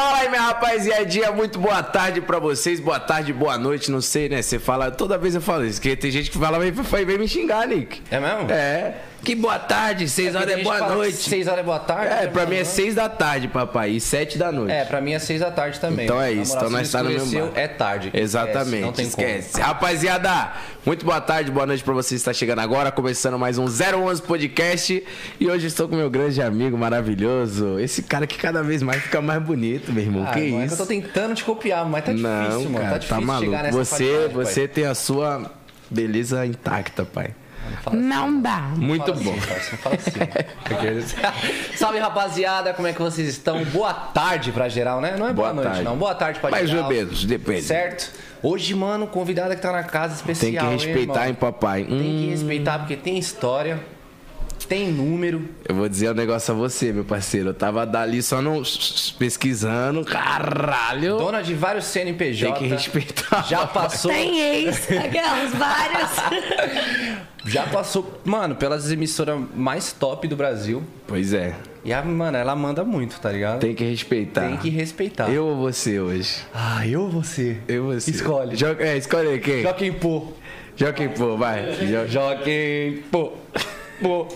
Fala aí, minha rapaziadinha, muito boa tarde pra vocês, boa tarde, boa noite, não sei, né? Você fala, toda vez eu falo isso, que tem gente que fala, vem, vem me xingar, Nick. É mesmo? É. Que boa tarde, seis horas é boa noite. Seis horas é boa tarde. É, pra mano? mim é seis da tarde, papai, e sete da noite. É, pra mim é seis da tarde também. Então é isso, então nós se tá no mesmo. É tarde. Exatamente, não tem esquece. Rapaziada, muito boa tarde, boa noite pra você que está chegando agora, começando mais um 011 Podcast. E hoje estou com meu grande amigo maravilhoso, esse cara que cada vez mais fica mais bonito, meu irmão. como. que Ah, mano, é isso? eu tô tentando te copiar, mas tá Não, difícil, mano. cara, Tá difícil maluco. chegar nessa você, você pai. tem a sua beleza intacta, pai. Assim. Não dá. Muito bom. assim, não assim. Salve, rapaziada. Como é que vocês estão? Boa tarde pra geral, né? Não é boa, Boa noite, tarde. não. Boa tarde pra Mais geral. ou menos, depende. Certo? Hoje, mano, convidada que tá na casa especial, Tem que hein, respeitar, irmão? hein, papai? Tem que Hum, respeitar porque tem história, tem número. Eu vou dizer um negócio a você, meu parceiro. Eu tava dali só no pesquisando, caralho. Dona de vários CNPJ. Tem que respeitar. Já passou. Tem ex, aquelas várias. Já passou, mano, pelas emissoras mais top do Brasil. Pois é, E a, mano, ela manda muito, tá ligado? tem que respeitar. Tem que respeitar. Eu ou você hoje? Ah, eu ou você? Eu ou você? Escolhe. Jo é, escolhe quem? Joaquim Pô. Joaquim Pô, vai. Jo Joaquim Pô. Pô.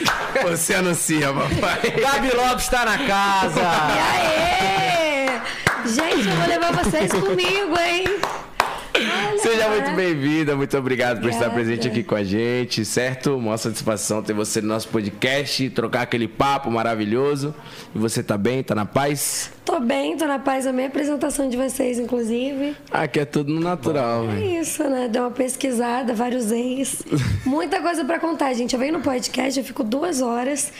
você anuncia, papai. Gabi Lopes tá na E casa. aê! Gente, eu vou levar vocês comigo, hein? Seja muito bem-vinda, muito obrigado por estar Obrigada. presente aqui com a gente, certo? Uma satisfação ter você no nosso podcast, trocar aquele papo maravilhoso. E você tá bem? Tá na paz? Tô bem, tô na paz. Amei a apresentação de vocês, inclusive. Aqui é tudo no natural, É velho. isso, né? Deu uma pesquisada, vários ex. Muita coisa pra contar, gente. Eu venho no podcast, eu fico duas horas.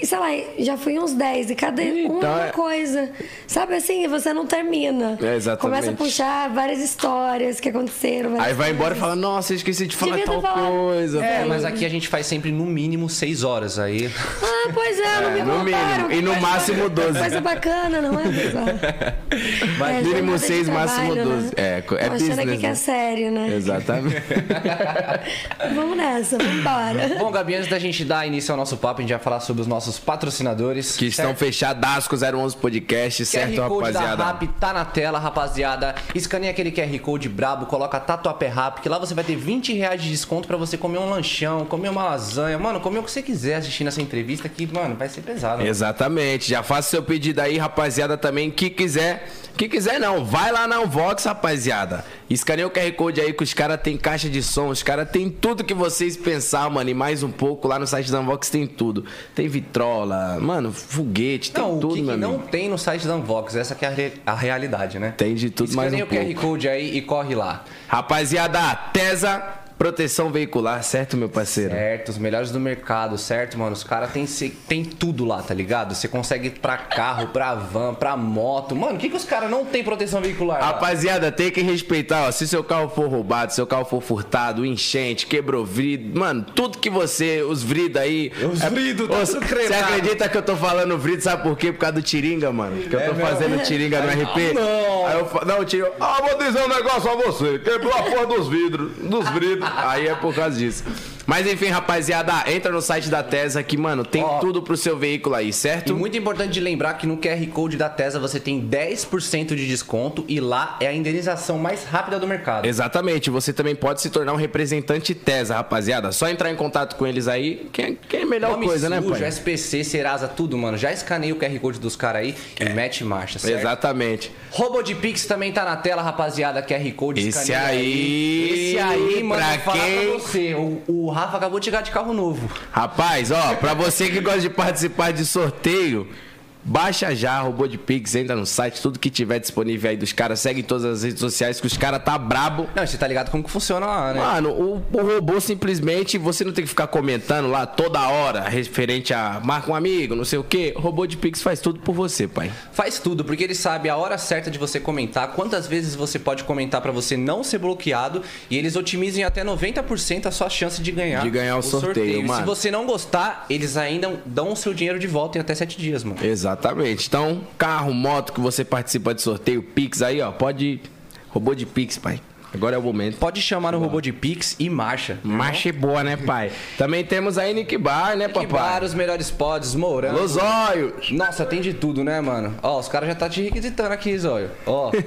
E, sei lá, já fui uns 10 e cada Então, uma é- coisa. Sabe assim, você não termina. É, exatamente. Começa a puxar várias histórias que aconteceram. Aí vai embora e coisas. fala, nossa, eu esqueci de falar Devia tal falado. coisa. É, pô." mas aqui a gente faz sempre no mínimo seis horas aí. Ah, pois é, não me no contaram. mínimo. E no máximo bacana, 12. Coisa bacana, não é, pessoal? Mas É, mínimo jornada de seis, máximo trabalho, 12. Né? É, é Tô achando business, aqui que é né? sério, né? Exatamente. Vamos nessa, vamos embora. Bom, Gabi, antes da gente dar início ao nosso papo, a gente vai falar sobre os nossos patrocinadores. que estão certo? fechadas com 011 Podcast, certo, QR Code rapaziada? da Rap tá na tela, rapaziada. Escaneia aquele QR Code brabo, coloca Tatuapé Rap, que lá você vai ter 20 reais de desconto pra você comer um lanchão, comer uma lasanha. Mano, comer o que você quiser assistindo essa entrevista que, mano, vai ser pesado. mano. Exatamente. Já faça seu pedido aí, rapaziada, também. Que quiser. Que quiser não. Vai lá na Unvox, rapaziada. Escaneia o QR Code aí que os caras tem caixa de som. Os caras tem tudo que vocês pensar, mano. E mais um pouco. Lá no site da Unvox tem tudo. Tem vitrola, mano, foguete, tem Não, tudo, o que, meu que não amigo. tem no site da Unvox? Essa que é a, re- a realidade, né? Tem de tudo mais um Escaneia o QR pouco. Code aí e corre lá. Rapaziada, Tesa Proteção Veicular, certo, meu parceiro? Certo, os melhores do mercado, certo, mano? Os caras tem, se- tem tudo lá, tá ligado? Você consegue ir pra carro, pra van, pra moto. Mano, o que, que os caras não tem proteção veicular? lá? Rapaziada, tem que respeitar, ó. Se seu carro for roubado, seu carro for furtado, enchente, quebrou vidro, mano, tudo que você, os vridos aí. Os vrido, tá Ô, tudo Você acredita que eu tô falando vrido, sabe por quê? Por causa do Tiringa, mano. Que eu tô fazendo Tiringa no RP. não. Aí eu falo, não, o Tiringa, ah, vou dizer um negócio a você. Quebrou a porra dos vidros, dos vridos. Aí é por causa disso. Mas enfim, rapaziada, entra no site da Tesa que, mano, tem Ó. tudo pro seu veículo aí, E certo? muito importante de lembrar que no QR Code da Tesla você tem 10% de desconto e lá é a indenização mais rápida do mercado. Exatamente, você também pode se tornar um representante TESA, rapaziada. Só entrar em contato com eles aí, que é, que é a melhor Nome coisa, né, sujo, pai? SPC, Serasa, tudo, mano. Já escaneia o QR Code dos caras aí e mete marcha, certo? Exatamente. Robo de Pix também tá na tela, rapaziada. QR Code Esse escaneia aí, Esse aí, mano, pra quem- pra você. O, o Rafa acabou de chegar de carro novo. Rapaz, ó, pra você que gosta de participar de sorteio, baixa já, robô de Pix, entra no site, tudo que tiver disponível aí dos caras, segue em todas as redes sociais que os caras tá brabo. Não, você tá ligado como que funciona lá, né? Mano, o, o robô simplesmente, você não tem que ficar comentando lá toda hora, referente a marca um amigo, não sei o quê. O robô de Pix faz tudo por você, pai. Faz tudo, porque ele sabe a hora certa de você comentar, quantas vezes você pode comentar pra você não ser bloqueado, e eles otimizam até 90% a sua chance de ganhar, De ganhar o sorteio, E mano. se você não gostar, eles ainda dão o seu dinheiro de volta em até 7 dias, mano. Exatamente. Então, carro, moto que você participa de sorteio, Pix aí, ó, pode. Robô de Pix, pai. Agora é o momento. Pode chamar no robô de Pix e marcha. Marcha boa, né, pai? Também temos aí Nick Bar, né, papai? bar, os melhores pods, morango. Lozóio. Nossa, tem de tudo, né, mano? Ó, os caras já tá te requisitando aqui, Zóio. Ó,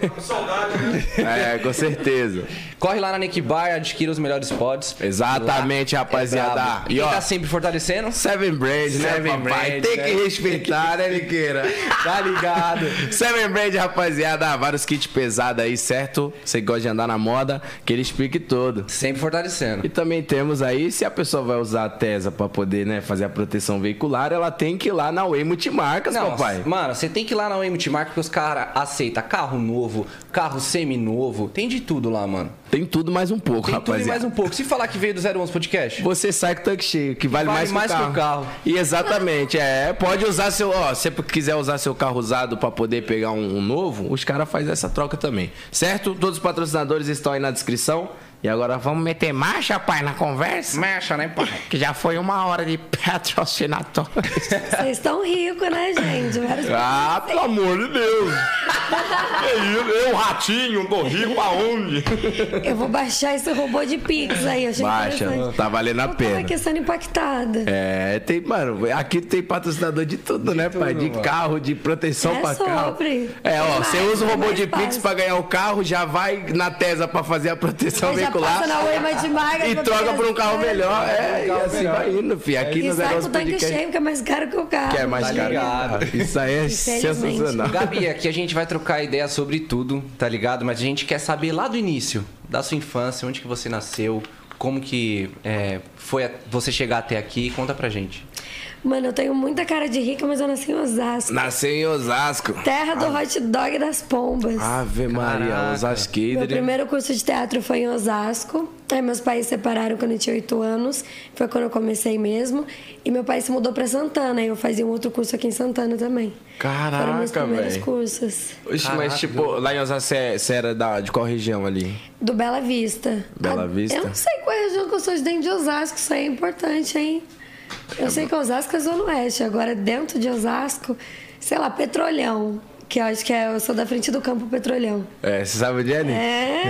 É, com certeza. corre lá na Nick Bar, adquira os melhores pods. Exatamente, Lá rapaziada. É. E e ó, quem tá sempre fortalecendo? Seven Brand, né, Seven papai? Brand, Tem né? que respeitar, né, Niqueira? Tá ligado? Seven Brand, rapaziada. Vários kits pesados aí, certo? Você gosta de andar na moda, que ele explique todo. Sempre fortalecendo. E também temos aí, se a pessoa vai usar a Tesa pra poder, né, fazer a proteção veicular, ela tem que ir lá na Way Multimarcas, Não, papai. mano, você tem que ir lá na UMT Mark porque os caras aceitam carro novo, carro semi-novo, tem de tudo lá, mano. Tem tudo mais um pouco, Tem tudo rapaziada. e mais um pouco. Se falar que veio do 011 Podcast, Você sai com o tanque cheio, que vale, Vale mais, mais que, que o o carro. E exatamente, é. Pode usar seu. Ó, se você quiser usar seu carro usado pra poder pegar um, um novo, os caras fazem essa troca também. Certo? Todos os patrocinadores estão aí na descrição. E agora vamos meter marcha, pai, na conversa? mexa, né, pai? Que já foi uma hora de patrocinatório. Vocês estão ricos, né, gente? Vários ah, pelo amor de Deus! isso? Eu, ratinho, tô rico aonde? Eu vou baixar esse robô de Pix aí, achei Baixa, tá valendo a falar pena. que sendo impactada. É, tem, mano, aqui tem patrocinador de tudo, né, pai? De mano. carro, de proteção É pra carro. sobre. É, ó, Tem você usa o robô mais de Pix pra ganhar o carro, já vai na Tesa pra fazer a proteção passa na Wayman de Maga E troca por um carro coisas. melhor. É, e assim vai indo, fi. Aqui E no sai com negócio o tanque podcast. cheio, que é mais caro que o carro. Que é mais Tá caro. ligado. Isso aí é sensacional. Gabi, aqui a gente vai trocar ideia sobre tudo, tá ligado? Mas a gente quer saber lá do início, da sua infância, onde que você nasceu, como que é, foi a- você chegar até aqui. Conta pra gente. Mano, eu tenho muita cara de rica, mas eu nasci em Osasco. Nasceu em Osasco. Terra do hot dog das pombas. Ave Maria, Caraca. Osasco. Meu primeiro curso de teatro foi em Osasco. Aí meus pais se separaram quando eu tinha 8 anos. Foi quando eu comecei mesmo. E meu pai se mudou pra Santana. E eu fazia um outro curso aqui em Santana também. Foram meus Caraca, primeiros velho. cursos. Oxe, Caraca. mas tipo, lá em Osasco você você era da, de qual região ali? Do Bela Vista. Bela Ah, Vista? Eu não sei qual região que eu sou de dentro de Osasco. Isso aí é importante, hein? Eu sei que Osasco é Zona Oeste. Agora, dentro de Osasco, sei lá, Petrolhão. Que eu acho que é... Eu sou da frente do campo Petrolhão. É, você sabe onde é, Nick? É,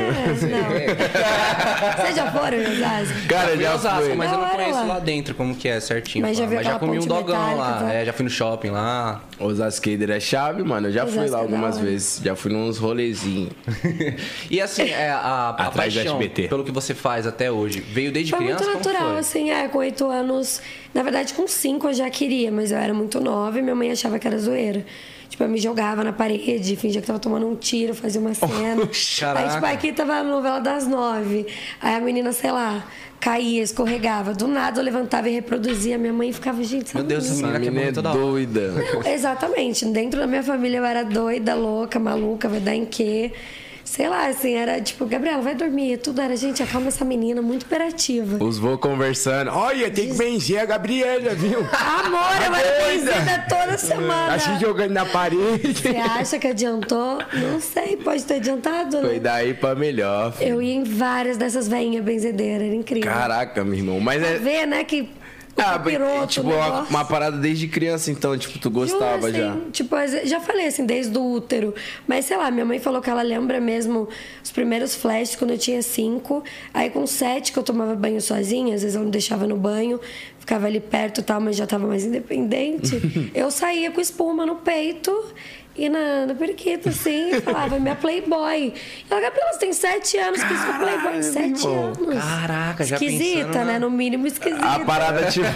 não. Vocês já foram em Osasco? Cara, já Osasco, fui. mas eu não conheço lá. lá dentro como que é certinho. Mas já viu mas já comi um dogão lá. tá? É, já fui no shopping lá. Osasco é chave, mano. Eu já fui lá é algumas vezes. Já fui nos rolezinhos. e assim, é, a, a paixão SBT. pelo que você faz até hoje veio desde Foi criança? muito natural, como foi? assim, é, com oito anos. Na verdade, com cinco eu já queria, mas eu era muito nova e minha mãe achava que era zoeira. Tipo, eu me jogava na parede, fingia que tava tomando um tiro, fazia uma cena. Caraca. Aí, tipo, aqui tava a novela das nove. Aí a menina, sei lá, caía, escorregava. Do nada eu levantava e reproduzia. Minha mãe ficava, gente, essa Meu Deus, essa menina menina é morrer toda doida. Exatamente. Dentro da minha família eu era doida, louca, maluca, vai dar em quê? Sei lá, assim, era tipo, Gabriela, vai dormir. Tudo era, gente, acalma essa menina, muito imperativa. Os vô conversando. Olha, tem que benzer a Gabriela, viu? Amor, eu era benzida toda semana. Assim jogando na parede. Você acha que adiantou? Não sei, pode ter adiantado, Foi né? daí pra melhor. filho. Eu ia em várias dessas veinhas benzedeiras, era incrível. Caraca, meu irmão. Mas Pra é. ver, né, que Ah, capiroto, tipo, uma, uma parada desde criança, então, tipo, tu gostava Juro, já. assim, Tipo, já falei assim, desde o útero. Mas sei lá, minha mãe falou que ela lembra mesmo os primeiros flashes quando eu tinha cinco. Aí com sete que eu tomava banho sozinha, às vezes eu não deixava no banho, ficava ali perto e tal, mas já tava mais independente. eu saía com espuma no peito. E na, na periquita, assim, e falava, minha Playboy. E ela, Gabriela, você tem sete anos, que isso é Playboy? Sete irmão. anos. Caraca, já Esquisita, pensando né? No mínimo esquisita. A parada, tipo,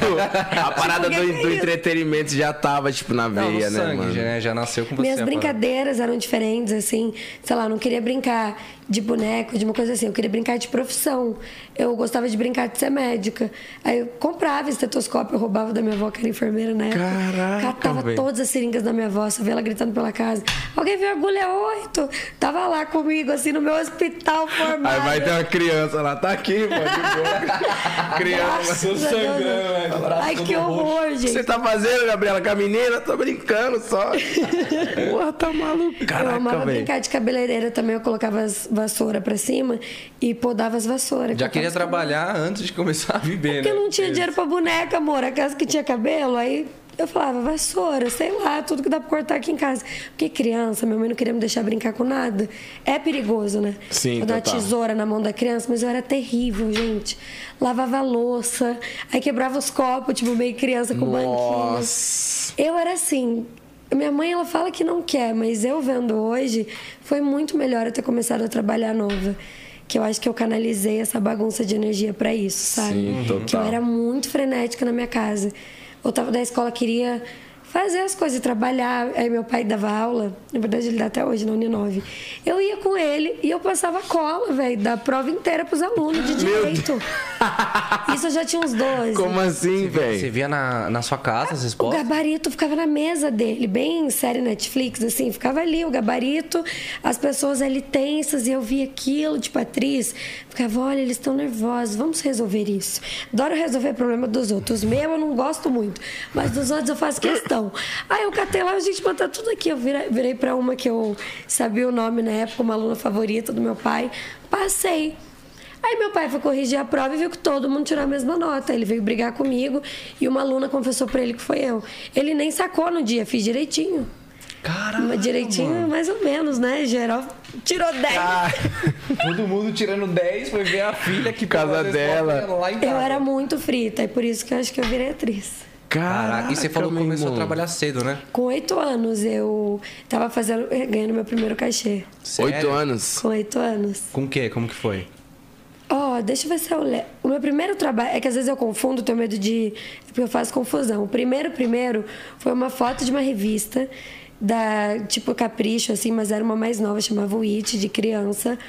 a parada que do, é do entretenimento já tava, tipo, na Não, veia, no né, sangue, mano? já, né? Já nasceu com você. Minhas brincadeiras eram diferentes, assim. Sei lá, eu não queria brincar de boneco, de uma coisa assim. Eu queria brincar de profissão. Eu gostava de brincar de ser médica. Aí eu comprava estetoscópio, eu roubava da minha avó, que era enfermeira na época. Caraca, Catava velho. todas as seringas da minha avó, só via ela gritando pela casa. Alguém viu a agulha 8? Tava lá comigo, assim, no meu hospital formado. Aí vai ter uma criança lá, tá aqui, de boa. criança. Graças a Deus. Ai, que horror, gente. Você tá fazendo, Gabriela, com a menina? Tô brincando só. Porra, tá maluco. eu Caraca, amava velho. brincar de cabeleireira também. Eu colocava as vassouras pra cima e podava as vassouras. Já queria cabelos. trabalhar antes de começar a viver, Porque né? não tinha dinheiro pra boneca, amor. Aquelas que tinha cabelo, aí Eu falava, vassoura, sei lá, tudo que dá pra cortar aqui em casa. Porque criança, minha mãe não queria me deixar brincar com nada. É perigoso, né? Sim, Eu dar tesoura na mão da criança, mas eu era terrível, gente. Lavava a louça, aí quebrava os copos, tipo, meio criança com banquinho. Nossa. Eu era assim. Minha mãe, ela fala que não quer, mas eu vendo hoje, foi muito melhor eu ter começado a trabalhar nova. Que eu acho que eu canalizei essa bagunça de energia pra isso, sabe? Sim, total. Que eu era muito frenética na minha casa. Eu tava da escola, queria fazer as coisas, trabalhar. Aí meu pai dava aula, na verdade ele dá até hoje na Uninove. Eu ia com ele e eu passava cola, velho, da prova inteira pros alunos de direito. Isso eu já tinha uns 12. Como assim, Você velho? via na, na sua casa as O respostas? gabarito ficava na mesa dele, bem série Netflix, assim, ficava ali o gabarito, as pessoas ali tensas e eu via aquilo, tipo, atriz, ficava, olha, eles estão nervosos, vamos resolver isso. Adoro resolver problema dos outros. Os meus eu não gosto muito, mas dos outros eu faço questão. Aí eu catei lá, a gente botar tudo aqui. Eu virei, virei pra uma que eu sabia o nome na época, uma aluna favorita do meu pai, passei. Aí meu pai foi corrigir a prova e viu que todo mundo tirou a mesma nota. Ele veio brigar comigo e uma aluna confessou pra ele que foi eu. Ele nem sacou no dia, fiz direitinho. Caralho, Mas direitinho, mais ou menos, né? Geral tirou 10. Ah, Todo mundo tirando 10 foi ver a filha que Casa dela. Eu era muito frita, e por isso que eu acho que eu virei atriz. Caraca, e você falou que começou a irmão. trabalhar cedo, né? Com oito anos eu tava fazendo, ganhando meu primeiro cachê. Oito anos. Com oito anos. Com o quê? Como que foi? Ó, deixa eu ver se eu lembro. O meu primeiro trabalho. É que às vezes eu confundo, tenho medo de. É porque eu faço confusão. O primeiro, primeiro, foi uma foto de uma revista, da tipo Capricho, assim, mas era uma mais nova, chamava o It, de criança.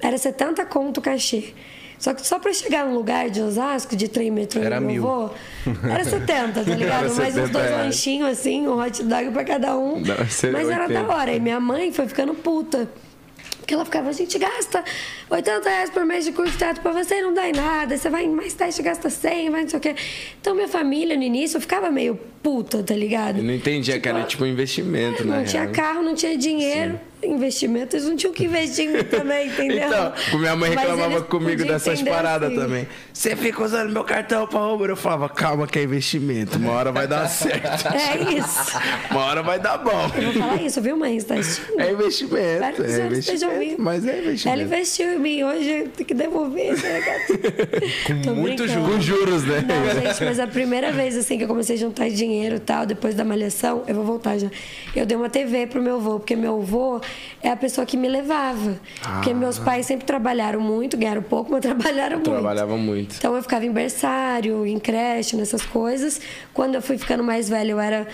Era 70 conto o cachê. Só que só pra chegar num lugar de Osasco, de trem metrô, Era meu mil. avô, era 70, tá ligado? Era Mais uns 70 dois reais. lanchinhos, assim, um hot dog pra cada um. Não, mas era 80. da hora. E minha mãe foi ficando puta. Porque ela ficava, a gente gasta 80 reais por mês de curso de teatro pra você e não dá em nada. Você vai em mais teste, gasta 100, vai não sei o quê. Então, minha família, no início, eu ficava meio puta, tá ligado? Eu não entendia que era tipo um investimento, Não né? tinha carro, não tinha dinheiro. Investimento, eles não tinham que investir em mim também, entendeu? Então, minha mãe reclamava comigo dessas paradas assim. também. Você fica usando meu cartão pra Uber. Eu falava, calma que é investimento. Uma hora vai dar certo. É isso. Uma hora vai dar bom. Eu vou falar isso, viu, mãe? Você tá assistindo? É investimento. Espero que É investimento. ouvindo. Mas é Ela investimento. investiu em mim, hoje eu tenho que devolver, ligado? Com muito Com juros, né? Não, gente, mas a primeira vez assim que eu comecei a juntar dinheiro e tal, depois da malhação, eu vou voltar já. Eu dei uma TV pro meu avô, porque meu avô é a pessoa que me levava. Porque meus pais sempre trabalharam muito, ganharam pouco, mas trabalharam muito. Trabalhava muito. Então eu ficava em berçário, em creche, nessas coisas. Quando eu fui ficando mais velha, eu era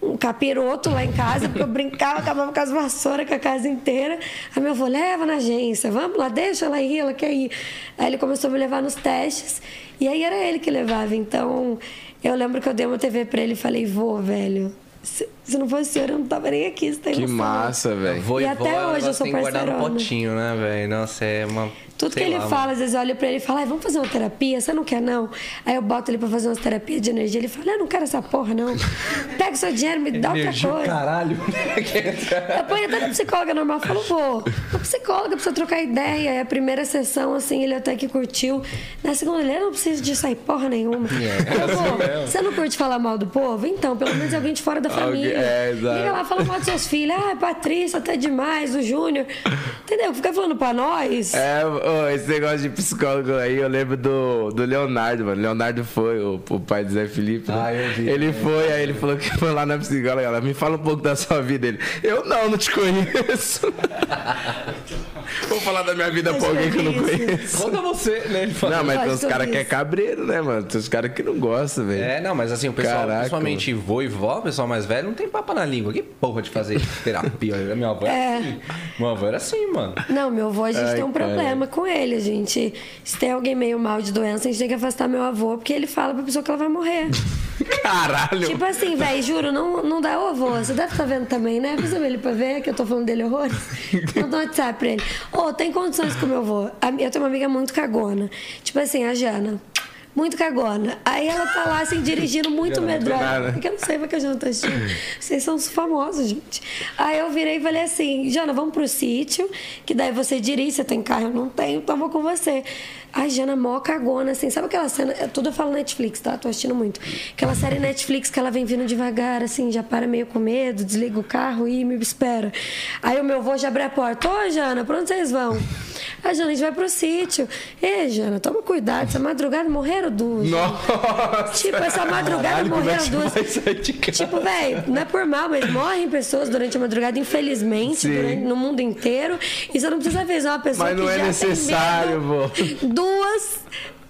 um capiroto lá em casa, porque eu brincava, acabava com as vassouras com a casa inteira. Aí meu avô, leva na agência, vamos lá, deixa ela ir, ela quer ir. Aí ele começou a me levar nos testes, e aí era ele que levava. Então eu lembro que eu dei uma TV pra ele e falei, vô, velho, se, se não fosse o senhor, eu não tava nem aqui, você tem Que massa, velho. E vó, até hoje eu sou têm que guardar no parceirona. potinho, né, velho? Nossa, é uma... Tudo sei que ele lá, fala, mano. às vezes eu olho pra ele e falo, "Ai, vamos fazer uma terapia? Você não quer, não? Aí eu boto ele pra fazer umas terapias de energia. Ele fala, eu não quero essa porra, não. Pega o seu dinheiro, me dá outra coisa. caralho. Eu ponho até na psicóloga normal, falo, vou. Uma psicóloga precisa trocar ideia. Aí a primeira sessão, assim, ele até que curtiu. Na segunda, ele, eu não preciso disso aí, porra nenhuma. É, Eu vou, assim você não curte falar mal do povo? Então, pelo menos alguém de fora da família. é, exato. Liga lá, fala mal dos seus filhos. Ah, Patrícia, até demais, o Júnior. Entendeu? Fica falando pra nós. É, ô, esse negócio de psicólogo aí, eu lembro do, do Leonardo, mano. Leonardo foi, o, o pai do Zé Felipe. né? Ah, eu vi. Ele foi, aí ele falou que foi lá na psicóloga. Ela, me fala um pouco da sua vida. Ele, eu não, não te conheço. Vou falar da minha vida Eu pra alguém que eu não conheço. Conta você, né? Ele fala. Não, mas tem uns caras que é cabreiro, né, mano? Tem uns caras que não gostam, velho. É, não, mas assim, o pessoal, Caraca, principalmente vô e vó, o pessoal mais velho, não tem papo na língua. Que porra de fazer terapia? Minha avó era É. assim. Minha avó era assim, mano. Não, meu avô, a gente Ai, tem um cara. problema com ele. A gente, se tem alguém meio mal de doença, a gente tem que afastar meu avô, porque ele fala pra pessoa que ela vai morrer. Caralho! tipo assim, velho, juro, não, não dá ô avô. Você deve estar vendo também, né? Precisa ele pra ver que eu tô falando dele horrores. Manda um WhatsApp pra ele. Ô, tem condições com meu avô. Eu tenho uma amiga muito cagona. Tipo assim, a Jana. Muito cagona. Aí ela tá lá, assim, dirigindo muito medrosa. Porque eu não sei porque a Jana tá assistindo. Vocês são famosos, gente. Aí eu virei e falei assim, Jana, vamos pro sítio, que daí você dirige, você tem carro, eu não tenho, então vou com você. Ai, Jana, mó cagona, assim. Sabe aquela cena? é Tudo eu falo Netflix, tá? Tô assistindo muito. Aquela série Netflix que ela vem vindo devagar, assim, já para meio com medo, desliga o carro e me espera. Aí o meu avô já abre a porta. Ô, Jana, pra onde vocês vão? A Jana, a gente vai pro sítio. Ei, Jana, toma cuidado. Essa madrugada morreram duas. Nossa! Tipo, essa madrugada Caralho, é morreram que duas. Tipo, velho, não é por mal, mas morrem pessoas durante a madrugada, infelizmente, durante- no mundo inteiro. E você não precisa avisar uma pessoa Mas que não é necessário, vô. Duas.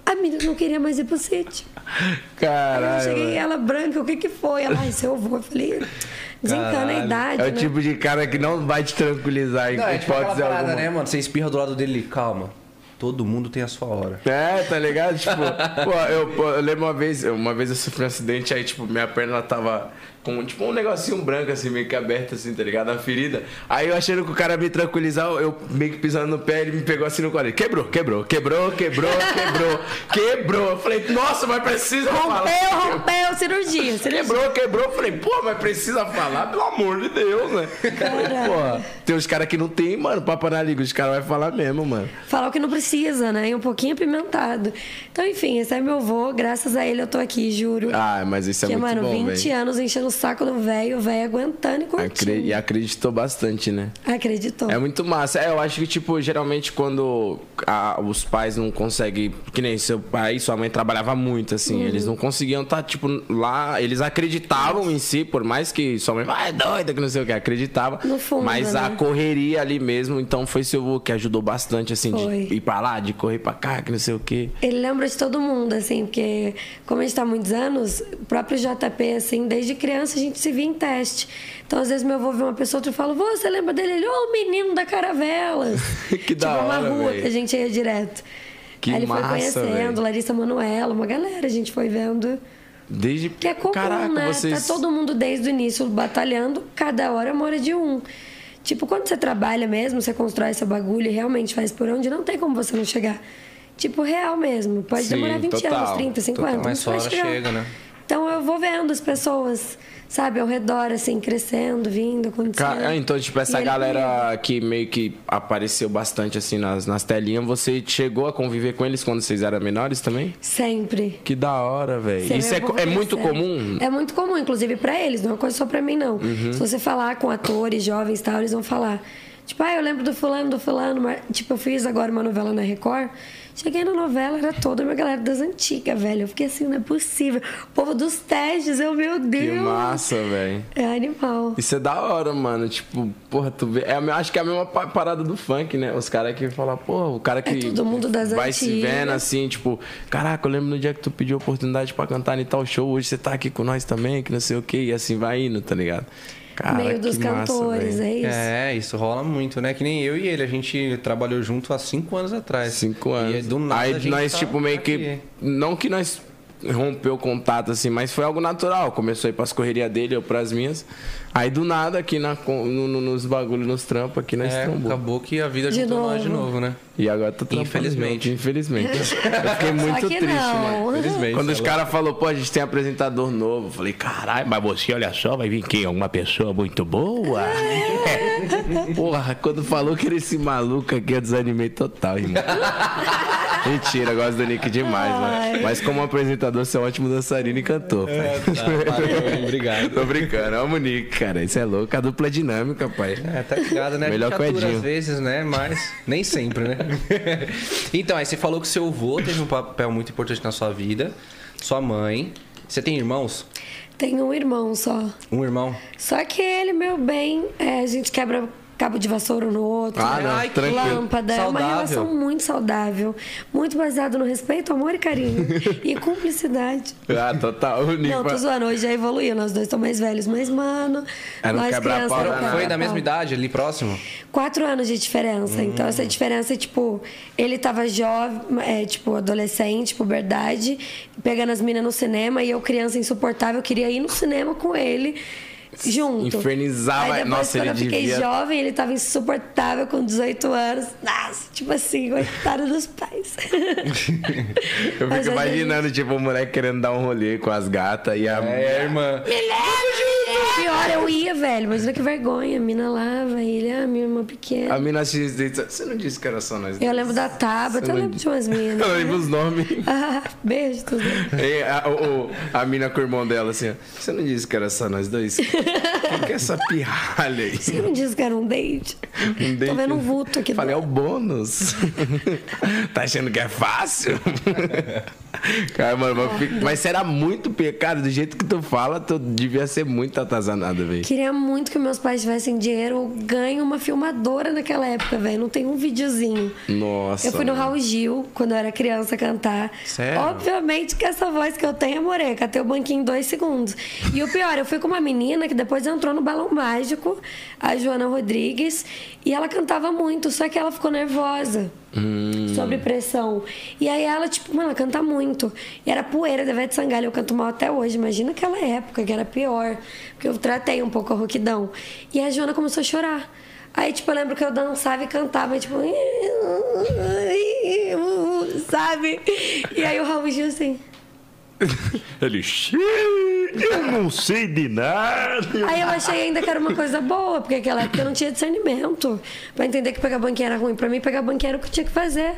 A menina não queria mais ir pro sítio. Aí eu Caralho. cheguei, ela branca, o que que foi? Ela, ai, seu avô. Eu falei, desencana a Caralho. idade, É o né? tipo de cara que não vai te tranquilizar Não, é tipo aquela hipótese parada, alguma. né, mano? Você espirra do lado dele, calma. Todo mundo tem a sua hora. É, tá ligado? Tipo, pô, eu, pô, eu lembro uma vez, uma vez eu sofri um acidente, aí, tipo, minha perna ela tava com, tipo, um negocinho branco, assim, meio que aberto, assim, tá ligado? A ferida. Aí eu achando que o cara me tranquilizar, eu meio que pisando no pé, ele me pegou assim no colo. Quebrou, quebrou, quebrou, quebrou, quebrou, quebrou. Eu falei, nossa, mas precisa falar. Rompeu, rompeu, cirurgia. cirurgia. Quebrou, quebrou. Eu falei, pô, mas precisa falar, pelo amor de Deus, né? Pô, tem uns caras que não tem, mano, papo na língua. Os caras vão falar mesmo, mano. Falar o que não precisa, né? E um pouquinho apimentado. Então, enfim, esse é meu avô. Graças a ele eu tô aqui, juro. Ah, mas isso é que, muito mano, bom, 20 velho. anos enchendo o saco do velho, o velho aguentando e curtindo. Acre- E acreditou bastante, né? Acreditou. É muito massa. É, eu acho que, tipo, geralmente quando a- os pais não conseguem. Que nem seu pai e sua mãe trabalhava muito, assim. Eles não conseguiam estar, tipo, lá. Eles acreditavam em si, por mais que sua mãe, ah, é doida, que não sei o que, acreditava. No fundo, mas a né? correria ali mesmo, então foi seu avô que ajudou bastante, assim, Foi. de ir pra lá, de correr pra cá, que não sei o que. Ele lembra de todo mundo, assim, porque como a gente tá há muitos anos, o próprio JP, assim, desde criança a gente se via em teste. Então, às vezes, meu avô vê uma pessoa outra e fala, "Vô, você lembra dele? Ele, ô, o menino da caravela. Que da tipo, uma hora, rua véi. que a gente ia direto. Que Aí ele massa, foi conhecendo, véi. Larissa Manoela, uma galera, a gente foi vendo. Desde. Que é comum, Caraca, né? vocês. Tá todo mundo desde o início batalhando, cada hora mora de um. Tipo, quando você trabalha mesmo, você constrói seu bagulho e realmente faz por onde, não tem como você não chegar. Tipo, real mesmo. Pode Sim, demorar 20 total, anos, 30, 50. total. Mas hora chegar. chega, né? Então eu vou vendo as pessoas, sabe, ao redor, assim, crescendo, vindo, acontecendo. Ah, Então, tipo, essa E ele galera que meio que apareceu bastante assim nas, nas telinhas, você chegou a conviver com eles quando vocês eram menores também? Sempre. Que da hora, velho. Isso é, é muito comum? É muito comum, inclusive pra eles, não é uma coisa só pra mim, não. Uhum. Se você falar com atores, jovens e tal, eles vão falar. Tipo, ah, eu lembro do fulano, do fulano. Mas, tipo, eu fiz agora uma novela na Record. Cheguei na novela, era toda uma galera das antigas, velho. Eu fiquei assim, não é possível. O povo dos testes, eu, meu Deus. Que massa, velho. É animal. Isso é da hora, mano. Tipo, porra, tu vê. É, acho que é a mesma pa- parada do funk, né? Os caras que falam, porra, o cara que. É todo mundo das Vai se antigas. vendo assim, tipo, caraca, eu lembro no dia que tu pediu oportunidade pra cantar em tal show, hoje você tá aqui com nós também, que não sei o que, e assim vai indo, tá ligado? Cara, meio dos que massa, cantores, velho. é isso. É, isso rola muito, né? Que nem eu e ele, a gente trabalhou junto há cinco anos atrás. Cinco anos. E do nada Aí a gente nós, tá tipo, meio que. Não que nós rompeu o contato, assim, mas foi algo natural. Começou a ir pras correrias dele, eu pras minhas. Aí do nada, aqui na, no- no- nos bagulhos, nos trampos, aqui nós É, trombou. acabou que a vida De juntou nós de novo. novo, né? E agora tá trampando Infelizmente. junto, Infelizmente. Eu fiquei muito triste, não. mano. Infelizmente. Quando os caras falaram, pô, a gente tem apresentador novo. Eu falei, caralho, mas você, olha só, vai vir quem? Alguma pessoa muito boa? Porra, quando falou que era esse maluco aqui, eu desanimei total, irmão. Mentira, eu gosto do Nick demais, mano. Mas como apresentador, você é um ótimo dançarino e cantor, pai. Tá, valeu, obrigado. Tô brincando, amo o Nick, cara. Isso é louco, a dupla é dinâmica, pai. É, tá ligado, né? Melhor a que o gente atura às vezes, né? Mas nem sempre, né? então, aí você falou que seu avô teve um papel muito importante na sua vida. Sua mãe. Você tem irmãos? Tenho um irmão só. Um irmão? Só que ele, meu bem, é, a gente quebra cabo de vassoura no outro. Ah, não, Ai. Lâmpada. É uma relação muito saudável. Muito baseada no respeito, amor e carinho. e cumplicidade. Ah, total. Não, tô zoando. Hoje já evoluiu. Nós dois estamos mais velhos. Mas, mano... É, não nós quebra crianças pau, não né? quebra Foi da mesma idade, ali próximo? Quatro anos de diferença. Então, essa diferença, tipo, ele tava jovem, é, tipo, adolescente, puberdade, pegando as minas no cinema, e eu, criança insuportável, queria ir no cinema com ele. Junto. Infernizava. Aí depois, Nossa, quando ele eu fiquei devia- jovem, ele tava insuportável com 18 anos. Nossa, tipo assim, coitado dos pais. Eu Mas fico imaginando, tipo, o moleque querendo dar um rolê com as gatas e a. É, irmã. Me leva! Pior, eu ia, velho. Imagina que vergonha. A mina lá, vai ele, ah, minha irmã pequena. A mina X disse, Você não disse que era só nós Eu dois?" lembro da Tabata, eu não lembro de umas minas. Eu lembro os nomes. Ah, beijo, tudo. E a, o- a mina com o irmão dela assim, ó, você não disse que era só nós dois? Que é essa pirralha aí? Você não disse que era um date? Um date. Tô vendo um vulto aqui. Falei, é do o bônus. tá achando que é fácil? Cara, mano, mas, será muito pecado, do jeito que tu fala, tu devia ser muito atazanado, velho. Queria muito que meus pais tivessem dinheiro. Eu ganho uma filmadora naquela época, velho. Não tem um videozinho. Nossa. Eu fui no. Raul Gil, quando eu era criança, cantar. Sério? Obviamente que essa voz que eu tenho é morena. Catei o banquinho em dois segundos. E o pior, eu fui com uma menina que depois entrou no Balão Mágico, a Joana Rodrigues, e ela cantava muito, só que ela ficou nervosa. Hum. Sobre pressão. E aí ela, tipo, mano, ela canta muito. E era poeira da Ivete Sangalo, eu canto mal até hoje. Imagina aquela época que era pior. Porque eu tratei um pouco a rouquidão. E a Joana começou a chorar. Aí, tipo, eu lembro que eu dançava e cantava, e, tipo. Sabe? E aí o Raul Gil assim. Ele, "Xiii, eu não sei de nada. Aí eu achei ainda que era uma coisa boa, porque naquela época eu não tinha discernimento. Pra entender que pegar banquinho era ruim. Pra mim, pegar banquinho era o que eu tinha que fazer.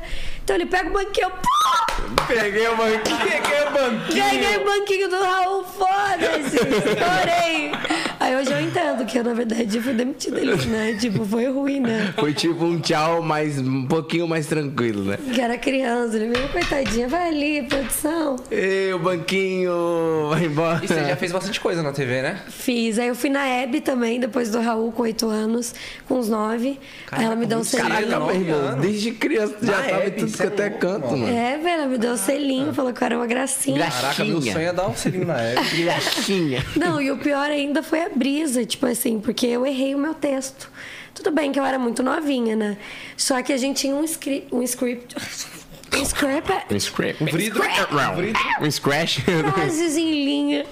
Então ele pega o banquinho, eu, pô! Peguei o banquinho, peguei o banquinho. Ganhei o banquinho do Raul, foda-se! Estourei! Aí hoje eu entendo que eu, na verdade, fui demitida ali, né? Tipo, foi ruim, né? Foi tipo um tchau mais, um pouquinho mais tranquilo, né? Que era criança, ele veio, coitadinha, vai ali, produção. Ei, o banquinho, vai embora. E você já fez bastante coisa na TV, né? Fiz. Aí eu fui na Hebe também, depois do Raul, com oito anos, com uns nove. Aí ela me deu um selinho. Caraca, meu irmão, desde criança tu já Na tava em Hebe, tudo cê que é até louco, canto, mano. É, velho, ela me deu um selinho, falou que eu era uma gracinha. Caraca, meu sonho é dar um selinho na época. Graxinha. Não, e o pior ainda foi a brisa, tipo assim, porque eu errei o meu texto. Tudo bem que eu era muito novinha, né? Só que a gente tinha um script. Um script. Um script. Um scratch. Um vrido. Um. Um scratch. frases em linha.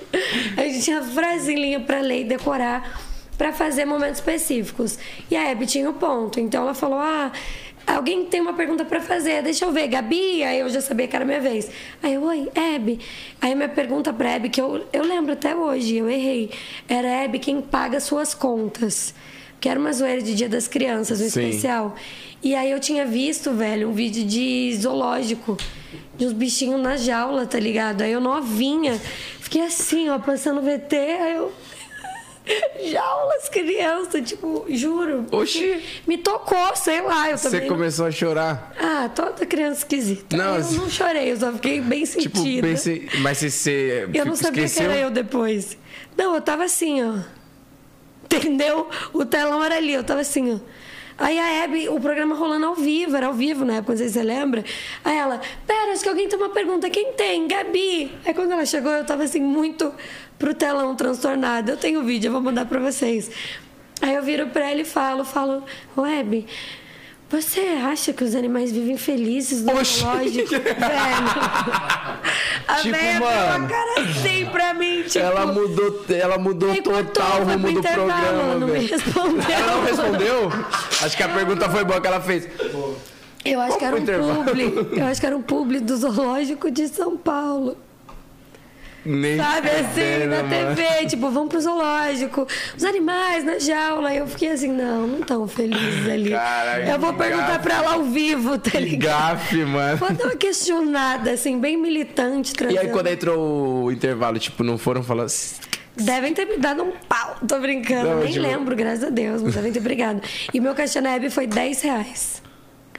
A gente tinha frases em linha para ler e decorar para fazer momentos específicos. E a Hebe tinha o ponto. Então ela falou: "Ah, alguém tem uma pergunta para fazer, deixa eu ver, Gabi". Aí eu já sabia que era minha vez. Aí eu: "Oi, Hebe". Aí minha pergunta para Hebe que eu eu lembro até hoje, eu errei. Era Hebe quem paga suas contas. Que era uma zoeira de Dia das Crianças, um Sim. especial. E aí eu tinha visto, velho, um vídeo de zoológico, de uns bichinhos na jaula, tá ligado? Aí eu novinha, fiquei assim, ó, passando VT, aí eu. Jaulas, criança, tipo, juro. Oxi. Me tocou, sei lá, eu Você também. não- começou a chorar. Ah, toda criança esquisita. Não, eu não chorei, eu só fiquei bem Tipo, sentida. pensei. Mas você. você Eu não sabia esqueceu? que era eu depois. Não, eu tava assim, ó. Entendeu? O telão era ali, eu tava assim, ó. Aí a Hebe, o programa rolando ao vivo, era ao vivo na época, não sei se você lembra. Aí ela, pera, acho que alguém tem uma pergunta. Quem tem? Gabi. Aí quando ela chegou, eu tava assim, muito pro telão transtornada. Eu tenho o vídeo, eu vou mandar pra vocês. Aí eu viro pra ela e falo, falo, Hebe, você acha que os animais vivem felizes no Oxi. zoológico? Velho. A Tipo, fez mano. uma cara assim pra mim, tipo... Ela mudou, ela mudou total o rumo do programa, não me respondeu. Ela não respondeu? Acho que a pergunta foi boa que ela fez. Eu acho que era um publi. Eu acho que era um publi do Zoológico de São Paulo. Nem Sabe assim, na mano. TV, tipo, vamos pro zoológico, os animais na jaula. Eu fiquei assim, não, não tão felizes ali. Caralho, eu vou perguntar gafe. pra ela ao vivo, tá Que ligado? gafe, mano. Vou dar uma questionada, assim, bem militante. E aí trazendo. quando entrou o intervalo, tipo, não foram falar. Devem ter me dado um pau. Tô brincando. Não, Nem tipo- lembro, graças a Deus, mas devem ter brigado. E meu caixa na Hebe foi 10 reais.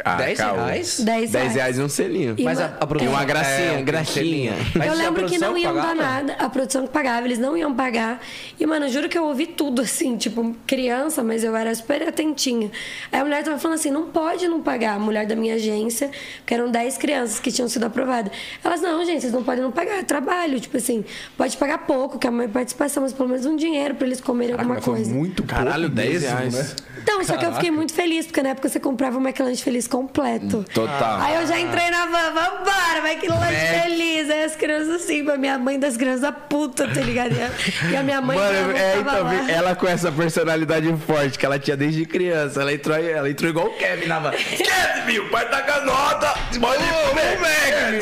Ah, 10 caô. reais? 10 10 reais. reais e um selinho. E Mas a, uma- a produção... E uma gracinha, É, um graxinha. Mas eu a lembro que não iam dar pagava? nada. A produção que pagava, eles não iam pagar. E, mano, eu juro que eu ouvi tudo, assim, tipo, criança, mas eu era super atentinha. Aí a mulher tava falando assim: não pode não pagar. A mulher da minha agência, que eram 10 crianças que tinham sido aprovadas. Elas, não, gente, vocês não podem não pagar. É trabalho. Tipo assim, pode pagar pouco, que é uma participação, mas pelo menos um dinheiro pra eles comerem Caraca, alguma mas foi coisa. muito Caralho, pouco 10 mesmo, reais. né? Não, só que eu fiquei muito feliz, porque na época você comprava o McLanche Feliz completo. Total. Aí eu já entrei na van, vambora, vai que lanche feliz. Aí as crianças assim, a minha mãe das crianças puta, tá ligado? E a- E a minha mãe Mano, é, então, lá. ela com essa personalidade forte que ela tinha desde criança, ela entrou, ela entrou igual o Kevin na van. Kevin, o pai tá com a nota, pode comer.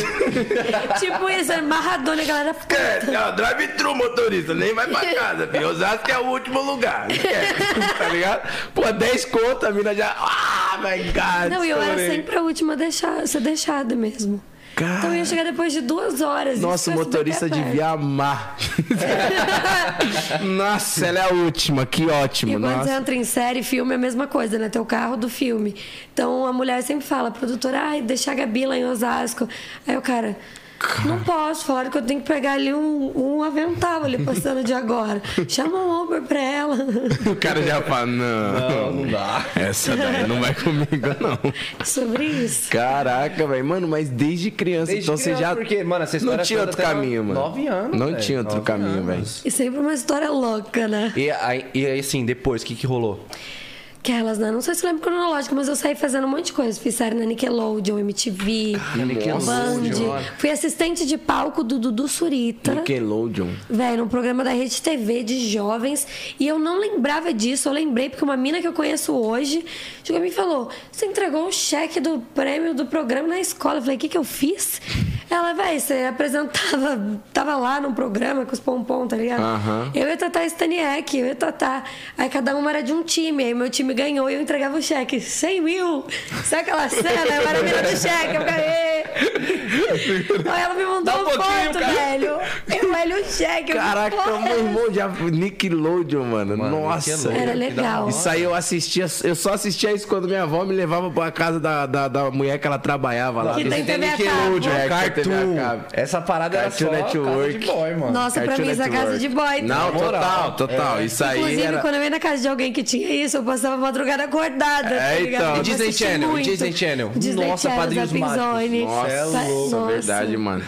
Tipo isso, é Maradona, a galera puta. Kevin, ó, drive-thru, motorista, nem vai pra casa, filho. Osasco é o último lugar. Kevin, tá ligado? Pô, 10 conto, a mina já. Ah, my God. Não, e eu era sempre a última a deixar, a ser deixada mesmo. Cara. Então eu ia chegar depois de duas horas. Nossa, o motorista devia amar. Nossa, ela é a última, que ótimo. E quando você Nossa. entra em série, filme, é a mesma coisa, né? Teu carro do filme. Então a mulher sempre fala, produtora, ai, deixa a Gabi lá em Osasco. Aí o cara, não posso, falaram que eu tenho que pegar ali um, um avental ali passando de agora. Chama um Uber pra ela. O cara já fala, não. Não, não dá. Essa daí não vai comigo, não. Sobre isso. Caraca, velho. Mano, mas desde criança, Desde então você criança, já. porque, mano, essa Não tinha outro caminho, mano. nove anos, Não velho. tinha outro caminho, velho. E sempre uma história louca, né? E aí, e assim, depois, o que que rolou? Aquelas, né? Não sei se lembra cronológico, mas eu saí fazendo um monte de coisa. Fiz série na Nickelodeon, MTV, Nickelodeon. Band. Fui assistente de palco do Dudu Surita. Nickelodeon. Velho, num programa da Rede TV de jovens. E eu não lembrava disso. Eu lembrei porque uma mina que eu conheço hoje chegou e me falou: Você entregou o cheque do prêmio do programa na escola. Eu falei: O que, que eu fiz? Ela, velho, você apresentava, tava lá num programa com os pompom, tá ligado? Aham. Eu e a Tatá Staniek, eu e a Tatá. Aí cada uma era de um time. Aí meu time ganhou e eu entregava o cheque. 100 mil! Sabe aquela cena? Eu era a mina do cheque, eu ganhei. Aí ela me mandou um foto, cara. velho. Eu olho o cheque. eu, Caraca, porra, meu irmão já. Nickelodeon, mano. Mano, Nossa. Nickelodeon. Era legal. Isso aí eu assistia, eu só assistia isso quando minha avó me levava pra casa da, da, da mulher que ela trabalhava lá. Que tem TV Nickelodeon. É, Cartoon. Essa parada era Cartoon só Network. casa de boy, mano. Nossa, pra Cartoon mim isso é casa de boy. Não, tá? total, total. É. Isso aí Inclusive, era. quando eu ia na casa de alguém que tinha isso, eu passava a madrugada acordada. É, tá ligado? então. E Disney assisti Channel, muito. Disney Channel? Disney Nossa, Channel, Padrinhos Mágicos. Nossa, é é Nossa. verdade, mano.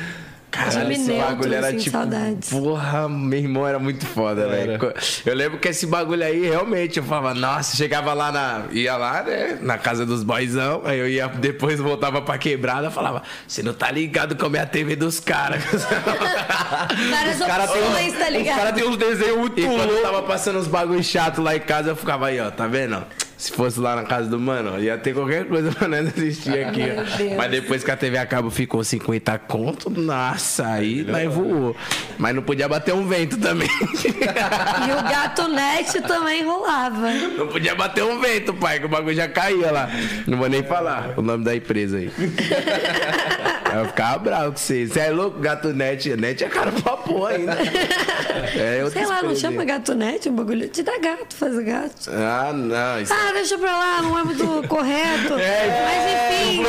Caralho, esse bagulho era assim, tipo. saudades. Porra, meu irmão era muito foda, velho. Eu lembro que esse bagulho aí, realmente, eu falava, nossa, chegava lá na. ia lá, né? Na casa dos boyzão. Aí eu ia depois voltava pra quebrada falava, você não tá ligado como é a TV dos caras. Várias cara tem- opções, tá Os ligado? caras têm uns desenhos muito quando eu loucos. tava passando uns bagulho chato lá em casa, eu ficava aí, ó, tá vendo? Se fosse lá na casa do mano, ia ter qualquer coisa pra nós assistir aqui, ó. Deus. Mas depois que a TV a cabo ficou 50 conto, nossa, aí nós voou. Mas não podia bater um vento também. E o gato net também rolava. Não podia bater um vento, pai, que o bagulho já caía lá. Não vou nem falar o nome da empresa aí. Eu ficava bravo com vocês. Você é louco? Gato net. Net é caro pra porra ainda. É, Sei lá, não chama gato net, um bagulho. Te dá gato, faz gato. Ah, não. Isso Ah, deixa pra lá, não é muito correto. Mas enfim,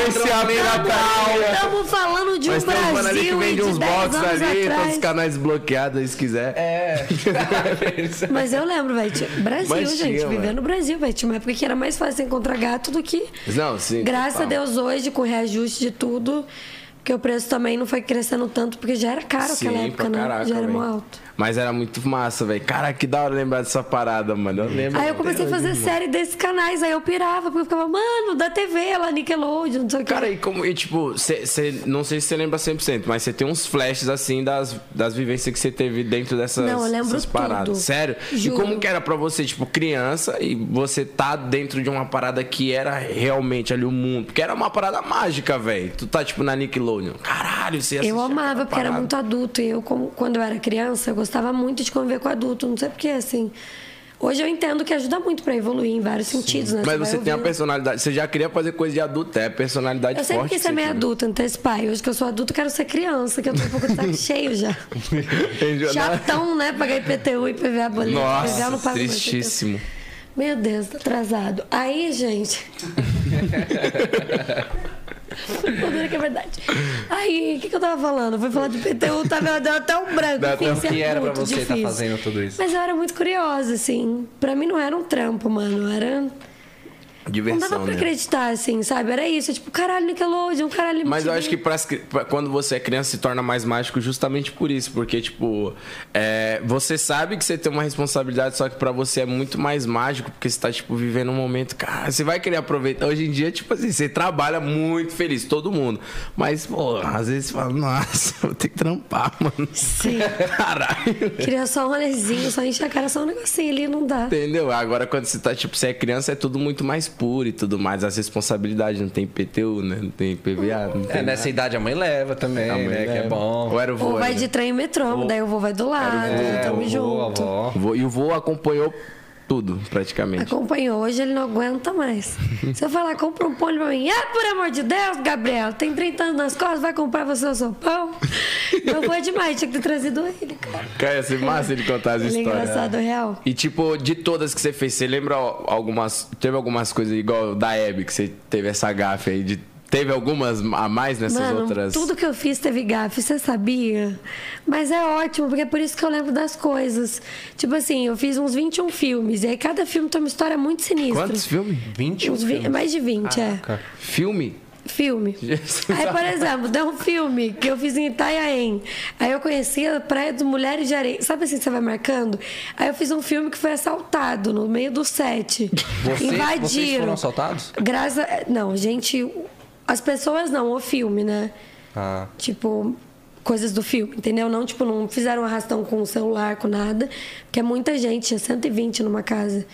praia. estamos falando de um Mas tem um que Brasil e vende de uns 10 box anos ali, todos os atrás. canais bloqueados, se quiser. É. Mas eu lembro, velho. Brasil, Mas gente. tinha, Vivendo mano. no Brasil, velho. Tinha uma época que era mais fácil encontrar gato do que. Não, sim. Graças total. a Deus, hoje, com o reajuste de tudo, porque o preço também não foi crescendo tanto, porque já era caro Sim, aquela época, pra né? caraca, já era mó alto. Mas era muito massa, velho. Cara, que da hora lembrar dessa parada, mano. Eu lembro. Aí eu comecei a fazer série desses canais, aí eu pirava, porque eu ficava, mano, da TV, lá, Nickelodeon, não sei o que. Cara, e como, e tipo, cê, cê- não sei se você lembra 100%, mas você tem uns flashes assim das, das vivências que você teve dentro dessas, Não, eu lembro dessas paradas. tudo. Sério? Juro. E como que era pra você, tipo, criança e você tá dentro de uma parada que era realmente ali o mundo? Porque era uma parada mágica, velho. Tu tá, tipo, na Nickelodeon. Caralho, você Eu amava, porque era muito adulto. E eu, como- quando eu era criança, eu gostava muito de conviver com adulto. Não sei porquê, assim. Hoje eu entendo que ajuda muito pra evoluir em vários sentidos, né? Mas vai você tem a personalidade. Você já queria fazer coisa de adulto, é personalidade Eu sempre forte. quis que ser você meio adulta, antecipar. Hoje que eu sou adulta, eu quero ser criança, que eu tô um pouco de saco cheio já. Né? Chatão, né? Pagar IPTU e PVA boleto. PVA eu não Nossa, pago mais tristíssimo. IPTU. Meu Deus, tá atrasado. Aí, gente. Dizer que é verdade. Aí, o que, que eu tava falando? Fui falar de IPTU, tava deu até um branco. Dá Enfim, O é que era pra você estar difícil. fazendo tudo isso? Mas eu era muito curiosa, assim. Pra mim não era um trampo, mano. Era. Diversão, não dava pra né? acreditar, assim, sabe? Era isso, tipo, caralho, Nickelodeon, caralho, Mas eu acho que pra- quando você é criança se torna mais mágico justamente por isso. Porque, tipo, é, você sabe que você tem uma responsabilidade, só que pra você é muito mais mágico, porque você tá, tipo, vivendo um momento. Cara, você vai querer aproveitar. Hoje em dia, tipo assim, você trabalha muito feliz, todo mundo. Mas, pô, às vezes você fala, nossa, eu vou ter que trampar, mano. Sim. Caralho. Queria só um rolezinho, só encher a cara, só um negocinho ali, não dá. Entendeu? Agora, quando você tá, tipo, você é criança, é tudo muito mais puro e tudo mais. As responsabilidades, não tem PTU, né? Não tem PVA, não tem É, nessa idade a mãe leva também, A mãe né? Que é leva. bom. Ou era o vô, Ou vai né? de trem e metrô, daí o vô vai do lado, É, tamo vô, junto. a avó. Vô- E o vô acompanhou tudo, praticamente. Acompanhou, hoje ele não aguenta mais. Se eu falar, compra um pão pra mim, ah, por amor de Deus, Gabriel, tem 30 anos nas costas, vai comprar você o seu pão? Eu vou demais, tinha que ter trazido ele, cara. Cara, ia ser massa ele contar as Ele é histórias. engraçado, real. E tipo, de todas que você fez, você lembra algumas. Teve algumas coisas igual da Hebe, que você teve essa gafe aí? De, teve algumas a mais nessas Mano, outras. tudo que eu fiz teve gafe, você sabia? Mas é ótimo, porque é por isso que eu lembro das coisas. Tipo assim, eu fiz uns 21 filmes, e aí cada filme tem uma história muito sinistra. Quantos filmes? 21 Uns filmes. Mais de 20, é. Filme? Filme. Jesus. Aí, por exemplo, deu um filme que eu fiz em Itanhaém. Aí eu conheci a Praia dos Mulheres de Areia. Sabe assim, você vai marcando? Aí eu fiz um filme que foi assaltado no meio do set. Você- Invadiram. vocês foram assaltados? Graças a... Não, gente... As pessoas não, o filme, né? Ah. Tipo, coisas do filme, entendeu? Não, tipo, não fizeram arrastão com o celular, com nada. Porque é muita gente, tinha 120 numa casa.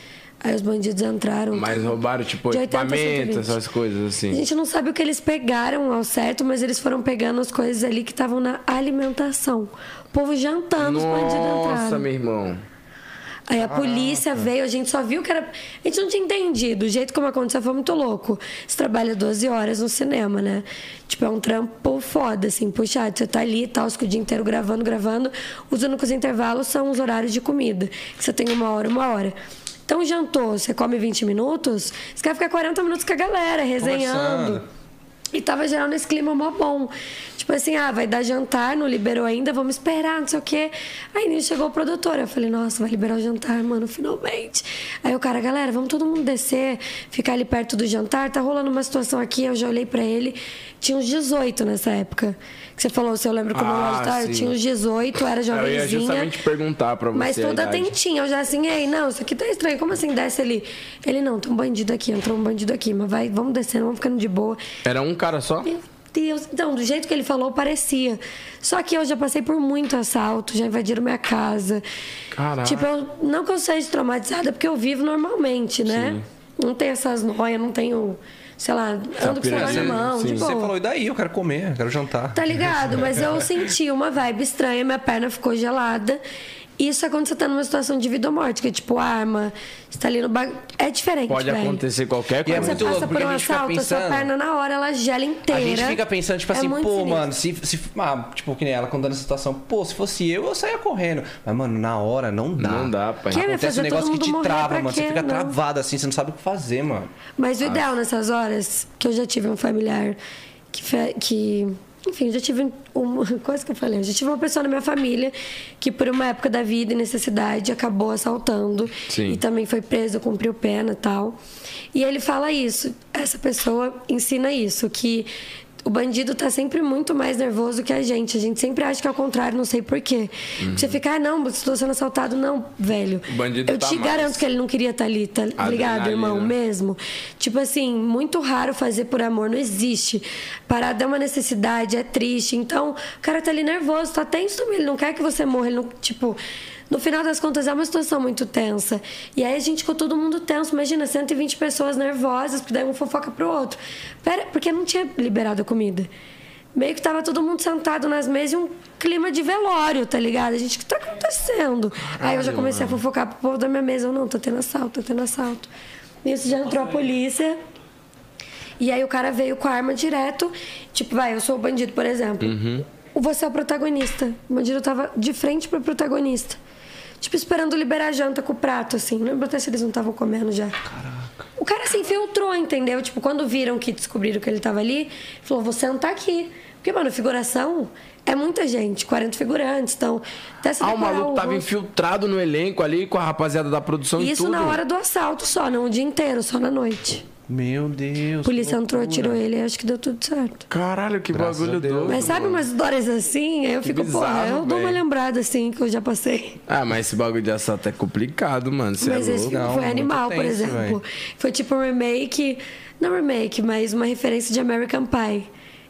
Aí os bandidos entraram. Mas roubaram, tipo, De 80 a equipamento, 120. essas coisas A assim. gente não sabe o que eles pegaram ao certo, mas eles foram pegando as coisas ali que estavam na alimentação. O povo jantando, os bandidos Nossa, entraram. meu irmão. Aí a polícia veio, a gente só viu que era. A gente não tinha entendido. O jeito como aconteceu foi muito louco. Você trabalha 12 horas no cinema, né? Tipo, é um trampo foda, assim, puxado. Você tá ali e tal, o dia inteiro gravando, gravando. Os únicos intervalos são os horários de comida. Que você tem uma hora, uma hora. Então, jantou, você come 20 minutos, você quer ficar 40 minutos com a galera, resenhando. Conversando. E tava gerando esse clima mó bom. Tipo assim, ah, vai dar jantar, não liberou ainda, vamos esperar, não sei o quê. Aí nisso chegou o produtor. Eu falei, nossa, vai liberar o jantar, mano, finalmente. Aí o cara, galera, vamos todo mundo descer, ficar ali perto do jantar. Tá rolando uma situação aqui, eu já olhei pra ele. Tinha uns 18 nessa época. Que você falou, se eu lembro como Ah, ah, tá, sim. tinha uns 18, era Eu ia jovenzinha. justamente perguntar pra você. Mas toda idade. atentinha, eu já assim, ei, não, isso aqui tá estranho, como assim desce ali? Ele, não, tem um bandido aqui, entrou um bandido aqui, mas vai, vamos descendo, vamos ficando de boa. Era um cara só? Meu Deus, então, do jeito que ele falou, parecia. Só que eu já passei por muito assalto, já invadiram minha casa. Caraca. Tipo, eu, não que eu seja traumatizada, porque eu vivo normalmente, né? Não tenho essas noias, não tenho, sei lá, ando com celular na mão, sim. de Você boa. falou, e daí? Eu quero comer, eu quero jantar. Tá ligado? Mas eu senti uma vibe estranha, minha perna ficou gelada. Isso é quando você tá numa situação de vida ou morte, que é tipo arma, você tá ali no bagulho. É diferente, Pode velho. acontecer qualquer E é coisa. Você muito passa louco, por um a assalto, a sua pensando- perna na hora ela gela inteira. A gente fica pensando, tipo É assim, pô, sinistro. mano, se, se. Ah, tipo, que nem ela contando a situação, pô, se fosse eu, eu saía correndo. Mas, mano, na hora não dá. Não dá, pai. Que é, vai Acontece fazer um negócio todo que te mundo morrer trava, mano. Você quê? fica Não. travado assim, você não sabe o que fazer, mano. Mas o ideal nessas horas, que eu já tive um familiar que. fe- que enfim, já tive uma coisa que eu falei. Já tive uma pessoa na minha família que, por uma época da vida e necessidade, acabou assaltando. Sim. E também foi preso, cumpriu pena e tal. E ele fala isso. Essa pessoa ensina isso, que o bandido tá sempre muito mais nervoso que a gente. A gente sempre acha que é o contrário, não sei porquê. Você fica, ah, não, estou sendo assaltado. Não, velho. O bandido eu tá te mais. garanto que ele não queria estar ali, tá ligado, Adrenalina. irmão? Mesmo. Tipo assim, muito raro fazer por amor, não existe. Parada é uma necessidade, é triste. Então, o cara tá ali nervoso, tá tenso também. Ele não quer que você morra, ele não, tipo. No final das contas, é uma situação muito tensa. E aí a gente ficou todo mundo tenso. Imagina, 120 pessoas nervosas, porque daí um fofoca pro outro. Pera, porque não tinha liberado a comida. Meio que tava todo mundo sentado nas mesas e um clima de velório, tá ligado? A gente, o que tá acontecendo? aí eu já comecei a fofocar pro povo da minha mesa. Eu, não, tá tendo assalto, tá tendo assalto. Nisso já entrou a polícia. E aí o cara veio com a arma direto. Tipo, vai, eu sou o bandido, por exemplo. Você é o protagonista. O bandido tava de frente pro protagonista. Tipo, esperando liberar a janta com o prato, assim. Não lembro até se eles não estavam comendo já. Caraca. O cara se infiltrou, entendeu? Tipo, quando viram que descobriram que ele tava ali, falou, vou sentar aqui. Porque, mano, figuração é muita gente, 40 figurantes. Então, até se Ah, o maluco tava rosto- infiltrado no elenco ali com a rapaziada da produção e Isso tudo. na hora do assalto só, não o dia inteiro, só na noite. Meu Deus. A polícia entrou, loucura. tirou ele e acho que deu tudo certo. Caralho, que Graças bagulho doido. Mas sabe umas histórias assim? Aí eu Que fico, porra, bizarro, eu dou uma lembrada assim que eu já passei. Ah, mas esse bagulho de assalto é complicado, mano. Você é Mas esse louco. filme Não, foi animal, por tenso, exemplo. velho. Foi tipo um remake, não remake, mas uma referência de American Pie.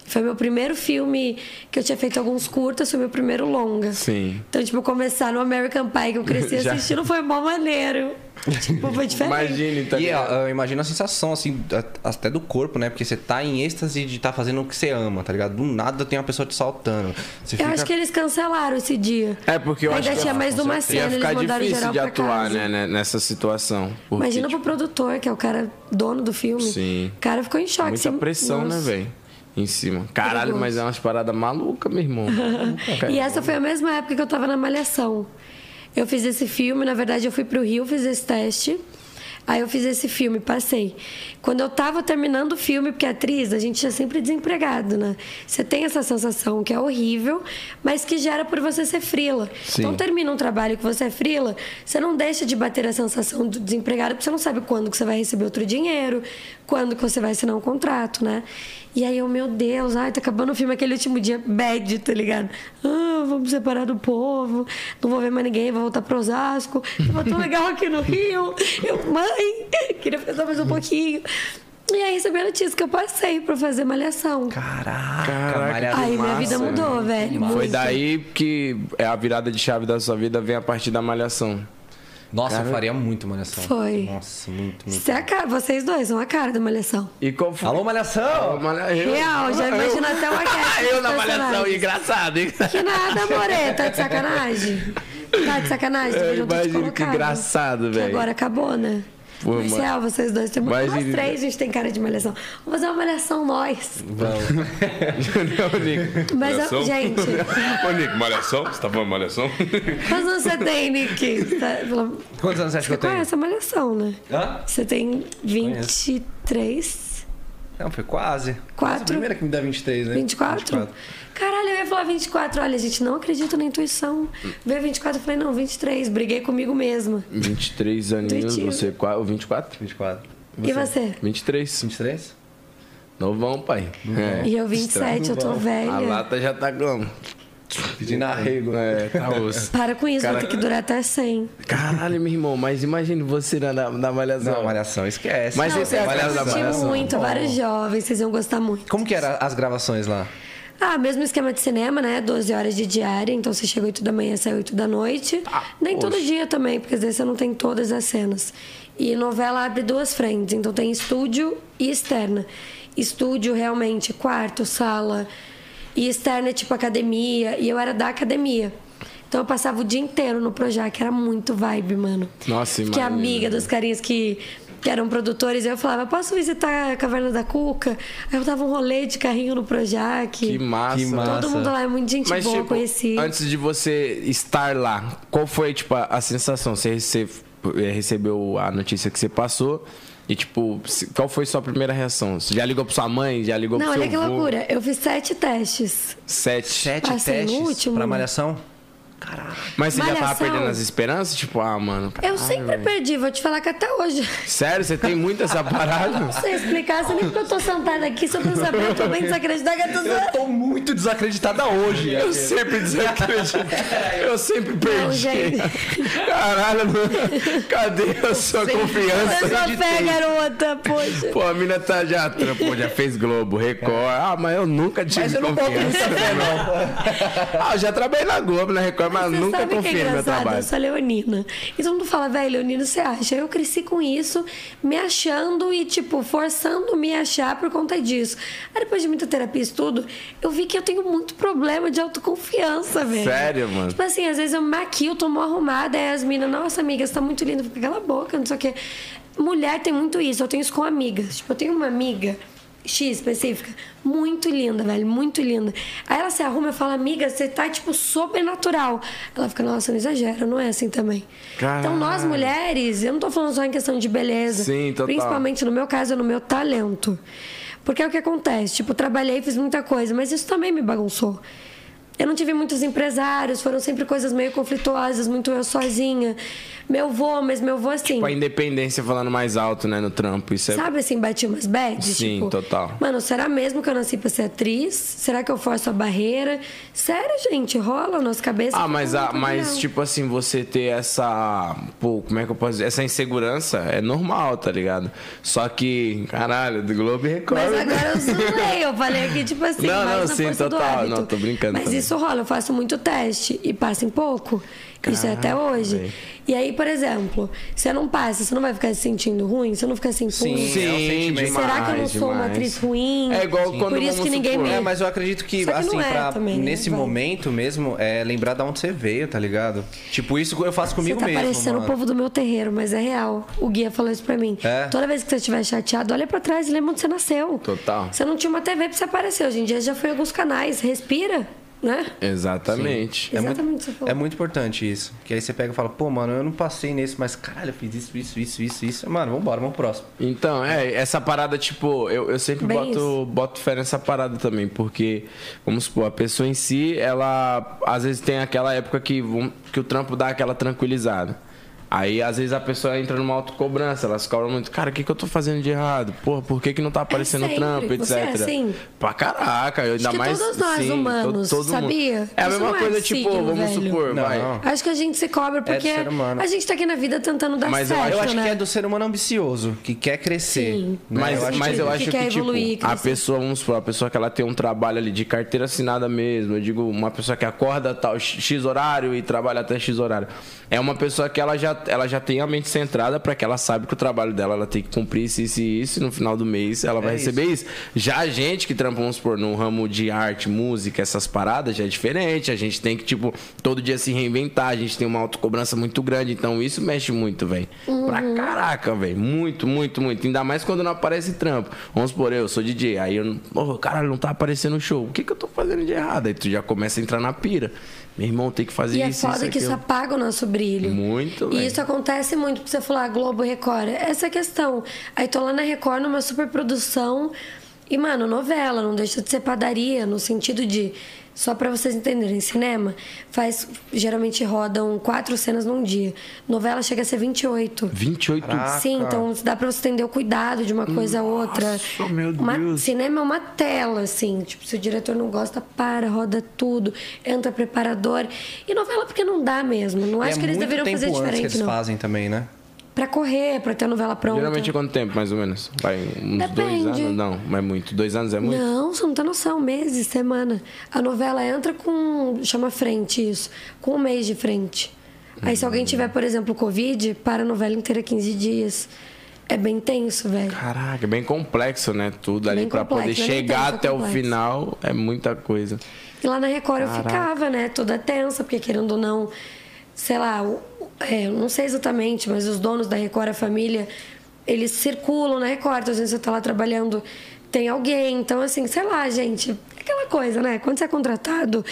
Foi meu primeiro filme que eu tinha feito alguns curtas, foi meu primeiro longa. Sim. Então, tipo, começar no American Pie, que eu cresci Já. assistindo, foi mó maneiro. Tipo, foi diferente. Imagine, tá E ligado? eu imagino a sensação, assim, até do corpo, né? Porque você tá em êxtase de estar fazendo o que você ama, tá ligado? Do nada tem uma pessoa te saltando. Você Eu fica... acho que eles cancelaram esse dia. É, porque eu Ainda acho que tinha ia- mais de uma ia cena, eles ficar mandaram difícil geral de atuar, casa. né, né, nessa situação. Porque, Imagina tipo, pro produtor, que é o cara dono do filme. Sim. O cara ficou em choque. Muita assim, pressão, né, nossa. velho? Em cima. Caralho, Perigoso. mas é umas paradas malucas, meu irmão. E essa foi a mesma época que eu tava na Malhação. Eu fiz esse filme, na verdade eu fui pro Rio, fiz esse teste. Aí eu fiz esse filme, passei. Quando eu tava terminando o filme, porque atriz, a gente é sempre desempregado, né? Você tem essa sensação que é horrível, mas que gera por você ser frila. Sim. Então termina um trabalho que você é frila, você não deixa de bater a sensação do desempregado, porque você não sabe quando que você vai receber outro dinheiro, quando que você vai assinar um contrato, né? E aí eu, meu Deus, ai, tá acabando o filme aquele último dia bad, tá ligado? Ah, vamos separar do povo, não vou ver mais ninguém, vou voltar pro Osasco. Tava tão legal aqui no Rio. Eu, mãe, queria pensar mais um pouquinho. E aí recebi a notícia que eu passei pra fazer malhação. Caraca, Caraca, malhador. Aí minha vida mudou, velho. Foi muito. daí que é a virada de chave da sua vida vem a partir da malhação. Nossa, Cara- eu faria muito malhação. Foi. Nossa, muito, muito. Você é a cara, vocês dois são a cara da malhação. E qual foi? Alô, malhação! Malha- eu- Real, já imagina até uma Ah, eu na malhação, engraçado, hein? Que nada, more, tá de sacanagem? Tá de sacanagem? Eu imagino que engraçado, Que velho. agora acabou, né? Pô, Mas mano. real, vocês dois têm muito. Nós três, a gente tem cara de malhação. Vamos fazer uma malhação nós. Vamos. Não, Nico. Mas, Malhação? gente, Ô, Nico, malhação? Você tá falando malhação? quantos anos você tem, Nick? Tá, Quantos anos você acha que Você eu tenho? conhece a malhação, né? Hã? Você tem 23, Não, foi quase. Quatro? Mas a primeira que me dá 23, né? 24? Caralho, eu ia falar 24. Olha, gente, não acredito na intuição. Veio 24, eu falei, não, 23. Briguei comigo mesma. 23 aninhos, Intuitivo. você qual? 24? 24. E você? 23. 23? Novão, pai. É. E eu 27, eu tô A velha. lata já tá como? Pedindo arrego. É, tá osso. Para com isso, Cara- vai ter que durar até 100. Caralho, meu irmão, mas imagine você na, na, na malhação. Não, malhação, esquece. Mas Não, esse é vocês a cara da malhação. muito, vários jovens, vocês iam gostar muito. Como que eram as gravações lá? Ah, mesmo esquema de cinema, né? 12 horas de diária, então você chega 8 da manhã, sai 8 da noite. Nem todo dia também, porque às vezes você não tem todas as cenas. E novela abre duas frentes, então tem estúdio e externa. Estúdio realmente, quarto, sala. E externa é tipo academia, e eu era da academia. Então eu passava o dia inteiro no Projac, era muito vibe, mano. Nossa, Fiquei imagina. amiga dos carinhas que, que eram produtores. Eu falava, posso visitar a Caverna da Cuca? Aí eu dava um rolê de carrinho no Projac. Que massa. Que massa. Todo mundo lá é muito gente Mas, boa, tipo, conheci. antes de você estar lá, qual foi, tipo, a, a sensação? Você eh, recebeu a notícia que você passou e, tipo, qual foi sua primeira reação? Você já ligou pra sua mãe? Já ligou Não, pro seu olha que avô? loucura. Eu fiz sete testes. Sete. Sete Passei no testes último, pra né? Malhação? Mas você já tava Malhação. perdendo as esperanças? Tipo, ah, mano... Eu caralho, sempre velho. perdi, vou te falar que até hoje. Sério? Você tem muito essa parada? Se eu explicasse, nem porque eu tô sentada aqui, se eu pensamento, eu tô bem desacreditada é tudo. Eu tô muito desacreditada hoje. Eu sempre desacredito. Eu sempre Não, perdi. gente. Caralho, não- cadê a sua confiança? Eu sou fé, garota, poxa. Pô, a mina tá já, pô, já fez Globo, Record. Ah, mas eu nunca tive Mas eu não confiança. fé, não. Ah, eu já trabalhei na Globo, na Record, mas, Você nunca sabe que é no meu engraçado? trabalho. Eu sou leonina. E todo mundo fala, velho, leonino você acha? Eu cresci com isso, me achando e, tipo, forçando me achar por conta disso. Aí depois de muita terapia e estudo, eu vi que eu tenho muito problema de autoconfiança, velho. Sério, mano? Tipo assim, às vezes eu maquio, tô mó arrumada, aí as minas, nossa, amiga, você tá muito linda, fica cala a boca, não sei o quê. Mulher tem muito isso, eu tenho isso com amigas. Tipo, eu tenho uma amiga. X específica, muito linda, velho, muito linda. Aí ela se arruma e fala, amiga, você tá, tipo, sobrenatural. Ela fica, nossa, não exagera, não é assim também. Então, nós Caralho. mulheres, eu não tô falando só em questão de beleza. Sim, total. Principalmente no meu caso, no meu talento. Porque é o que acontece, tipo, trabalhei, fiz muita coisa, mas isso também me bagunçou. Eu não tive muitos empresários, foram sempre coisas meio conflituosas, muito eu sozinha. Meu vô, mas meu vô assim. Com a independência falando mais alto, né, no trampo. Isso é. Sabe assim, bati umas bad? Sim, tipo, total. Mano, será mesmo que eu nasci pra ser atriz? Será que eu forço a barreira? Sério, gente, rola nossa cabeça. Ah, mas, a, mas não. tipo assim, você ter essa. Pô, como é que eu posso dizer? Essa insegurança é normal, tá ligado? Só que, caralho, do Globo Record. Mas agora eu zoei, eu falei aqui, tipo assim, Não, não, sim, total. Não, tô brincando Mas também. isso rola, eu faço muito teste e passa em pouco. Isso é até hoje. véi. E aí, por exemplo, você não passa, você não vai ficar se sentindo ruim? Você não fica assim, Sim, é um Sim, sentimento. demais, será que eu não sou uma demais. atriz ruim? É igual Por quando, isso vamos que ninguém supor, me... É, mas eu acredito que, que assim, é pra, também, né? nesse Vai. momento mesmo, é lembrar de onde você veio, tá ligado? Tipo, isso eu faço Você comigo tá mesmo. parecendo o mano. povo do meu terreiro, mas é real. O guia falou isso pra mim. É? Toda vez que você estiver chateado, olha pra trás e lembra onde você nasceu. Total. Você não tinha uma TV pra você aparecer. Hoje em dia já foi em alguns canais. Respira, né? Exatamente. É muito, Exatamente o que você falou. é muito importante isso. Que aí você pega e fala, pô, mano, eu não passei nesse, mas caralho, eu fiz isso, isso, isso, isso, isso. Mano, vambora, vamos pro próximo. Então, é, essa parada, tipo, eu, eu sempre Bem boto, boto fé nessa parada também, porque, vamos supor, a pessoa em si, ela às vezes tem aquela época que, que o trampo dá aquela tranquilizada. Aí, às vezes, a pessoa entra numa autocobrança, ela se cobra muito. Cara, o que, que eu tô fazendo de errado? Porra, por que, que não tá aparecendo o sempre. trampo, etc. É assim? Pra caraca, eu ainda que mais. todos nós sim, humanos, sabia? É a mesma não é coisa, tipo, signo, vamos velho. supor, Não. vai. Acho que a gente se cobra porque ser humano. a gente tá aqui na vida tentando dar Mas certo, acho- Eu acho né? que é do ser humano ambicioso, que quer crescer. Sim. né? Mas, eu acho mas que- eu que acho que, quer tipo, evoluir, a pessoa, vamos supor, a pessoa que ela tem um trabalho ali de carteira assinada mesmo, eu digo, uma pessoa que acorda tal X horário e trabalha até X horário. É uma pessoa que ela já, ela já tem a mente centrada para que ela sabe que o trabalho dela ela tem que cumprir isso, isso e isso, e no final do mês ela vai É receber isso. Já a gente que trampa, vamos supor, no ramo de arte, música, essas paradas, já é diferente. A gente tem que, tipo, todo dia se reinventar, a gente tem uma autocobrança muito grande, então isso mexe muito, velho. Pra caraca, velho. Muito, muito, muito. Ainda mais quando não aparece trampo. Vamos supor, eu sou DJ, aí eu não. Porra, caralho, não tá aparecendo o show. O que, que eu tô fazendo de errado? Aí tu já começa a entrar na pira. Meu irmão tem que fazer E é isso. foda isso, que isso apaga o nosso brilho. Muito, E isso acontece muito, porque você falar ah, Globo Record. Essa é a questão. Aí tô lá na Record numa super produção. E, mano, novela, não deixa de ser padaria, no sentido de. Só pra vocês entenderem, cinema faz. Geralmente rodam quatro cenas num dia. Novela chega a ser 28. 28 Caraca. Sim, então dá pra você entender o cuidado de uma coisa a outra. Nossa, meu Uma- Deus. cinema é uma tela, assim. Tipo, se o diretor não gosta, para, roda tudo, entra preparador. E novela porque não dá mesmo. Não acho é que eles muito deveriam tempo fazer antes que diferente, eles não. fazem também, né? Pra correr, pra ter a novela pronta. Geralmente quanto tempo, mais ou menos? Vai, uns dois Depende. anos? Não, mas é muito. Dois anos é muito? Não, você não tem noção. Meses, semana. A novela entra com. chama frente isso. Com um mês de frente. Aí se alguém tiver, por exemplo, Covid, para a novela inteira 15 dias. É bem tenso, velho. Caraca, é bem complexo, né? Tudo ali Bem pra poder complexo, né? chegar Então, até o complexo. final é muita coisa. E lá na Record eu Caraca. ficava, né? Toda tensa, porque querendo ou não, sei lá, o- é, não sei exatamente, mas os donos da Record, a família, eles circulam na Record. Às vezes você tá lá trabalhando, tem alguém. Então, assim, sei lá, gente. é Aquela coisa, né? Quando você é contratado,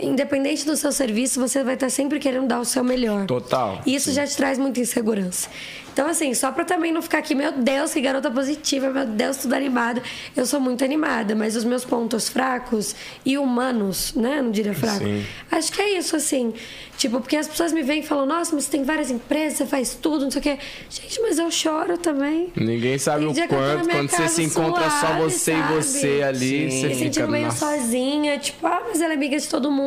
independente do seu serviço, você vai estar sempre querendo dar o seu melhor. Total. E isso já te traz muita insegurança. Então, assim, só pra também não ficar aqui, meu Deus, que garota positiva, meu Deus, tudo animado. Eu sou muito animada, mas os meus pontos fracos e humanos, né? Não diria fraco. Sim. Acho que é isso, assim. Tipo, porque as pessoas me vêm e falam, nossa, mas você tem várias empresas, você faz tudo, não sei o quê. Gente, mas eu choro também. Ninguém sabe Tem o quanto, quando você se encontra só suave, você sabe? e você ali, Sim. você Me fica. sentindo meio nossa. sozinha, tipo, ah, mas ela é amiga de todo mundo.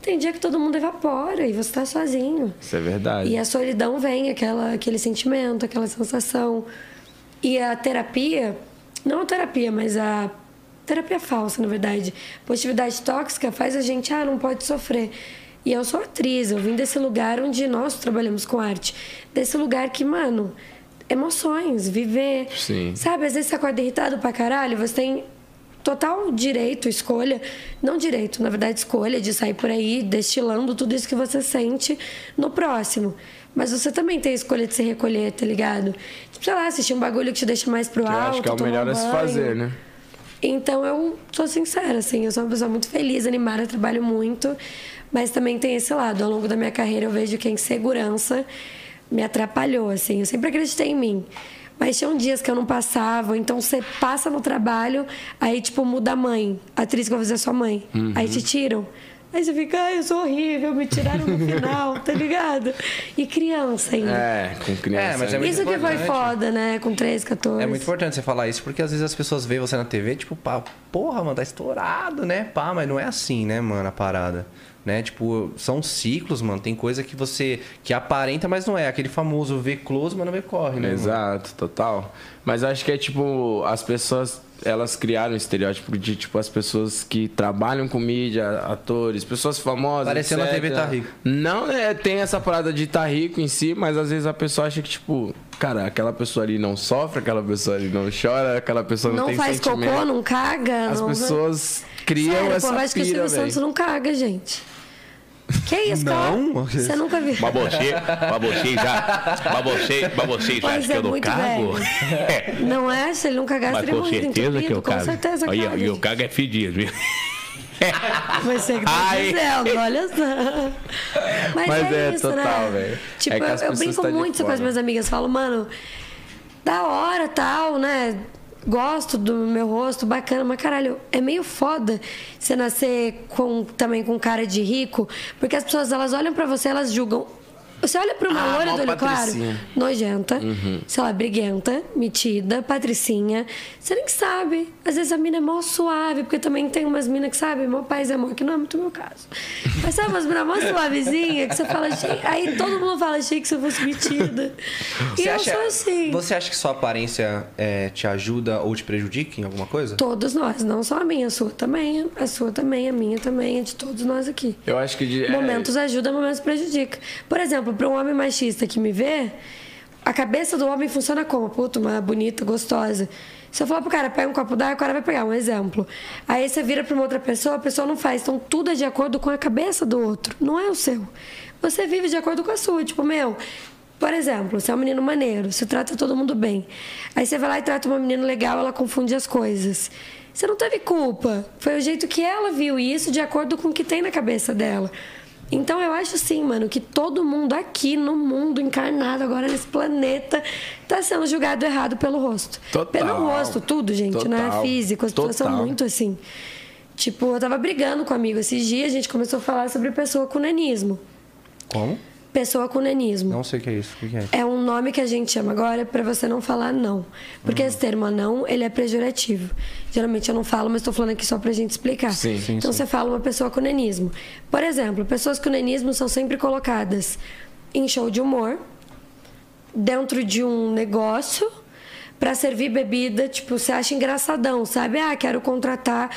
Tem dia que todo mundo evapora e você tá sozinho. Isso é verdade. E a solidão vem, aquela, aquele sentimento, aquela sensação. E a terapia, não a terapia, mas a terapia falsa, na verdade. Positividade tóxica faz a gente, ah, não pode sofrer. E eu sou atriz, eu vim desse lugar onde nós trabalhamos com arte. Desse lugar que, mano, emoções, viver. Sim. Sabe, às vezes você acorda irritado pra caralho, você tem total direito, escolha, não direito, na verdade, escolha de sair por aí destilando tudo isso que você sente no próximo. Mas você também tem a escolha de se recolher, tá ligado? Tipo, sei lá, assistir um bagulho que te deixa mais pro Que alto. acho que é o melhor um a se fazer, né? Então eu sou sincera, assim, eu sou uma pessoa muito feliz, animada, trabalho muito, mas também tem esse lado. Ao longo da minha carreira eu vejo que a insegurança me atrapalhou, assim. Eu sempre acreditei em mim. Mas tinham dias que eu não passava, então você passa no trabalho, aí tipo muda a mãe, a atriz que vai fazer sua mãe. Aí te tiram. Aí você fica, ai, eu sou horrível, me tiraram no final, tá ligado? E criança ainda. É, com criança. É, mas é muito Isso que foi importante. foda, né? Com 13, 14. É muito importante você falar isso, porque às vezes as pessoas veem você na TV, tipo, pá, porra, mano, tá estourado, né? Pá, mas não é assim, né, mano, a parada. Né? Tipo, são ciclos, mano. Tem coisa que você. que aparenta, mas não é. Aquele famoso vê close, mas não vê corre, né? mano? Exato, total. Mas acho que é tipo, as pessoas, elas criaram um estereótipo de, tipo, as pessoas que trabalham com mídia, atores, pessoas famosas. Parecendo a etc. TV Tá Rico. Não, é, tem essa parada de estar rico em si, mas às vezes a pessoa acha que, tipo, cara, aquela pessoa ali não sofre, aquela pessoa ali não chora, aquela pessoa não, Não tem faz sentimento. cocô, não caga. As não... pessoas criam Sério, essa pô, acho que o Silvio Santos não caga, gente. Que isso, Não? cara? Você nunca viu. Mas você, mas você já, mas você, mas você já Pois acha que é, eu não cago? velho. Não é? Se ele não cagasse, Mas seria com muito certeza entupido. que eu Com cago. certeza Olha, caga. e o gente. cago é fedido, viu? Você que tá Ai. dizendo, olha só. Mas, Mas é, é isso, total, né? velho. Tipo, É que eu, eu brinco tá muito com as minhas amigas. Falo, mano, da hora, tal, né? Gosto do meu rosto, bacana, mas caralho, é meio foda você nascer com, também com cara de rico, porque as pessoas elas olham pra você, elas julgam. Você olha pra uma Ah, loira mó do olho claro, nojenta, Uhum. sei lá, briguenta, metida, patricinha. Você nem sabe. Às vezes a mina é mó suave, porque também tem umas minas que, sabe, mó paz e amor, que não é muito meu caso. Mas sabe, umas minas mó suavezinha, que você fala, aí todo mundo fala, achei que você fosse metida. E Você eu acha, sou assim. você acha que sua aparência é, te ajuda ou te prejudica em alguma coisa? Todos nós, não só a minha, a sua também, a sua também, a minha também, a de todos nós aqui. Eu acho que de, é, Momentos ajuda, momentos prejudica. Por exemplo, para um homem machista que me vê, a cabeça do homem funciona como? Puta, uma bonita, gostosa. Se eu falar pro cara, pega um copo d'água, o cara vai pegar um exemplo. Aí você vira pra uma outra pessoa, a pessoa não faz. Então tudo é de acordo com a cabeça do outro, não é o seu. Você vive de acordo com a sua. Tipo, meu, por exemplo, você é um menino maneiro, você trata todo mundo bem. Aí você vai lá e trata uma menina legal, ela confunde as coisas. Você não teve culpa. Foi o jeito que ela viu isso de acordo com o que tem na cabeça dela. Então eu acho assim, mano, que todo mundo aqui no mundo encarnado agora nesse planeta tá sendo julgado errado pelo rosto. Total. Pelo rosto, tudo, gente, não é Total. físico. As pessoas são Total. muito assim. Tipo, eu tava brigando com um amigo esses dias, a gente começou a falar sobre pessoa com nanismo. Como? Pessoa com nanismo. Não sei o que é isso. O que é? É um nome que a gente chama agora para você não falar não. Porque esse termo não, ele é pejorativo. Geralmente eu não falo, mas estou falando aqui só pra gente explicar. Sim, sim, então sim. você fala uma pessoa com nanismo. Por exemplo, pessoas com nanismo são sempre colocadas em show de humor, dentro de um negócio, para servir bebida, tipo, você acha engraçadão, sabe? Ah, quero contratar.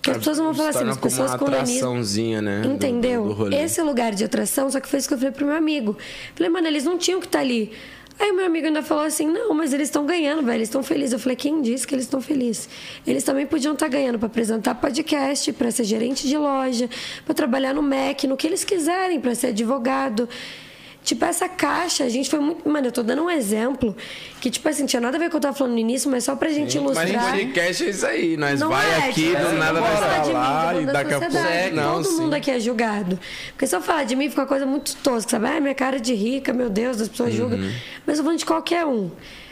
Porque as pessoas não vão falar assim, as pessoas com atraçãozinha, né, do- Entendeu? do rolê. Esse lugar de atração, só que foi isso que eu falei pro meu amigo. Falei, mano, eles não tinham que estar ali. Aí o meu amigo ainda falou assim: não, mas eles estão ganhando, velho, eles estão felizes. Eu falei: quem disse que eles estão felizes? Eles também podiam estar ganhando para apresentar podcast, para ser gerente de loja, para trabalhar no MEC, no que eles quiserem, para ser advogado. Tipo, essa caixa, a gente foi muito. Mano, eu tô dando um exemplo que, tipo assim, tinha nada a ver com o que eu tava falando no início, mas só pra gente Mas ilustrar. podcast é isso aí. Nós Não vai é, aqui, tipo do nada vai falar de mim, falar tô e daqui a pouco. sociedade. Não, Todo sim. mundo aqui é julgado. Porque se eu falar de mim, fica uma coisa muito tosca, sabe? Ai, minha cara de rica, meu Deus, as pessoas julgam. Uhum. Mas eu tô falando de qualquer um.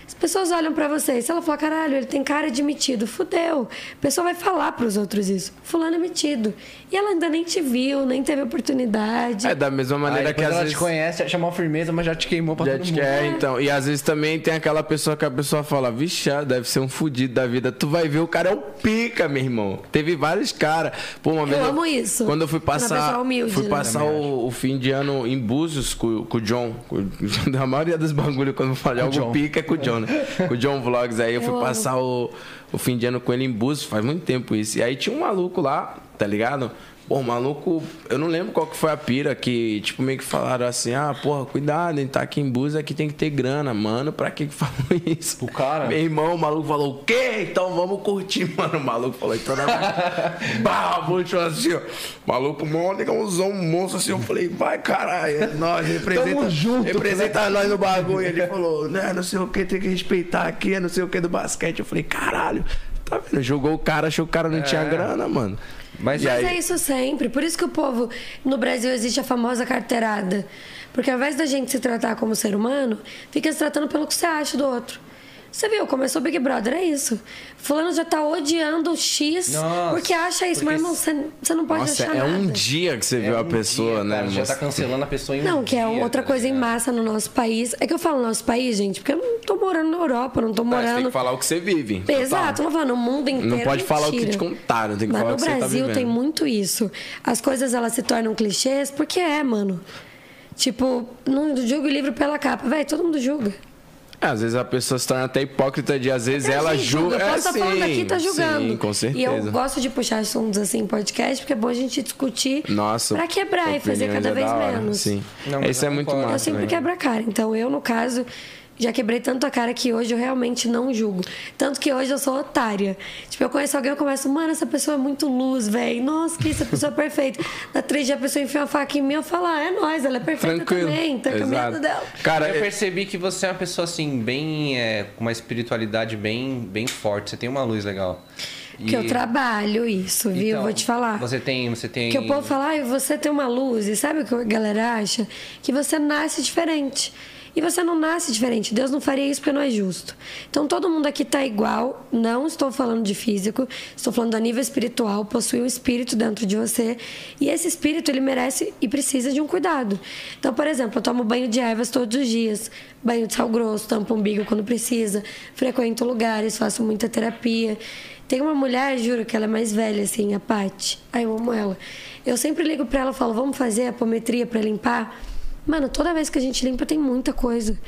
As pessoas olham pra você e se ela falar, caralho, ele tem cara de metido, fudeu. A pessoa vai falar pros outros isso. Fulano é metido. E ela ainda nem te viu, nem teve oportunidade. É da mesma Aí maneira que depois às ela vezes. te conhece, chama uma firmeza, mas já te queimou pra Já todo te mundo. quer, então. E às vezes também tem aquela pessoa que a pessoa fala, vixe, ah, deve ser um fudido da vida. Tu vai ver, o cara é o pica, meu irmão. Teve vários caras. Pô, uma vez. amo isso. Quando eu fui passar. pessoa humilde, fui né? passar o, o fim de ano em Búzios com, com o John. Com, a maioria dos bagulho, quando eu falo de algo John. pica, é com o John, né? Com o John Vlogs. Aí eu fui Eu passar o, o fim de ano com ele em Búzios, faz muito tempo isso. E aí tinha um maluco lá, tá ligado? Pô, o maluco, eu não lembro qual que foi a pira que, tipo, meio que falaram assim, ah, porra, cuidado, hein, tá aqui em Búzios, aqui tem que ter grana, mano, pra que que falou isso? O cara? Meu irmão, o maluco falou, o quê? Então vamos curtir, mano, o maluco falou, então não Bah, puxou assim, ó, maluco, mó negãozão, um monstro assim, eu falei, vai, caralho, é nós, representa, Tamo junto, representa nós no bagulho, ele falou, né, não sei o que, tem que respeitar aqui, não sei o que do basquete, eu falei, caralho, tá vendo, jogou o cara, achou que o cara não tinha grana, mano. Mas- Mas aí, é isso sempre. Por isso que o povo no Brasil existe a famosa carteirada. Porque ao invés da gente se tratar como ser humano, fica se tratando pelo que você acha do outro. Você viu, começou o Big Brother, é isso. Fulano já tá odiando o X Nossa, porque acha isso. porque Mas, irmão, você, você não pode Nossa, achar é nada. um dia que você viu a um pessoa, dia, né? cara, já tá cancelando a pessoa em um Não, que é outra tá coisa em ligado? massa no nosso país. É que eu falo nosso país, gente, porque eu não tô morando na Europa, não tô Não, Você tem morando. que falar o que você vive. total. Exato, não falando, o mundo inteiro. Não pode falar o que mentira. te contaram, tem que Mas falar no o que você tá Brasil vivendo. tem muito isso. As coisas elas se tornam clichês porque é, mano. Tipo, não julga o livro pela capa. Véi, todo mundo julga. É, às vezes a pessoa se torna até hipócrita de às vezes Até ela gente julga. Eu posso é, estar falando sim, aqui tá julgando. Sim, com certeza. E eu gosto de puxar assuntos assim em podcast, porque é bom a gente discutir Nossa. pra quebrar e fazer opiniões cada é vez menos. Sim. Não, Isso é muito massa. Eu sempre velho. quebro a cara. Então, eu, no caso, já quebrei tanto a cara que hoje eu realmente não julgo. Tanto que hoje eu sou otária. Tipo, eu conheço alguém, eu começo, mano, essa pessoa é muito luz, velho. Nossa, que essa pessoa é perfeita. Na três dias a pessoa enfia uma faca em mim, eu falo, ah, é nóis, ela é perfeita Tranquilo. também. Tá caminhando Exato. dela. Cara, eu é- percebi que você é uma pessoa assim, bem. É, com uma espiritualidade bem, bem forte. Você tem uma luz legal. Que eu trabalho isso, viu? Então, Vou te falar. Você tem. Você tem. Que o povo fala, ai, você tem uma luz. E sabe o que a galera acha? Que você nasce diferente. E você não nasce diferente. Deus não faria isso porque não é justo. Então todo mundo aqui tá igual. Não estou falando de físico. Estou falando a nível espiritual. Possui um espírito dentro de você. E esse espírito, ele merece e precisa de um cuidado. Então, por exemplo, eu tomo banho de ervas todos os dias. Banho de sal grosso, tampo o umbigo quando precisa. Frequento lugares, faço muita terapia. Tem uma mulher, juro, que ela é mais velha, assim, a Paty. Ai, eu amo ela. Eu sempre ligo pra ela e falo, vamos fazer apometria pra limpar? Mano, toda vez que a gente limpa tem muita coisa.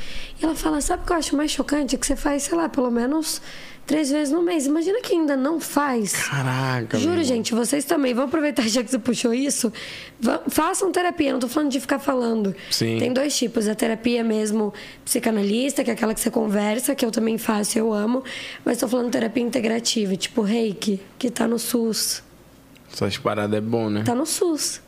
E ela fala, sabe o que eu acho mais chocante? É que você faz, sei lá, pelo menos três vezes no mês. Imagina que ainda não faz. Caraca. Juro, meu. gente, vocês também. Vão aproveitar já que você puxou isso. Vão- façam terapia, não tô falando de ficar falando. Sim. Tem dois tipos. A terapia mesmo psicanalista, que é aquela que você conversa, que eu também faço, eu amo. Mas tô falando terapia integrativa, tipo reiki, que tá no SUS. Essas paradas é bom, né? Tá no SUS.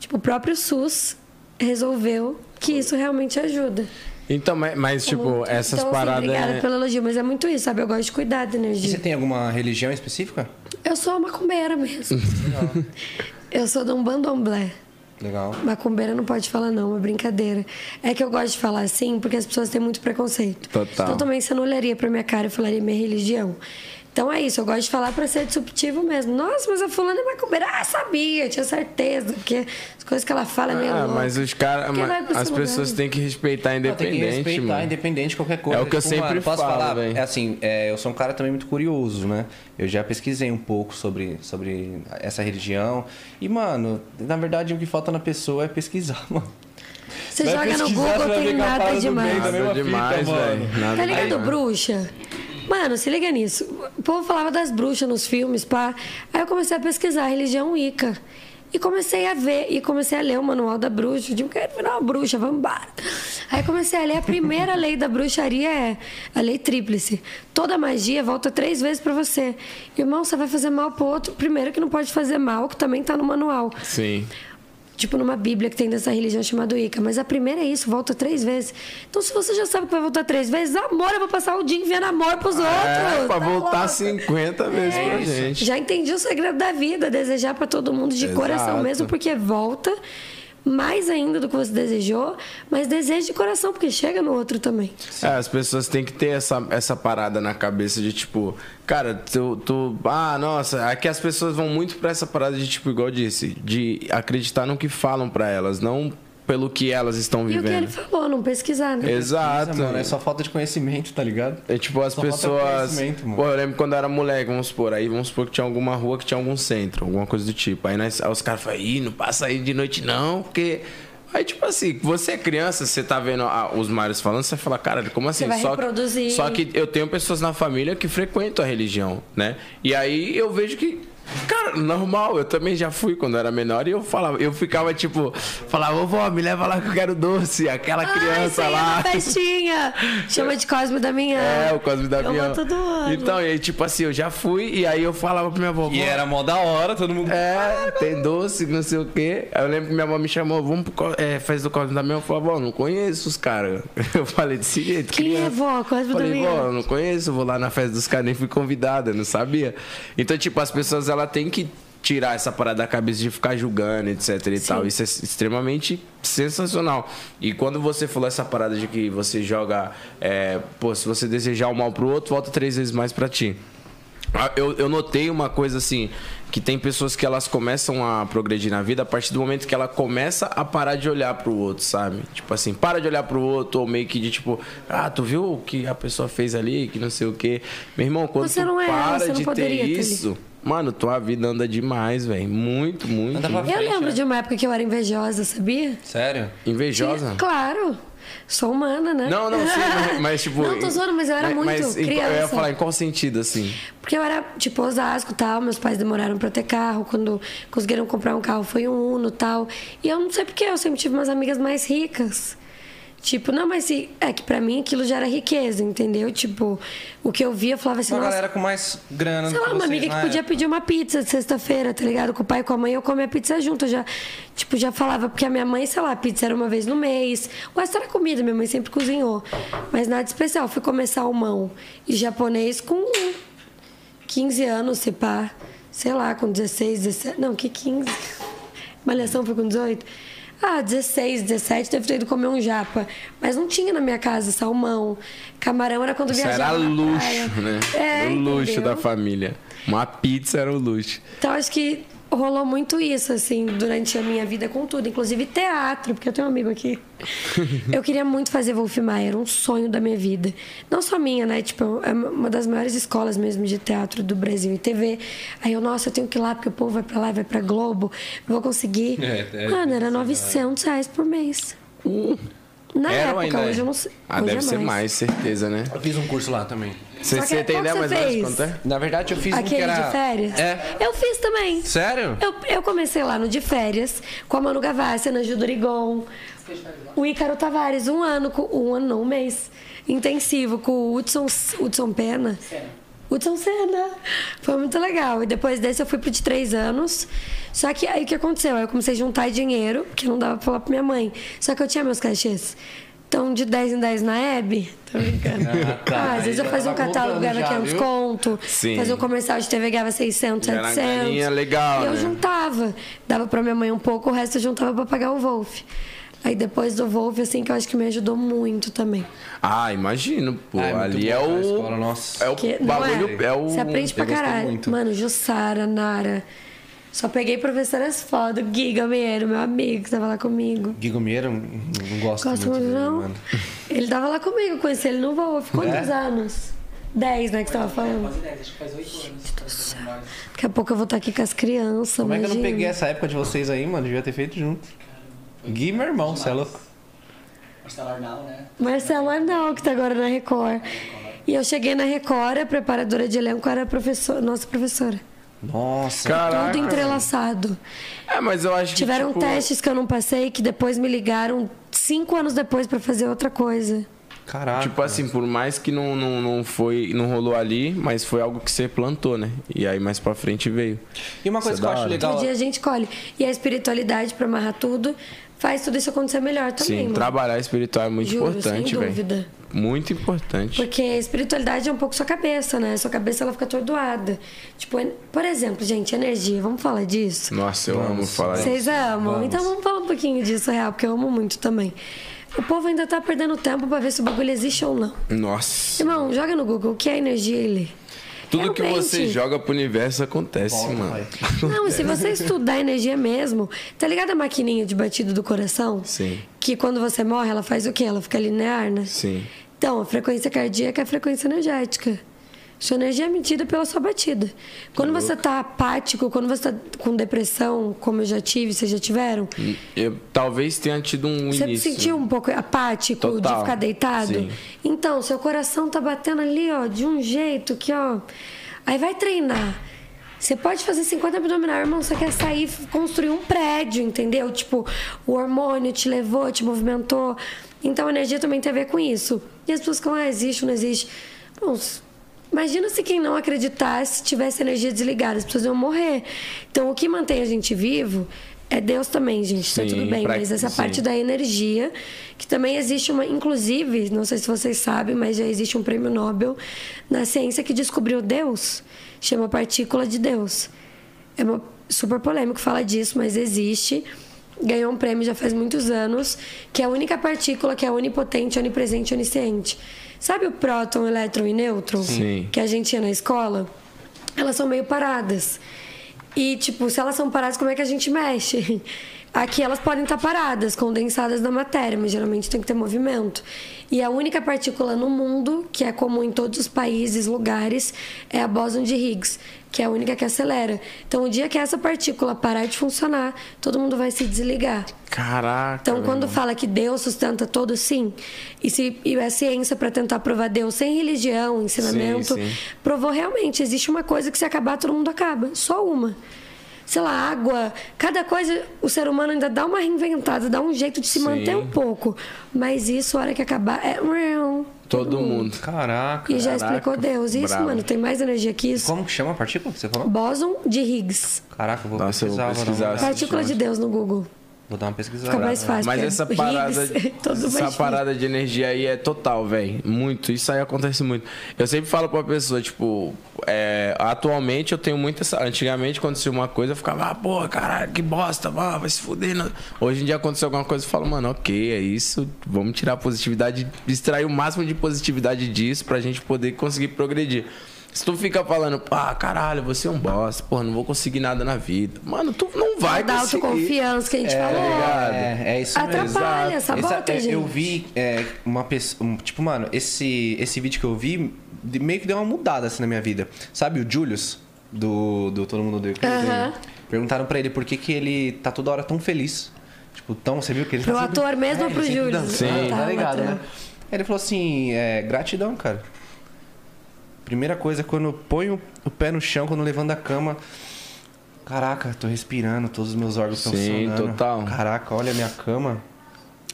Tipo, o próprio SUS resolveu que isso realmente ajuda. Então, mas, mas, tipo, Muito. essas então, assim, paradas. obrigada é- pelo elogio, mas é muito isso, sabe? Eu gosto de cuidar da E você energia. tem alguma religião específica? Eu sou macumbeira mesmo. eu sou de um bandomblé. Legal. Macumbeira não pode falar não, é brincadeira. É que eu gosto de falar assim porque as pessoas têm muito preconceito. Total. Então também você não olharia pra minha cara e falaria minha religião. Então é isso, eu gosto de falar pra ser disruptivo mesmo. Nossa, mas a fulana é macumbeira. Ah, sabia, tinha certeza. Porque as coisas que ela fala é meio Ah, louca. mas os caras. As pessoas têm que respeitar Não, tem que independente, respeitar, mano. independente de qualquer coisa. É o que eu sempre mano, posso falo, falar? velho. É assim, é, eu sou um cara também muito curioso, né? Eu já pesquisei um pouco sobre, sobre essa religião. E, mano, na verdade o que falta na pessoa é pesquisar, mano. Você Vai joga no Google, tem nada demais. Nada demais, mano. velho. Tá ligado, bruxa? Mano, se liga nisso. O povo falava das bruxas nos filmes, pá. Aí eu comecei a pesquisar a religião Wicca. E comecei a ver, e comecei a ler o manual da bruxa. Eu digo, quero virar uma bruxa, vamos embora. Aí comecei a ler, a primeira lei da bruxaria é a lei tríplice. Toda magia volta três vezes pra você. Irmão, você vai fazer mal pro outro. Primeiro que não pode fazer mal, que também tá no manual Sim. Tipo numa Bíblia que tem dessa religião chamada Wicca. Mas a primeira é isso, volta três vezes. Então, se você já sabe que vai voltar três vezes, amor, eu vou passar o dia enviando amor pros outros. É, pra tá voltar louco? 50 vezes pra gente. Já entendi o segredo da vida, desejar pra todo mundo de Exato. coração mesmo, porque volta mais ainda do que você desejou, mas deseja de coração, porque chega no outro também. É, as pessoas têm que ter essa, essa parada na cabeça de tipo, cara, tu, tu. Ah, nossa, aqui as pessoas vão muito pra essa parada de tipo, igual eu disse, de acreditar no que falam pra elas, não pelo que elas estão E o que ele vivendo. falou, não pesquisar, né? Exato. Mano, é só falta de conhecimento, tá ligado? É tipo, as Só pessoas. Pô, eu lembro quando eu era moleque, vamos supor, aí vamos supor que tinha alguma rua que tinha algum centro, alguma coisa do tipo. Aí, nós, aí os caras falam, ih, não passa aí de noite não, porque. Aí, tipo assim, você é criança, você tá vendo ah, os Marios falando, você fala, cara, como assim? Você vai só, reproduzir. Que, só que eu tenho pessoas na família que frequentam a religião, né? E aí eu vejo que. Cara, normal, eu também já fui quando era menor e eu falava, eu ficava tipo, falava, vovó, me leva lá que eu quero doce, aquela Ai, criança é lá. uma festinha! Chama de Cosme da Minha. É, o Cosme da Minha. Então, e aí, tipo assim, eu já fui e aí eu falava pra minha avó. E "Vó, era mó da hora, todo mundo. É, tem doce, não sei o quê. Aí eu lembro que minha avó me chamou, vamos pro é, festa do Cosme da Minha. Eu falei, vó, não conheço os caras. Eu falei desse jeito. Quem é criança. vó? Cosme da Falei, Minha? vó, eu não conheço, vou lá na festa dos caras, nem fui convidada, não sabia. Então, tipo, as pessoas, ela tem que tirar essa parada da cabeça de ficar julgando, etc e tal. Isso é extremamente sensacional. E quando você falou essa parada de que você joga, é, pô, se você desejar o mal pro outro, volta três vezes mais pra ti. Ah, Eu, eu notei uma coisa assim, que tem pessoas que elas começam a progredir na vida a partir do momento que ela começa a parar de olhar pro outro, sabe? Tipo assim, para de olhar pro outro, ou meio que de tipo, ah, tu viu o que a pessoa fez ali, que não sei o quê. Meu irmão, quando Você tu não é para você não de ter ter ali. Mano, tua vida anda demais, velho. Muito, muito. Anda pra muito. Eu frente, lembro né? de uma época que eu era invejosa, sabia? Sério? Invejosa? Claro. Sou humana, né? Não, não, sim, mas, mas, tipo. Não, tô zoando, mas eu era muito em- Eu ia criança. falar em qual sentido, assim? Porque eu era, tipo, Osasco e tal, meus pais demoraram pra ter carro, quando conseguiram comprar um carro foi um Uno e tal. E eu não sei porque, eu sempre tive umas amigas mais ricas. Tipo, não, mas se- é que pra mim aquilo já era riqueza, entendeu? Tipo, o que eu via, eu falava assim, Uma nossa, galera com mais grana Sei lá, uma amiga que na podia época. pedir uma pizza de sexta-feira, tá ligado? Com o pai e com a mãe, eu comia pizza junto. Eu já, tipo, já falava, porque a minha mãe, sei lá, pizza era uma vez no mês. O resto era comida, minha mãe sempre cozinhou. Mas nada especial. Fui comer salmão e japonês com 15 anos, se pá. Sei lá, com 16, 17. Não, que 15? Malhação foi com 18. Ah, 16, 17, deve ter ido comer um japa. Mas não tinha na minha casa salmão. Camarão era quando Isso viajava era luxo, né? É, o luxo entendeu? da família. Uma pizza era o luxo. Então acho que rolou muito isso, assim, durante a minha vida com tudo, inclusive teatro, porque eu tenho um amigo aqui. eu queria muito fazer Wolf Maia, era um sonho da minha vida. Não só minha, né? Tipo, é uma das maiores escolas mesmo de teatro do Brasil e TV. Aí eu, nossa, eu tenho que ir lá, porque o povo vai pra lá, vai pra Globo, vou conseguir. É, é, Mano, era 900 reais por mês. Na Era época, ainda é? hoje eu não sei. Ah, hoje deve é ser mais, certeza, né? Eu fiz um curso lá também. Você, que- você tem qual ideia que mais ou menos quanto é? Na verdade, eu fiz um que Aquele era... de férias? É. Eu fiz também. Sério? Eu, eu comecei lá no de férias com a Manu Gavassi, Ana Gil Dorigon, o Ícaro Tavares, um ano, com, um ano não, um mês intensivo com o Hudson, Hudson Pena. Hudson Senna. Foi muito legal. E depois desse eu fui pro de três anos. Só que aí o que aconteceu? Aí eu comecei a juntar dinheiro, porque não dava pra falar pra minha mãe. Só que eu tinha meus cachês. Então, de 10 em 10 na Hebe, tô brincando. Ah, tá. Ah, às vezes eu fazia um tá catálogo, ganhava já, 500 viu? conto. Sim. Fazia um comercial de TV, ganhava 600, Já era uma 700. graninha legal, E eu né? juntava. Dava pra minha mãe um pouco, o resto eu juntava pra pagar o Wolf. Aí depois do Wolf, assim, que eu acho que me ajudou muito também. Ah, imagino, pô. Ah, é ali bom é o. escola, nossa. É o Que, bagulho. É, o. Você aprende pra caralho. Mano, Jussara, Nara. Só peguei professoras foda. O Gui Gamieiro, meu amigo, que tava lá comigo. Guigo Meira, não gosto Gosta muito dele, não? mano. Ele tava lá comigo, conheci ele no Wolf. Quantos É? anos? Dez, né, que você tava falando. Quase 10, acho que faz 8 anos. Daqui a pouco eu vou estar aqui com as crianças, Como é que eu não imagina. peguei essa época de vocês aí, mano? Devia ter feito junto. Gui, meu irmão, você é louco. Marcelo Arnal, né? Marcelo Arnal, que tá agora na Record. E eu cheguei na Record, a preparadora de elenco era a professora, nossa professora. Nossa. Caraca. Tudo entrelaçado. É, mas eu acho que. Tiveram tipo, testes que eu não passei, que depois me ligaram cinco anos depois pra fazer outra coisa. Caraca. Tipo assim, por mais que não, não, não foi, não rolou ali, mas foi algo que você plantou, né? E aí mais pra frente veio. E uma coisa Isso que eu acho legal. Todo dia a gente colhe. E a espiritualidade pra amarrar tudo faz tudo isso acontecer melhor também, Sim, mano. trabalhar espiritual é muito Juro, importante, sem velho. dúvida. Muito importante. Porque a espiritualidade é um pouco sua cabeça, né? Sua cabeça ela fica atordoada. Tipo, por exemplo, gente, energia, vamos falar disso? Nossa, eu amo falar isso. Vocês amam? Vamos. Então vamos falar um pouquinho disso, real, porque eu amo muito também. O povo ainda tá perdendo tempo pra ver se o bagulho existe ou não. Nossa. Irmão, joga no Google o que é energia e lê. Tudo que Realmente. você joga pro universo acontece, Volta, mano. Não, e se você estudar energia mesmo, tá ligado a maquininha de batido do coração? Sim. Que quando você morre, ela faz o quê? Ela fica linear, né? Sim. Então, a frequência cardíaca é a frequência energética. Sua energia é medida pela sua batida. Quando você tá apático, quando você tá com depressão, como eu já tive, vocês já tiveram, Eu talvez tenha tido um você início. se sentiu um pouco apático de Total. ficar deitado? Sim. Então, seu coração tá batendo ali, ó, de um jeito que, ó. Aí vai treinar. Você pode fazer 50 abdominal, irmão. Você quer sair e construir um prédio, entendeu? Tipo, o hormônio te levou, te movimentou. Então a energia também tem a ver com isso. E as pessoas falam, ah, existe ou não existe. Bom, imagina se quem não acreditasse tivesse energia desligada, as pessoas iam morrer. Então o que mantém a gente vivo é Deus também, gente. Tá Sim, tudo bem. pra- Mas essa sim. parte da energia, que também existe uma, inclusive, não sei se vocês sabem, mas já existe um prêmio Nobel na ciência que descobriu Deus, chama partícula de Deus. É uma super polêmico falar disso, mas existe. Ganhou um prêmio já faz muitos anos, que é a única partícula que é onipotente, onipresente onisciente. Sabe o próton, elétron e nêutron? Sim. Que a gente tinha na escola? Elas são meio paradas. E, tipo, se elas são paradas, como é que a gente mexe? Aqui elas podem estar paradas, condensadas na matéria, mas geralmente tem que ter movimento. E a única partícula no mundo, que é comum em todos os países, lugares, é a bóson de Higgs, que é a única que acelera. Então, o dia que essa partícula parar de funcionar, todo mundo vai se desligar. Caraca. Então, quando fala que Deus sustenta todo, sim. E, se, e a ciência, para tentar provar Deus sem religião, ensinamento, Sim, sim. provou realmente. Existe uma coisa que se acabar, todo mundo acaba. Só uma. Sei lá, água. Cada coisa, o ser humano ainda dá uma reinventada, dá um jeito de se Sim. manter um pouco. Mas isso, a hora que acabar, é. Todo mundo. Caraca. E já Caraca, explicou Deus. Isso, bravo. mano, tem mais energia que isso. Como que chama a partícula que você falou? Bóson de Higgs. Caraca, eu vou Nossa, eu vou pesquisar. pesquisar. Partícula de Deus no Google. Vou dar uma pesquisada. Fica mais fácil. Mas essa parada, todo essa parada de energia aí é total, velho. Muito. Isso aí acontece muito. Eu sempre falo pra pessoa, tipo, é, atualmente eu tenho muito essa. Antigamente acontecia uma coisa, eu ficava, ah, porra, caralho, que bosta, ah, vai se fuder. não. Hoje em dia aconteceu alguma coisa, eu falo, mano, ok, é isso. Vamos tirar a positividade, extrair o máximo de positividade disso pra gente poder conseguir progredir. Se tu fica falando, pá, caralho, você é um bosta, porra, não vou conseguir nada na vida. Mano, tu não vai da conseguir. autoconfiança que a gente É, falou. ligado? É, é isso mesmo. Atrapalha, Essa- sabota, é, gente. Eu vi é, uma pessoa. um- tipo, mano, esse, esse vídeo que eu vi meio que deu uma mudada assim na minha vida. Sabe o Julius, do, do Todo Mundo Odeia? Aham. Perguntaram pra ele por que, que ele tá toda hora tão feliz. Tipo, tão. Você viu que ele Pro tá sempre- ator mesmo ou ele pro sempre Julius? Sim. Tá Tá, ligado, né? Ele falou assim: é, gratidão, cara. Primeira coisa, quando eu ponho o pé no chão, quando eu levanto da cama. Caraca, tô respirando, todos os meus órgãos estão Sim, funcionando. total. Caraca, olha a minha cama.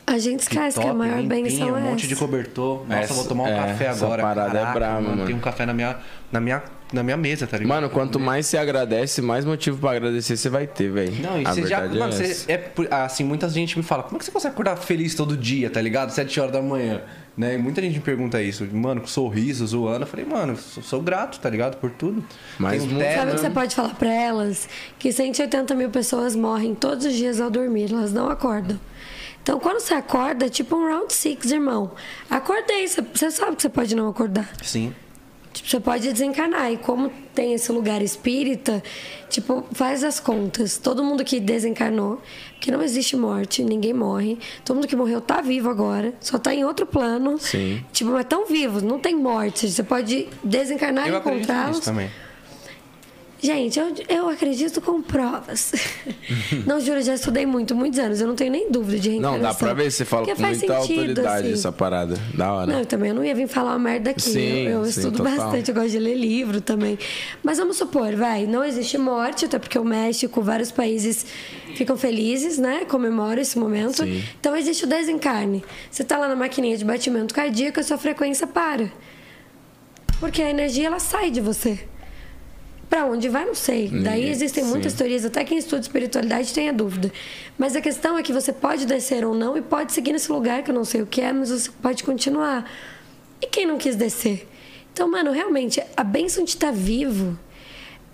A gente Que esquece que, a maior limpinha, benção um é monte de essa. cobertor. Nossa, Essa- vou tomar um é, café essa agora. parada é Caraca, brava, mano. Tem um café na minha, na minha, na minha mesa, tá ligado? Mano, quanto mais você agradece, mais motivo pra agradecer você vai ter, velho. Não, e A você já. verdade Mano, é você, essa. é assim, muita gente me fala, como é que você consegue acordar feliz todo dia, tá ligado? Sete horas da manhã. Né? E muita gente me pergunta isso, mano, com sorriso, zoando. Eu falei, mano, sou, sou grato, tá ligado? Por tudo. Mas um terno, Sabe o que você pode falar pra elas? Que 180 mil pessoas morrem todos os dias ao dormir, elas não acordam. Então, quando você acorda, é tipo um round six, irmão. Acordei, você- você sabe que você pode não acordar. Sim. Tipo, você pode desencarnar. E como tem esse lugar espírita, tipo, faz as contas. Todo mundo que desencarnou, que não existe morte, ninguém morre. Todo mundo que morreu tá vivo agora, só tá em outro plano. Sim. Tipo, mas tão vivos, não tem morte. Você pode desencarnar e Eu nisso encontrá-los. também. Gente, eu, eu acredito com provas. não, juro, eu já estudei muito, muitos anos. Eu não tenho nem dúvida de Não, reencarnação. dá pra ver, você fala com muita sentido, autoridade assim. essa parada. Da hora. Não, eu também não ia vir falar uma merda aqui. Sim, eu eu sim, estudo total. bastante, eu gosto de ler livro também. Mas vamos supor, vai, não existe morte, até porque o México, vários países ficam felizes, né? Comemoram esse momento. Sim. Então existe o desencarne. Você tá lá na maquininha de batimento cardíaco, a sua frequência para. Porque a energia ela sai de você. Pra onde vai, não sei. Daí existem sim. muitas teorias, até quem estuda espiritualidade tem a dúvida. Mas a questão é que você pode descer ou não e pode seguir nesse lugar, que eu não sei o que é, mas você pode continuar. E quem não quis descer? Então, mano, realmente, a bênção de estar vivo,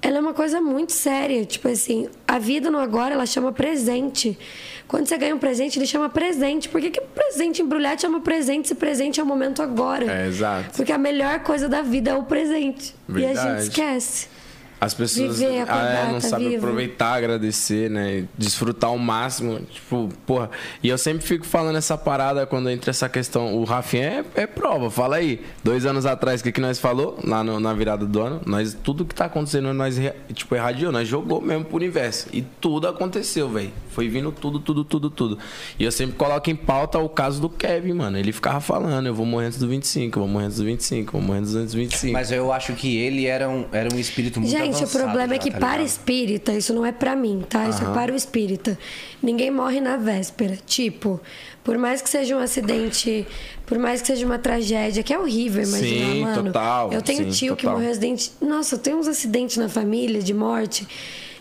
ela é uma coisa muito séria. Tipo assim, a vida no agora, ela chama presente. Quando você ganha um presente, ele chama presente. Por que, que presente embrulhado chama presente se presente é o momento agora? É, exato. Porque a melhor coisa da vida é o presente. E a Verdade. gente esquece. As pessoas Viver, ah, acordar, é, não tá sabem vivo. aproveitar, agradecer, né? Desfrutar ao máximo. Tipo, porra. E eu sempre fico falando essa parada quando entra essa questão. O Rafinha é, é prova, fala aí. Dois anos atrás, o que, que nós falou? Lá no- na virada do ano, nós, tudo que tá acontecendo, nós, tipo, irradiou, nós jogou mesmo pro universo. E tudo aconteceu, velho. Foi vindo tudo, tudo, tudo, tudo. E eu sempre coloco em pauta o caso do Kevin, mano. Ele ficava falando, eu vou morrer antes do 25, eu vou morrer antes do 25, eu vou morrer antes do 25. Mas eu acho que ele era um, era um espírito muito Gente, o problema é já, que tá para espírita, isso não é pra mim, tá? Isso é para o espírita. Ninguém morre na véspera. Tipo, por mais que seja um acidente, por mais que seja uma tragédia, que é horrível imaginar, Sim, mano. total, Eu tenho sim, tio que total. morreu acidente. Nossa, eu tenho uns acidentes na família de morte.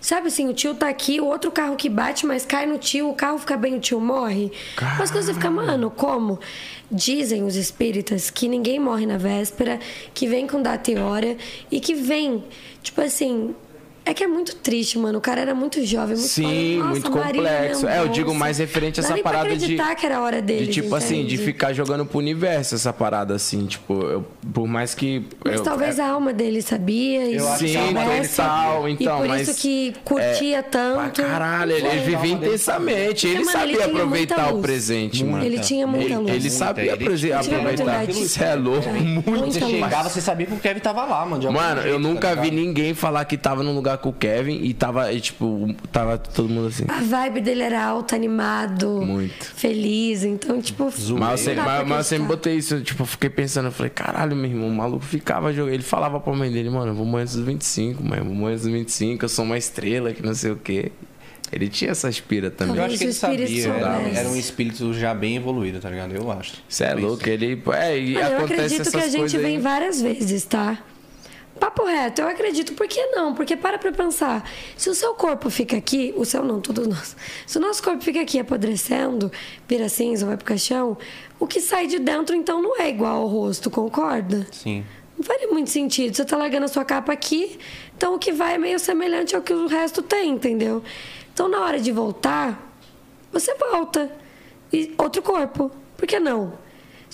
Sabe assim, o tio tá aqui, o outro carro que bate, mas cai no tio, o carro fica bem, o tio morre. Mas quando você fica, mano, como? Dizem os espíritas que ninguém morre na véspera, que vem com data e hora e que vem, tipo assim, É que é muito triste, mano. O cara era muito jovem, muito Sim, foda. Nossa, muito complexo. É, eu digo mais referente a essa parada de- acreditar que era a hora dele. De tipo assim, de ficar jogando pro universo essa parada, assim, tipo, eu- por mais que. Mas eu- talvez é- a alma dele sabia e Eu acho que Sim, a alma dele soubesse, tal, então, e por mas. isso que curtia tanto. Pra caralho, ele, ele vivia intensamente. Ele Mano, ele sabia aproveitar o presente, mano. Ele tinha muita Ele, luz. ele sabia ele aproveitar. Você é louco, muito. Você chegava, você sabia que o Kevin tava lá, mano. Mano, eu jeito, nunca tá vi ninguém falar que tava num lugar com o Kevin e tava, e, tipo, tava todo mundo assim. A vibe dele era alta, animado. Muito. Feliz. Então, tipo. Mas eu sempre, mas, mas eu sempre botei isso, tipo, eu fiquei pensando, eu falei, caralho, meu irmão, o maluco ficava jogando. Ele falava pra mãe dele, mano, eu vou morrer antes dos 25, mãe, eu vou morrer antes dos 25, eu sou uma estrela, que não sei o quê. Ele tinha essa aspira também. Eu acho que ele sabia. Era, era um espírito já bem evoluído, tá ligado? Eu acho. Você é louco, ele. É, e eu acontece acredito essas que a gente vem aí. várias vezes, tá? Papo reto, eu acredito, por que não? Porque para pra pensar, se o seu corpo fica aqui, o seu não, todos nós. Se o nosso corpo fica aqui apodrecendo, vira cinza, vai pro caixão, o que sai de dentro então não é igual ao rosto, concorda? Sim. Não faria muito sentido. Você tá largando a sua capa aqui, então o que vai é meio semelhante ao que o resto tem, entendeu? Então na hora de voltar, você volta. E outro corpo. Por que não?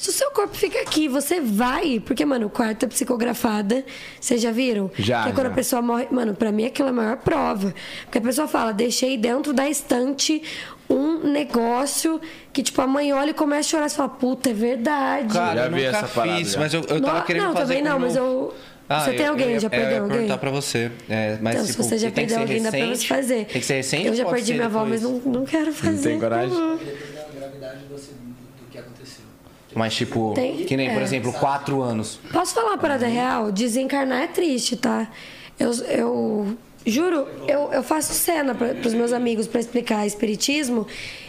Se o seu corpo fica aqui, você vai. Porque, mano, o quarto é psicografada. Vocês já viram? Já, Que é quando já. a pessoa morre. Mano, pra mim aquilo é a maior prova. Porque a pessoa fala, deixei dentro da estante um negócio que, tipo, a mãe olha e começa a chorar. Você fala, puta, é verdade. Cara, Já eu vi nunca essa parada, fiz, já. mas eu, eu tava Não, querendo não, fazer também com não, meu- mas eu- você tem eu- alguém? eu, Já eu perdeu ia alguém? perguntar pra você. É, mas, Então, tipo, se você já perdeu alguém, dá pra você recente? fazer. Tem que ser recente Eu já perdi minha avó, mas não, não quero fazer. tem coragem? Uhum. Depende da gravidade do, acidente, do, do que aconteceu. Mas, tipo, Tem- que nem, por é. exemplo, quatro anos. Posso falar uma parada real? Desencarnar é triste, tá? Eu, eu juro, eu, eu faço cena pra, pros meus amigos pra explicar espiritismo.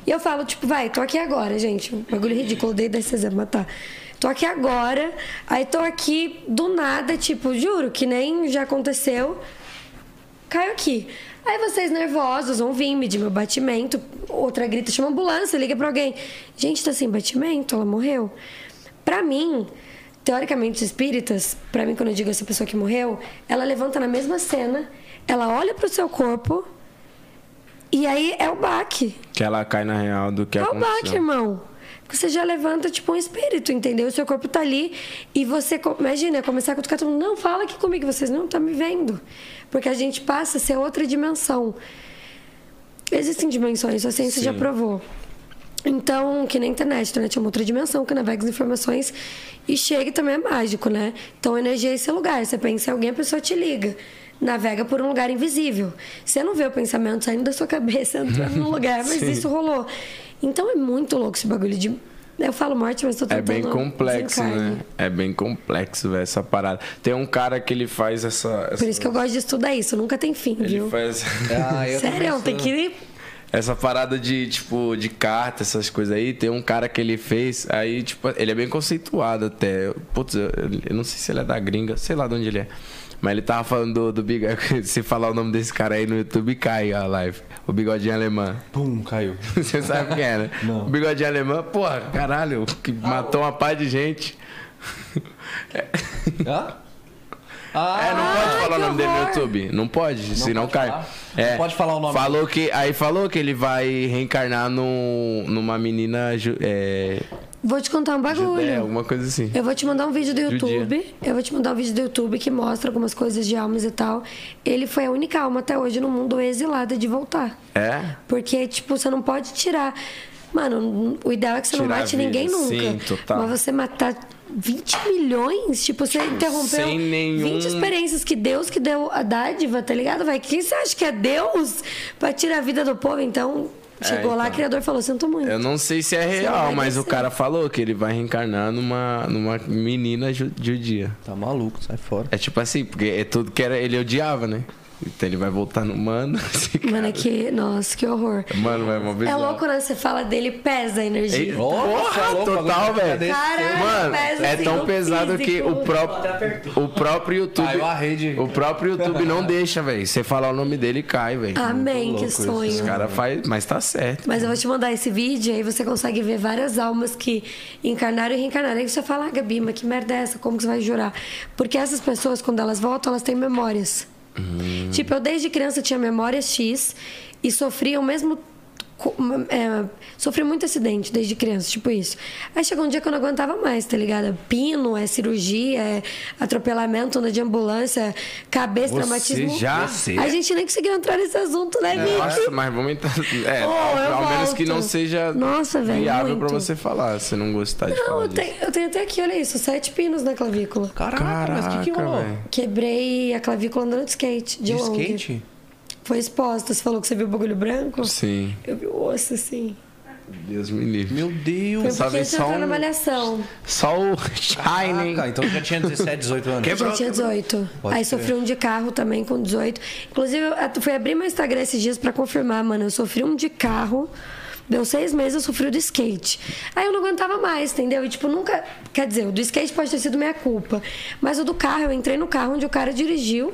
E eu falo, tipo, vai, tô aqui agora, gente. Um bagulho ridículo, odeio desse exemplo, mas tá. Tô aqui agora, aí tô aqui do nada, tipo, juro que nem já aconteceu. Caio aqui. Aí vocês nervosos vão vir medir meu batimento. Outra grita, chama ambulância, liga pra alguém. Gente, tá sem batimento, ela morreu. Pra mim, teoricamente, os espíritas, pra mim, quando eu digo essa pessoa que morreu, ela levanta na mesma cena, ela olha pro seu corpo e aí é o baque. Que ela cai na real do que É o baque, aconteceu. irmão. Você já levanta tipo um espírito, entendeu? O seu corpo tá ali e você, imagina, começar a cutucar todo mundo. Não, fala aqui comigo, vocês não estão me vendo. Porque a gente passa a ser outra dimensão. Existem dimensões, a ciência já provou. Então, que nem a internet, a internet é uma outra dimensão que navega as informações e chega e também é mágico, né? Então, energia é esse lugar. Você pensa em alguém, a pessoa te liga. Navega por um lugar invisível. Você não vê o pensamento saindo da sua cabeça, entrando num lugar, mas isso rolou. Então, é muito louco esse bagulho de. Eu falo morte, mas tô É tentando. bem complexo, desencarne. né? É bem complexo, velho, essa parada. Tem um cara que ele faz essa. essa Por isso que eu gosto de estudar isso, nunca tem fim, Ele viu? faz Ah, eu Sério, tem que. essa parada de, tipo, de carta, essas coisas aí. Tem um cara que ele fez, aí, tipo, ele é bem conceituado até. Putz, eu, eu não sei se ele é da gringa, sei lá de onde ele é. Mas ele tava falando do, do bigode. Se falar o nome desse cara aí no YouTube, cai a live. O bigodinho alemão. Pum, caiu. Você sabe quem é, né? Não. O bigodinho alemão, porra, caralho, que matou uma pá de gente. Hã? É, não Ah, pode falar o nome dele no horror. YouTube. Não pode, senão pode cai. falar? É, Não pode falar o nome Falou que, aí falou que ele vai reencarnar num, numa menina é, Vou te contar um bagulho. judeia, alguma coisa assim. Eu vou te mandar um vídeo do Judia. YouTube. Eu vou te mandar um vídeo do YouTube que mostra algumas coisas de almas e tal. Ele foi a única alma até hoje no mundo exilada de voltar. É? Porque, tipo, você não pode tirar. Mano, o ideal é que você não Tirar a mate ninguém nunca. sim, total. Mas você matar 20 milhões, tipo, você interrompeu sem nenhum- 20 experiências que Deus que deu a dádiva, tá ligado? Vai, quem você acha que é Deus pra tirar a vida do povo? Então, chegou lá, então. o Criador falou, sinto muito. Eu não sei se é real, mas o cara falou que ele vai reencarnar numa, numa menina ju- judia. Tá maluco, sai fora. É tipo assim, porque é tudo que era, ele odiava, né? Então ele vai voltar no mano. Mano, cara- é que. Nossa, que horror. Mano, vai uma É bizarro. louco, né? Você fala dele, pesa a energia. Ei, Nossa, Porra, louco, total, velho. Mano, pesa é assim tão pesado que físico. o próprio, o próprio YouTube. Caiu a rede. O próprio YouTube não deixa, velho. Você falar o nome dele e cai, velho. Amém, que Os sonho. caras faz, mas tá certo. Mas eu vou te mandar esse vídeo, aí você consegue ver várias almas que encarnaram e reencarnaram. Aí você fala, ah, Gabi, mas que merda é essa? Como que você vai jurar? Porque essas pessoas, quando elas voltam, elas têm memórias. Tipo, eu desde criança tinha memória X e sofria o mesmo. É, sofri muito acidente desde criança, tipo isso. Aí chegou um dia que eu não aguentava mais, tá ligado? Pino, é cirurgia, é atropelamento, anda de ambulância, cabeça, Você traumatismo. já? Você? A gente nem conseguiu entrar nesse assunto, né, Vicky? Nossa, mas vamos entrar. É, Oh, ao, menos que não seja Nossa, velho, viável pra muito. você falar, se não gostar de Não, falar eu tenho, eu tenho até aqui, olha isso, sete pinos na clavícula. Caraca, mas o que, que Caraca, rolou? Quebrei a clavícula andando de skate, de, De skate? Foi exposta. Você falou que você viu o bagulho branco? Sim, Eu vi o osso assim. Deus me livre. Meu Deus. Vi você só um- malhação. Só o Shining. Caraca, então já tinha 17, 18 anos. Eu já tinha 18. Pode Aí crer. sofri um de carro também com 18. Inclusive, eu fui abrir meu Instagram esses dias pra confirmar, mano. Eu sofri um de carro. Deu seis meses, eu sofri o do skate. Aí eu não aguentava mais, entendeu? E, tipo, nunca. Quer dizer, o do skate pode ter sido minha culpa. Mas o do carro, eu entrei no carro onde o cara dirigiu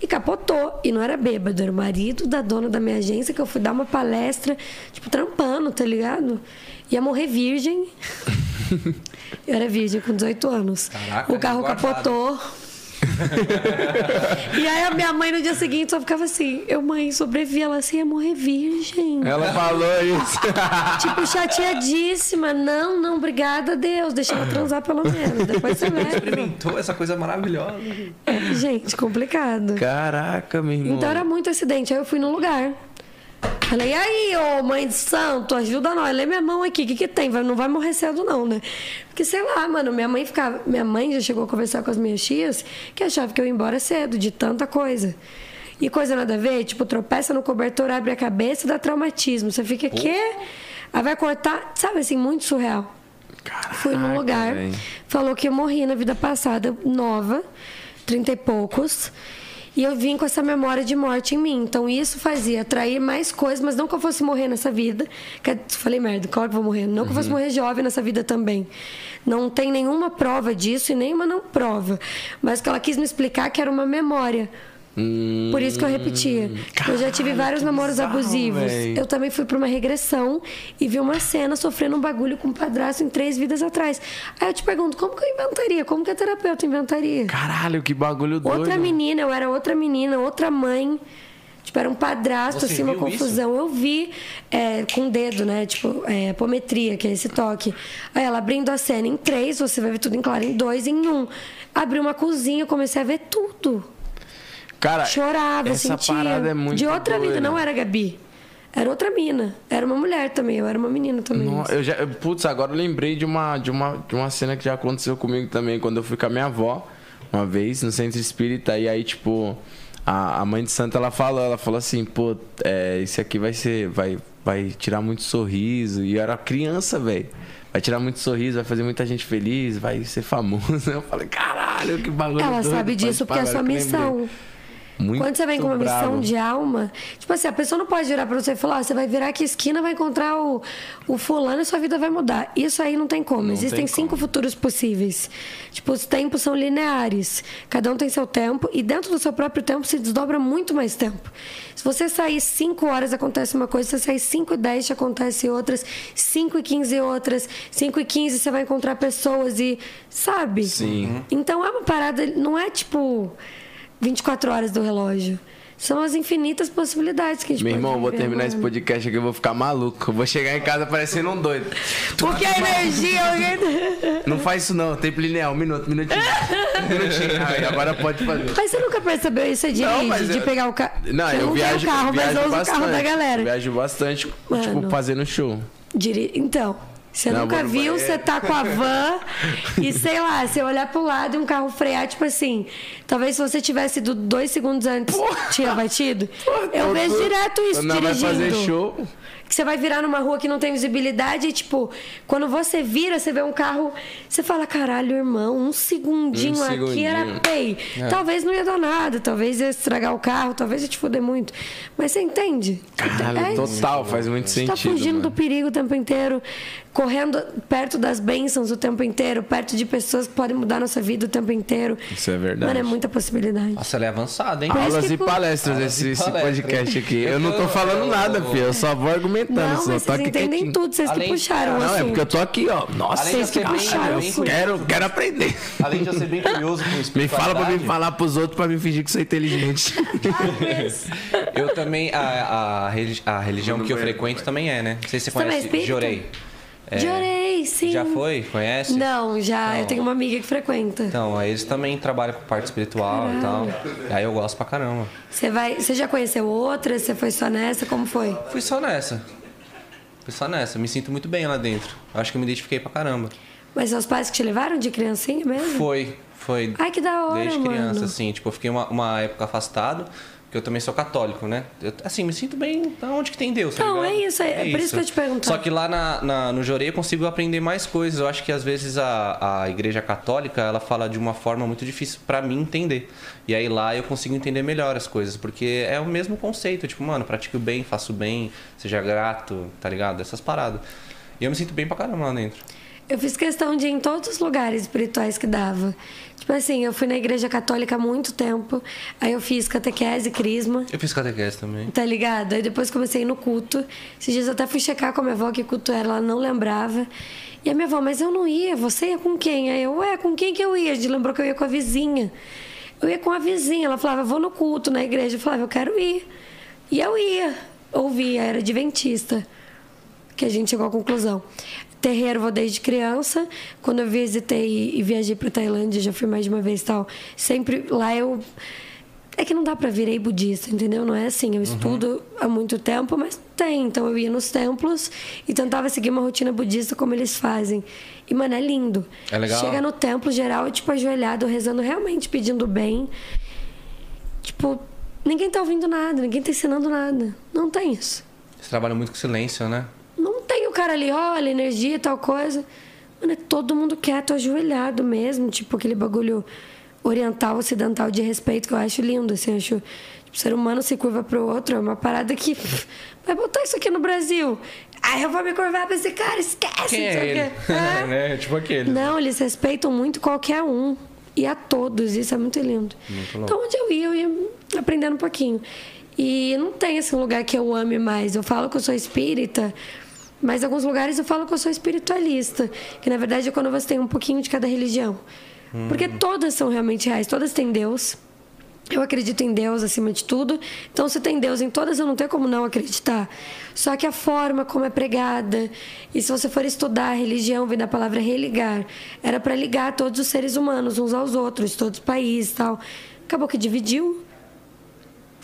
e capotou. E não era bêbado, era o marido da dona da minha agência que eu fui dar uma palestra, tipo, trampando, tá ligado? Ia morrer virgem. eu era virgem com 18 anos. Caraca, o carro capotou. e aí a minha mãe no dia seguinte só ficava assim, eu mãe, sobrevivi, ela assim, ia morrer virgem. Ela falou isso. Tipo, chateadíssima. Não, não, obrigada a Deus. Deixa ela transar pelo menos. Depois você leva. Experimentou essa coisa maravilhosa. É, gente, complicado. Caraca, meu irmão. Então era muito acidente. Aí eu fui no lugar. Falei, e aí, ô mãe de santo, ajuda nós. Lê minha mão aqui, o que, que tem? Não vai morrer cedo, não, né? Porque, sei lá, mano, minha mãe ficava. Minha mãe já chegou a conversar com as minhas tias que achava que eu ia embora cedo, de tanta coisa. E coisa nada a ver, tipo, tropeça no cobertor, abre a cabeça e dá traumatismo. Você fica, quê? Aí vai cortar, sabe assim, muito surreal. Fui num lugar, falou que eu morri na vida passada, nova, trinta e poucos. E eu vim com essa memória de morte em mim. Então isso fazia atrair mais coisas, mas não que eu fosse morrer nessa vida. Que- Falei merda, claro que eu vou morrer. Não que eu fosse morrer jovem nessa vida também. Não tem nenhuma prova disso e nenhuma não prova. Mas que ela quis me explicar que era uma memória. Hum, Por isso que eu repetia. eu já tive vários namoros bizarro, abusivos. véi. Eu também fui pra uma regressão e vi uma cena sofrendo um bagulho com um padrasto em três vidas atrás. Aí eu te pergunto, como que eu inventaria? Como que a terapeuta inventaria? Caralho, que bagulho doido. Outra menina, eu era outra menina, outra mãe. Tipo, era um padrasto, Você assim, uma viu isso? confusão. Eu vi é, com o dedo, né? Tipo, é, apometria, que é esse toque. Aí ela abrindo a cena em três, você vai ver tudo em claro, em dois, em um. Abri uma cozinha, comecei a ver tudo. Cara, Chorava, essa sentia. parada é muito De outra vida, doida. não era Gabi. Era outra mina. Era uma mulher também, eu era uma menina também. No- eu já, eu- putz, agora eu lembrei de uma, de, uma, de uma cena que já aconteceu comigo também, quando eu fui com a minha avó, uma vez, no centro espírita, e aí, tipo, a, a mãe de santa, ela falou, ela falou assim, pô, é, esse aqui vai ser, vai, vai tirar muito sorriso, e eu era criança, velho. Vai tirar muito sorriso, vai fazer muita gente feliz, vai ser famoso. Eu falei, caralho, que bagulho Ela doido, sabe disso porque é a sua eu lembrei. Muito Quando você vem com uma missão bravo. de alma, tipo assim, a pessoa não pode virar pra você e falar, ó, você vai virar aqui esquina, vai encontrar o, o fulano e sua vida vai mudar. Isso aí não tem como. Não Existem tem cinco como. futuros possíveis. Tipo, os tempos são lineares. Cada um tem seu tempo e dentro do seu próprio tempo se desdobra muito mais tempo. Se você sair 5 horas, acontece uma coisa. Se você sair 5 e 10, te acontece outras. 5 e 15, outras. 5 e 15, você vai encontrar pessoas e... Sabe? Sim. Então é uma parada, não é tipo 24 horas do relógio. São as infinitas possibilidades que a gente Meu pode irmão, eu vou viver, terminar esse mano. podcast aqui, eu vou ficar maluco. Eu vou chegar em casa parecendo um doido. Porque a energia. Não faz isso não, tempo linear, um minuto, um minutinho. Um minutinho. Aí, agora pode fazer. Mas você nunca percebeu isso? Você dirige, Não, mas de eu- pegar o carro. Não, eu, não viajo, tenho carro, eu mas viajo eu uso bastante. o carro da galera. Viajo bastante, tipo, Mano. fazendo show. Diri... Então, você Não, nunca viu, você tá com a van e sei lá, você olhar pro lado e um carro frear, tipo assim. Talvez se você tivesse ido dois segundos antes, tinha batido. eu tô- vejo direto isso, Quando nós vai dirigindo. fazer show. Que você vai virar numa rua que não tem visibilidade e, tipo, quando você vira, você vê um carro, você fala, caralho, irmão, um segundinho, Um aqui segundinho. era pay. Talvez não ia dar nada, talvez ia estragar o carro, talvez ia te foder muito. Mas você entende? Caralho, É isso. total, faz muito Você sentido. tá fugindo mano. do perigo o tempo inteiro, correndo perto das bênçãos o tempo inteiro, perto de pessoas que podem mudar nossa vida o tempo inteiro. Isso é verdade. Mano, é muita possibilidade. Nossa, ela é avançada, hein? Aulas e palestras Aulas esse, e esse palestras. podcast aqui. Eu não tô Eu- falando eu- nada, filho. Eu só vou argumentando. Não, só mas tô vocês aqui entendem quietinho. tudo, vocês que Além- puxaram o Não, é porque eu tô aqui, ó. Nossa, Além vocês que puxaram. bem Eu quero, quero aprender. Além de eu ser bem curioso com isso. Me fala pra mim falar pros outros pra mim fingir que sou inteligente. Eu também, a, a, a religião que eu frequento também é, né? Não sei se você é conhece. Jorei. É, Jorei, sim. Já foi? Conhece? Não, já. Não. Eu tenho uma amiga que frequenta. Então, aí eles também trabalham com parte espiritual e tal. Aí eu gosto pra caramba. Você vai. Você já conheceu outras? Você foi só nessa? Como foi? Fui só nessa. Fui só nessa. Me sinto muito bem lá dentro. Acho que eu me identifiquei pra caramba. Mas seus pais que te levaram de criancinha mesmo? Foi, foi. Ai, que da hora, Desde criança, mano. assim. Tipo, eu fiquei uma, uma época afastado, porque eu também sou católico, né? Eu, assim, me sinto bem onde que tem Deus, tá Não, ligado? é isso, é- é por isso que eu te perguntar. Só que lá na, na- no Jorei eu consigo aprender mais coisas. Eu acho que às vezes a, a igreja católica, ela fala de uma forma muito difícil pra mim entender. E aí lá eu consigo entender melhor as coisas, porque é o mesmo conceito. Tipo, mano, pratique o bem, faça o bem, seja grato, tá ligado? Essas paradas. E eu me sinto bem pra caramba lá dentro. Eu fiz questão de ir em todos os lugares espirituais que dava. Tipo assim, eu fui na igreja católica há muito tempo. Aí eu fiz catequese, crisma. Eu fiz catequese também. Tá ligado? Aí depois comecei no culto. Esses dias eu até fui checar com a minha avó que culto era, ela não lembrava. E a minha avó, mas eu não ia, você ia com quem? Aí eu, ué, com quem que eu ia? A gente lembrou que eu ia com a vizinha. Eu ia com a vizinha, ela falava, vou no culto na igreja. Eu falava, eu quero ir. E eu ia, ouvia, era adventista. Que a gente chegou à conclusão. Terreiro vou desde criança. Quando eu visitei e viajei para Tailândia, já fui mais de uma vez e tal. Sempre lá eu é que não dá pra virei budista, entendeu? Não é assim. Eu estudo há muito tempo, mas tem. Então eu ia nos templos e tentava seguir uma rotina budista como eles fazem. E, mano, é lindo. É legal. Chega no templo geral, tipo, ajoelhado, rezando, realmente pedindo bem. Tipo, ninguém tá ouvindo nada, ninguém tá ensinando nada. Não tem isso. Você trabalha muito com silêncio, né? Cara ali, olha, energia e tal coisa. Mano, é todo mundo quieto, ajoelhado mesmo. Tipo, aquele bagulho oriental, ocidental de respeito que eu acho lindo, assim. Eu acho, tipo, o ser humano se curva pro outro. É uma parada que... Vai botar isso aqui no Brasil. Aí eu vou me curvar pra esse cara, esquece. Quem não é ele? É. né? Tipo aquele. Não, eles respeitam muito qualquer um. E a todos. Isso é muito lindo. Muito então, onde eu ia, eu ia aprendendo um pouquinho. E não tem esse lugar que eu ame mais. Eu falo que eu sou espírita, mas em alguns lugares eu falo que eu sou espiritualista. Que, na verdade, é quando você tem um pouquinho de cada religião. Porque todas são realmente reais. Todas têm Deus. Eu acredito em Deus acima de tudo. Então, se tem Deus em todas, eu não tenho como não acreditar. Só que a forma como é pregada, e se você for estudar a religião, vem da palavra religar, era para ligar todos os seres humanos uns aos outros, todos os países e tal. Acabou que dividiu.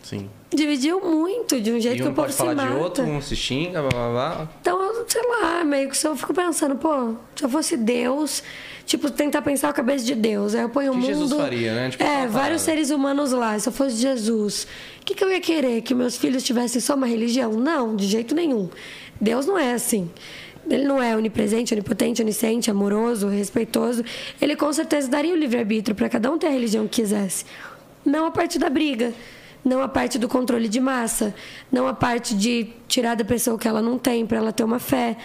Sim. Dividiu muito, de um jeito E que o um povo pode falar mata. de outro, um se xinga, blá blá blá. Então, eu, sei lá, meio que eu fico pensando, pô, se eu fosse Deus, tipo, tentar pensar a cabeça de Deus. Aí eu ponho o mundo. Jesus faria, né? Tipo, é, vários seres humanos lá. Se eu fosse Jesus, o que, que eu ia querer? Que meus filhos tivessem só uma religião? Não, de jeito nenhum. Deus não é assim. Ele não é onipresente, onipotente, onisciente, amoroso, respeitoso. Ele com certeza daria o livre-arbítrio para cada um ter a religião que quisesse. Não a parte da briga, não a parte do controle de massa, não a parte de tirar da pessoa o que ela não tem para ela ter uma fé.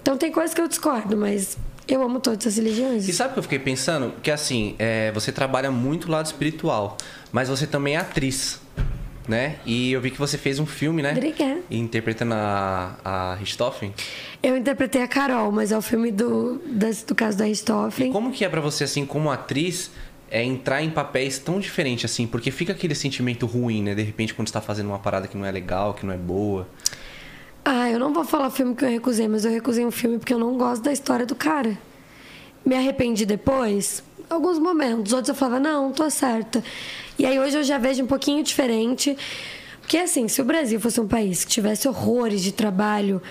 Então tem coisas que eu discordo, mas eu amo todas as religiões. E sabe o que eu fiquei pensando? Que assim, é, você trabalha muito o lado espiritual, mas você também é atriz, né? E eu vi que você fez um filme, né? Obrigada. Interpretando a, a Richthofen. Eu interpretei a Carol, mas é o filme do, das- do caso da E Richthofen. como que é pra você, assim, como atriz, é entrar em papéis tão diferentes, assim? Porque fica aquele sentimento ruim, né? De repente, quando você tá fazendo uma parada que não é legal, que não é boa. Ah, eu não vou falar filme que eu recusei, mas eu recusei um filme porque eu não gosto da história do cara. Me arrependi depois, alguns momentos. Outros eu falava, não, tô certa. E aí hoje eu já vejo um pouquinho diferente. Porque assim, se o Brasil fosse um país que tivesse horrores de trabalho,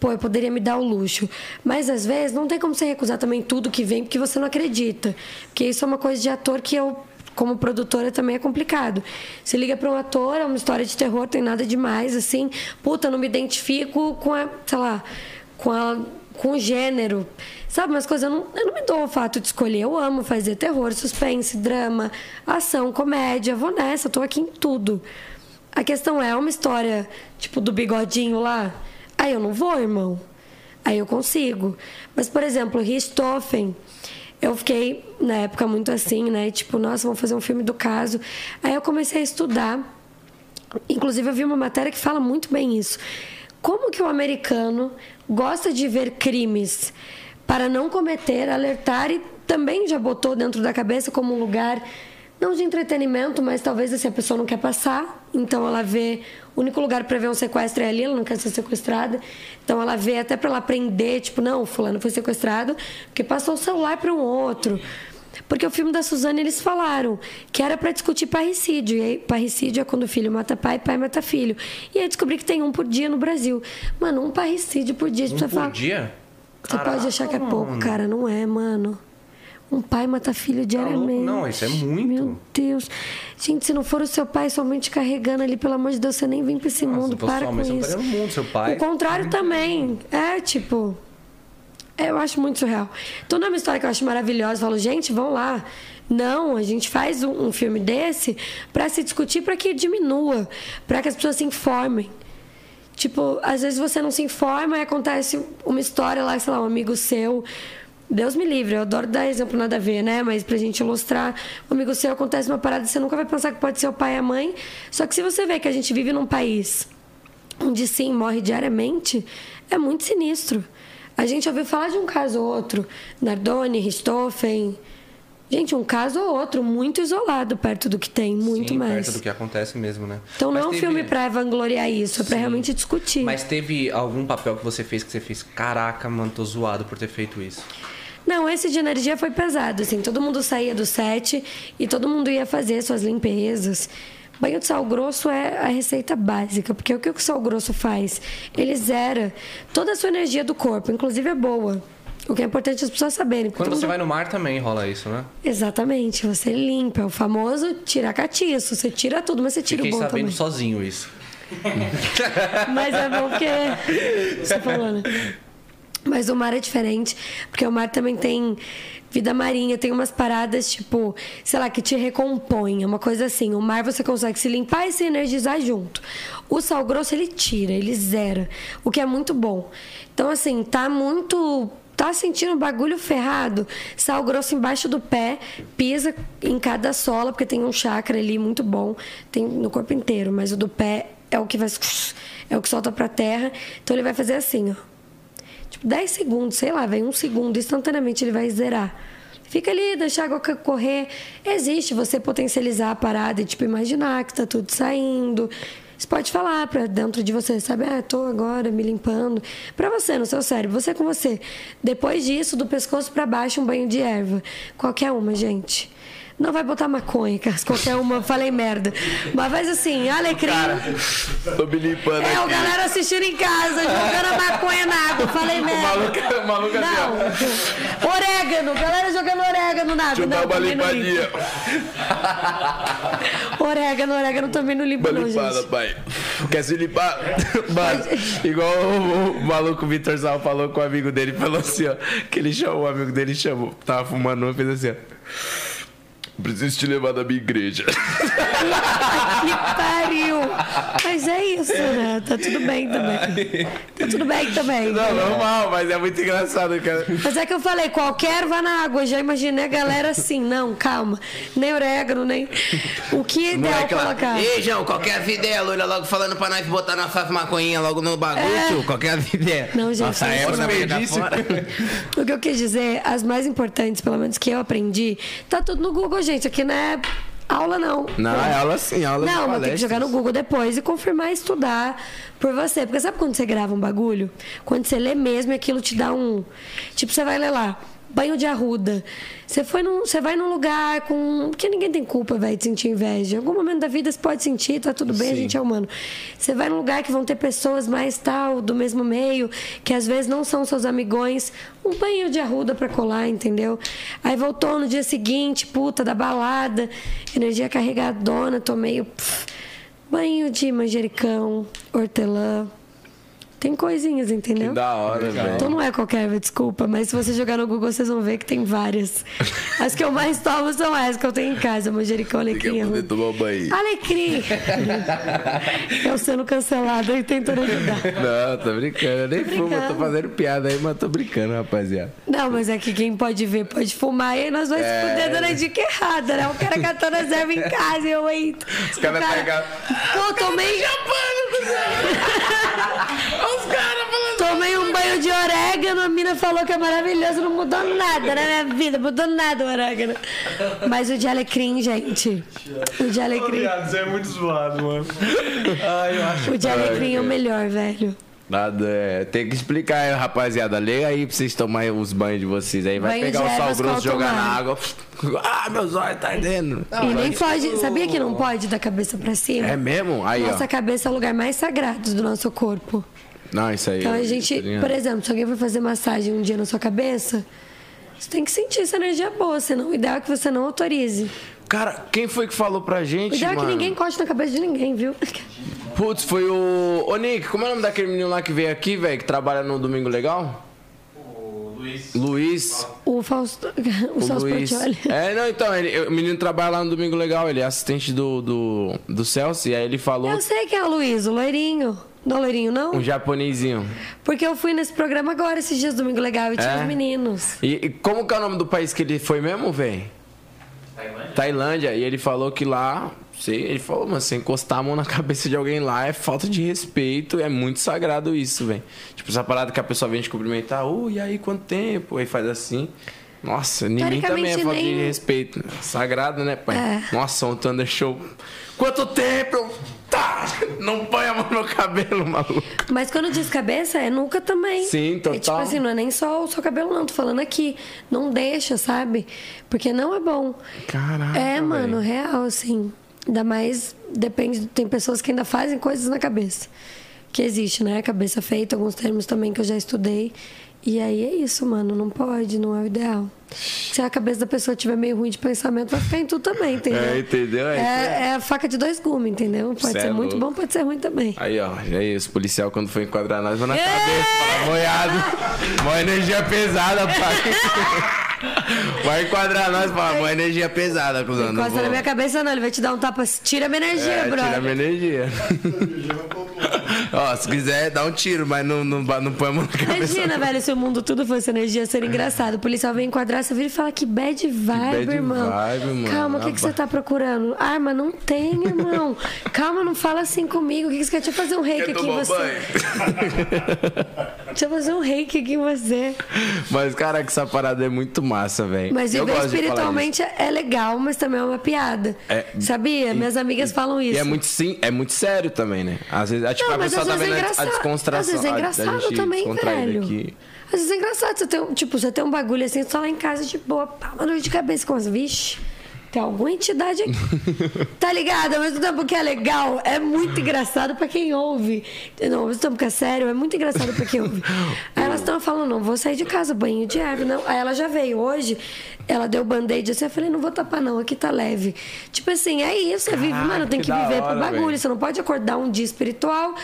pô, eu poderia me dar o luxo. Mas às vezes não tem como você recusar também tudo que vem porque você não acredita. Porque isso é uma coisa de ator que eu como produtora também é complicado. Você liga para um ator, é uma história de terror, tem nada demais, assim. Puta, não me identifico com a, sei lá, com a com o gênero. Sabe, umas coisas eu não, eu não me dou o fato de escolher. Eu amo fazer terror, suspense, drama, ação, comédia. Vou nessa, tô aqui em tudo. A questão é, uma história, tipo, do bigodinho lá. Aí eu não vou, irmão. Aí eu consigo. Mas, por exemplo, Richthofen, eu fiquei na época muito assim, né? Tipo, nossa, vamos fazer um filme do caso. Aí eu comecei a estudar. Inclusive, eu vi uma matéria que fala muito bem isso. Como que o americano gosta de ver crimes para não cometer, alertar e também já botou dentro da cabeça como um lugar não de entretenimento, mas talvez assim, a pessoa não quer passar, então ela vê o único lugar para ver um sequestro é ali, ela não quer ser sequestrada. Então ela vê até para ela aprender, tipo, não, fulano foi sequestrado porque passou o celular para um outro. Porque o filme da Suzane eles falaram que era para discutir parricídio. E aí, parricídio é quando o filho mata pai, pai mata filho. E aí descobri que tem um por dia no Brasil. Mano, um parricídio por dia. Um por dia? Você pode achar que é pouco, mano. cara. Não é, mano. Um pai mata filho diariamente. Tá Não, isso é muito. Meu Deus. Gente, se não for o seu pai somente carregando ali, pelo amor de Deus, você nem vem pra esse mundo. se fosse Para com não isso. mundo, seu pai. O contrário também. É, tipo... é, Eu acho muito surreal. Então, não é uma história que eu acho maravilhosa. Eu falo, gente, vão lá. Não, a gente faz um, um filme desse para se discutir, para que diminua, para que as pessoas se informem. Tipo, às vezes você não se informa e acontece uma história lá, sei lá, um amigo seu. Deus me livre, eu adoro dar exemplo nada a ver, né? Mas pra gente ilustrar, um amigo seu acontece uma parada, você nunca vai pensar que pode ser o pai e a mãe. Só que se você vê que a gente vive num país onde sim morre diariamente, é muito sinistro. A gente ouviu falar de um caso ou outro, Nardoni, Richthofen. Gente, um caso ou outro, muito isolado perto do que tem, muito Sim, mais. perto do que acontece mesmo, né? Então não Mas é um teve- filme pra vangloriar isso, é pra realmente discutir. Mas teve algum papel que você fez que você fez, caraca, mano, tô zoado por ter feito isso. Não, esse de energia foi pesado, assim, todo mundo saía do set e todo mundo ia fazer suas limpezas. Banho de sal grosso é a receita básica, porque o que o sal grosso faz? Ele zera toda a sua energia do corpo, inclusive é boa. O que é importante as pessoas saberem. Quando você mundo- vai no mar também rola isso, né? Você você limpa, é o famoso tirar catiço. Você tira tudo, mas você tira Fiquei o bom sabendo também. sozinho isso. Mas é bom porque. Você falou, né? Mas o mar é diferente, porque o mar também tem vida marinha, tem umas paradas, tipo, sei lá, que te recompõem, é uma coisa assim. O mar você consegue se limpar e se energizar junto. O sal grosso ele tira, ele zera, o que é muito bom. Então, assim, tá muito. Tá sentindo um bagulho ferrado? Sal grosso embaixo do pé, pisa em cada sola, porque tem um chakra ali muito bom, tem no corpo inteiro, mas o do pé é o que vai. É o que solta pra terra. Então ele vai fazer assim, ó. Tipo, 10 segundos, sei lá, vem um segundo, instantaneamente ele vai zerar. Fica ali, deixa a água correr. Existe você potencializar a parada e, tipo, imaginar que tá tudo saindo. Você pode falar pra dentro de você, sabe? Ah, tô agora me limpando. Pra você, no seu cérebro, você com você. Depois disso, do pescoço pra baixo, um banho de erva. Qualquer uma, gente. Não vai botar maconha, cara. Qualquer uma, falei merda. Mas faz assim, alecrim. Tô me limpando É, o aqui. galera assistindo em casa, jogando a maconha na água. Falei merda. maluco- o maluco assim, Não. Orégano, galera jogando orégano na água. Deixa eu dar Não, uma limpo. limpadinha. Orégano, orégano também não limpa, Uma não, limpada, gente. pai. Quer se limpar? Mano, igual o, o maluco Vitor Sal falou com o amigo dele, falou assim, ó. Que ele chamou, o amigo dele chamou. Tava fumando, fez assim, ó. Preciso te levar da minha igreja. Que pariu. Mas é isso, né? Tá tudo bem também. Tá tudo bem também. Não, normal, mas é muito engraçado, cara. Mas é que eu falei, qualquer vá na água. Já imaginei a galera assim. Não, calma. Nem orégano, nem. O que é ideal Moleque lá. colocar? Ei, João, qualquer ideia, loira, logo falando pra nós botar nossas maconhinhas logo no bagulho, É. tio. Qualquer ideia. Não, gente, Nossa vai dar fora. O que eu quis dizer, as mais importantes, pelo menos que eu aprendi, tá tudo no Google, gente. Aqui não é aula, não. Não, é aula sim, aula Não, mas tem que jogar no Google depois e confirmar e estudar por você. Porque sabe quando você grava um bagulho? Quando você lê mesmo e aquilo te dá um. Tipo, você vai ler lá. Banho de arruda. Você, foi num, você vai num lugar com. Porque ninguém tem culpa, velho, de sentir inveja. Em algum momento da vida você pode sentir, tá tudo bem, a gente é humano. Você vai num lugar que vão ter pessoas mais tal, do mesmo meio, que às vezes não são seus amigões. Um banho de arruda pra colar, entendeu? Aí voltou no dia seguinte, puta, da balada, energia carregadona, tô meio. pff, banho de manjericão, hortelã. Tem coisinhas, entendeu? Que da hora, velho. Então não é qualquer erva, desculpa, mas se você jogar no Google, vocês vão ver que tem várias. As que eu mais tomo são essas que eu tenho em casa, manjericão, alecrim. poder tomar banho. Alecrim! eu sendo cancelada e tentando ajudar. Não, tô brincando. Eu nem fumo, eu tô brincando. fazendo piada aí, mas tô brincando, rapaziada. Não, mas é que quem pode ver pode fumar e aí nós vamos É. se fuder dando a dica errada, né? O cara catando as ervas em casa e eu aí. Os caras cara- pegam- Pô, tomei. Os caras falando. Tomei um banho de orégano, a mina falou que é maravilhoso, não mudou nada na minha vida, mudou nada o orégano. Mas o de alecrim, gente. O de alecrim. Você é muito zoado, mano. Ai, eu acho. O de alecrim é o melhor, velho. Nada, é. Tem que explicar rapaziada. Lê aí pra vocês tomarem os banhos de vocês aí. Vai Banho pegar de o sal ervas grosso, jogar na alto água. Ah, meus olhos tá ardendo. e nem pode. Sabia que não pode da cabeça pra cima? É mesmo? Aí, Nossa ó. cabeça é o lugar mais sagrado do nosso corpo. Não, isso aí. Então a eu- gente, por exemplo, se alguém for fazer massagem um dia na sua cabeça, você tem que sentir essa energia boa, senão o ideal é que você não autorize. Cara, quem foi que falou pra O gente, ideal é que mano? ninguém encoste na cabeça de ninguém, viu? Putz, foi o... Ô, Nick, como é o nome daquele menino lá que veio aqui, velho, que trabalha no Domingo Legal? Luiz. Luiz. O Fausto. O, O Celso Luiz. É, não, então, ele, o menino trabalha lá no Domingo Legal, ele é assistente do, do, do Celso, e aí ele falou Eu sei quem é o Luiz, o loirinho. Não o loirinho, não? um japonesinho. Porque eu fui nesse programa agora, esses dias, domingo legal, e tinha É? os meninos. E, e como que é o nome do país que ele foi mesmo, velho? Tailândia? Tailândia. E ele falou que lá, sei, ele falou, mano, você encostar a mão na cabeça de alguém lá é falta de respeito, é muito sagrado isso, velho. Tipo, essa parada que a pessoa vem te cumprimentar, ô, e aí, quanto tempo? Aí faz assim. Nossa, em mim também é falta de nem- respeito. Sagrado, né, pai? É. Nossa, um Thunder Show. Quanto tempo? Tá! Não põe a mão no cabelo, maluco. Mas quando diz cabeça, é nuca também. Sim, É tipo total. assim, não é nem só o seu cabelo, não. Tô falando aqui. Não deixa, sabe? Porque não é bom. Caraca, É, mano, velho. real, assim. Ainda mais, depende. Tem pessoas que ainda fazem coisas na cabeça. Que existe, né? Cabeça feita, alguns termos também que eu já estudei. E aí é isso, mano. Não pode, não é o ideal. Se a cabeça da pessoa tiver meio ruim de pensamento, vai ficar em tudo também, entendeu? É, entendeu? É, É, é a faca de dois gumes, entendeu? Pode Cê ser é muito louco. bom, pode ser ruim também. Aí, ó, já é isso. Policial, quando for enquadrar nós, vai na É! cabeça, fala, moiado. Mó energia pesada, pai. Vai enquadrar nós, fala, mó energia pesada, cuzão. não Encosta na minha cabeça, não. Ele vai te dar um tapa. Tira minha energia, É, brother. tira minha energia. Ó, se quiser, dá um tiro, mas não, não, não põe a mão na cabeça. Imagina, velho, se o mundo tudo fosse energia, seria engraçado. O policial vem enquadrar, você vira e fala que bad vibe, bad irmão. vibe, mano. Calma, o que, que você tá procurando? Arma, não tem, irmão. Calma, não fala assim comigo. O que, que você quer? Deixa eu fazer um reiki aqui em você. Deixa eu fazer um reiki aqui em você. Mas, cara, que essa parada é muito massa, velho. Mas Eu viver gosto de falar espiritualmente é legal, mas também é uma piada. É, Sabia? Minhas amigas falam disso. isso. E é muito, sim, é muito sério também, né? Às vezes, tipo, Não, a pessoa às vezes é a- a engraçado. descontração. Às vezes é a- a engraçado também, velho. aqui. Às vezes é engraçado. Você tem, tipo, você tem um bagulho assim, você tá lá em casa de boa, pá, uma dor de cabeça com as vixe. Tem alguma entidade aqui. tá ligado? Ao mesmo tempo que é legal, é muito engraçado pra quem ouve. Não, ao mesmo tempo que é sério, é muito engraçado pra quem ouve. Aí elas estão falando, não, vou sair de casa, banho de erva. Não. Aí ela já veio hoje, ela deu band-aid assim, eu falei, não vou tapar não, aqui tá leve. Tipo assim, é isso, você vive, Caraca, mano, tem que que viver hora, pro bagulho. velho. Você não pode acordar um dia espiritual.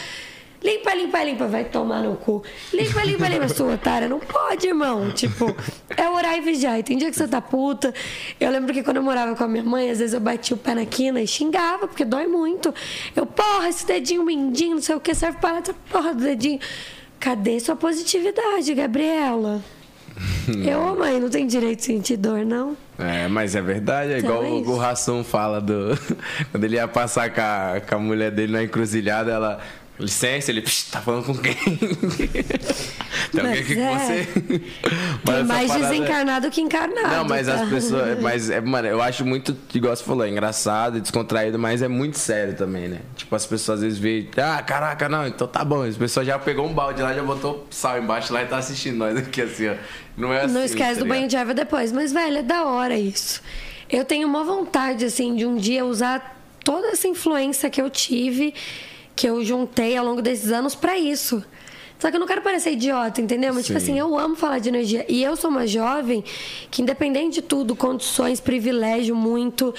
Limpa, limpa, limpa, vai tomar no cu. Limpa, limpa, limpa, sua otária. Não pode, irmão. Tipo, é orar e vigiar. E tem dia que você tá puta. Eu lembro que quando eu morava com a minha mãe, às vezes eu batia o pé na quina e xingava, porque dói muito. Eu, porra, esse dedinho mindinho, não sei o que, serve para essa porra do dedinho. Cadê sua positividade, Gabriela? Eu, mãe, não tem direito de sentir dor, não. É, mas é verdade, é Então igual é o- Rassum fala do. Quando ele ia passar com a, com a mulher dele na encruzilhada, ela. Licença, ele. "Psh, Tá falando com quem? Tem alguém aqui com é. você? Mas Tem mais parada- desencarnado que encarnado. Não, mas tá? as pessoas. Mas, é, mano, eu acho muito, igual você falou, é engraçado e descontraído, mas é muito sério também, né? Tipo, as pessoas às vezes veem, ah, caraca, não, então tá bom. As pessoas já pegou um balde lá, já botou sal embaixo lá e tá assistindo nós aqui assim, ó. Não é assim. Não esquece tá do banho de erva depois. Mas, velho, é da hora isso. Eu tenho uma vontade, assim, de um dia usar toda essa influência que eu tive, que eu juntei ao longo desses anos pra isso. Só que eu não quero parecer idiota, entendeu? Mas, tipo Sim. assim, eu amo falar de energia. E eu sou uma jovem que, independente de tudo, condições, privilégio, muito,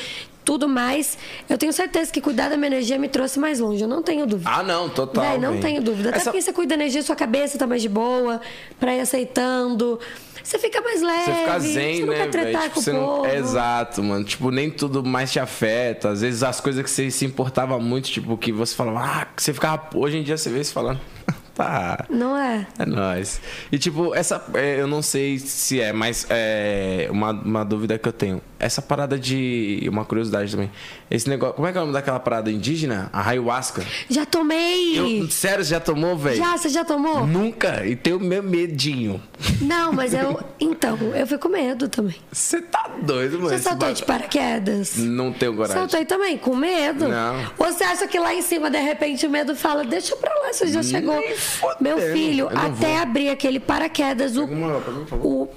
tudo mais. Eu tenho certeza que cuidar da minha energia me trouxe mais longe. Eu não tenho dúvida. Ah, não, total. Véi, não tenho dúvida. Até Essa- porque você cuida da energia, sua cabeça tá mais de boa, pra ir aceitando. Você fica mais leve. Você fica zen, você não né? Tipo, você o não... povo. Exato, mano. Tipo, nem tudo mais te afeta. Às vezes as coisas que você se importava muito, tipo, que você falava, ah, que você ficava. Hoje em dia você vê isso falando. tá. Não é? É nóis. E tipo, essa. é, eu não sei se é, mas é uma, uma dúvida que eu tenho. Essa parada de. Uma curiosidade também. Esse negócio. Como é que é o nome daquela parada indígena? A ayahuasca. Já tomei! Eu, sério, você já tomou, velho? Já, você já tomou? Nunca. E tenho meu medinho. Não, mas eu. Então, eu fui com medo também. Você tá doido, mano. Você saltou de paraquedas? Não tenho coragem. Saltei também, com medo. Não. Você acha que lá em cima, de repente, o medo fala, deixa pra lá, você já chegou. fodendo. Meu filho, até vou. abrir aquele paraquedas, o. Pega uma pra mim, favor. o,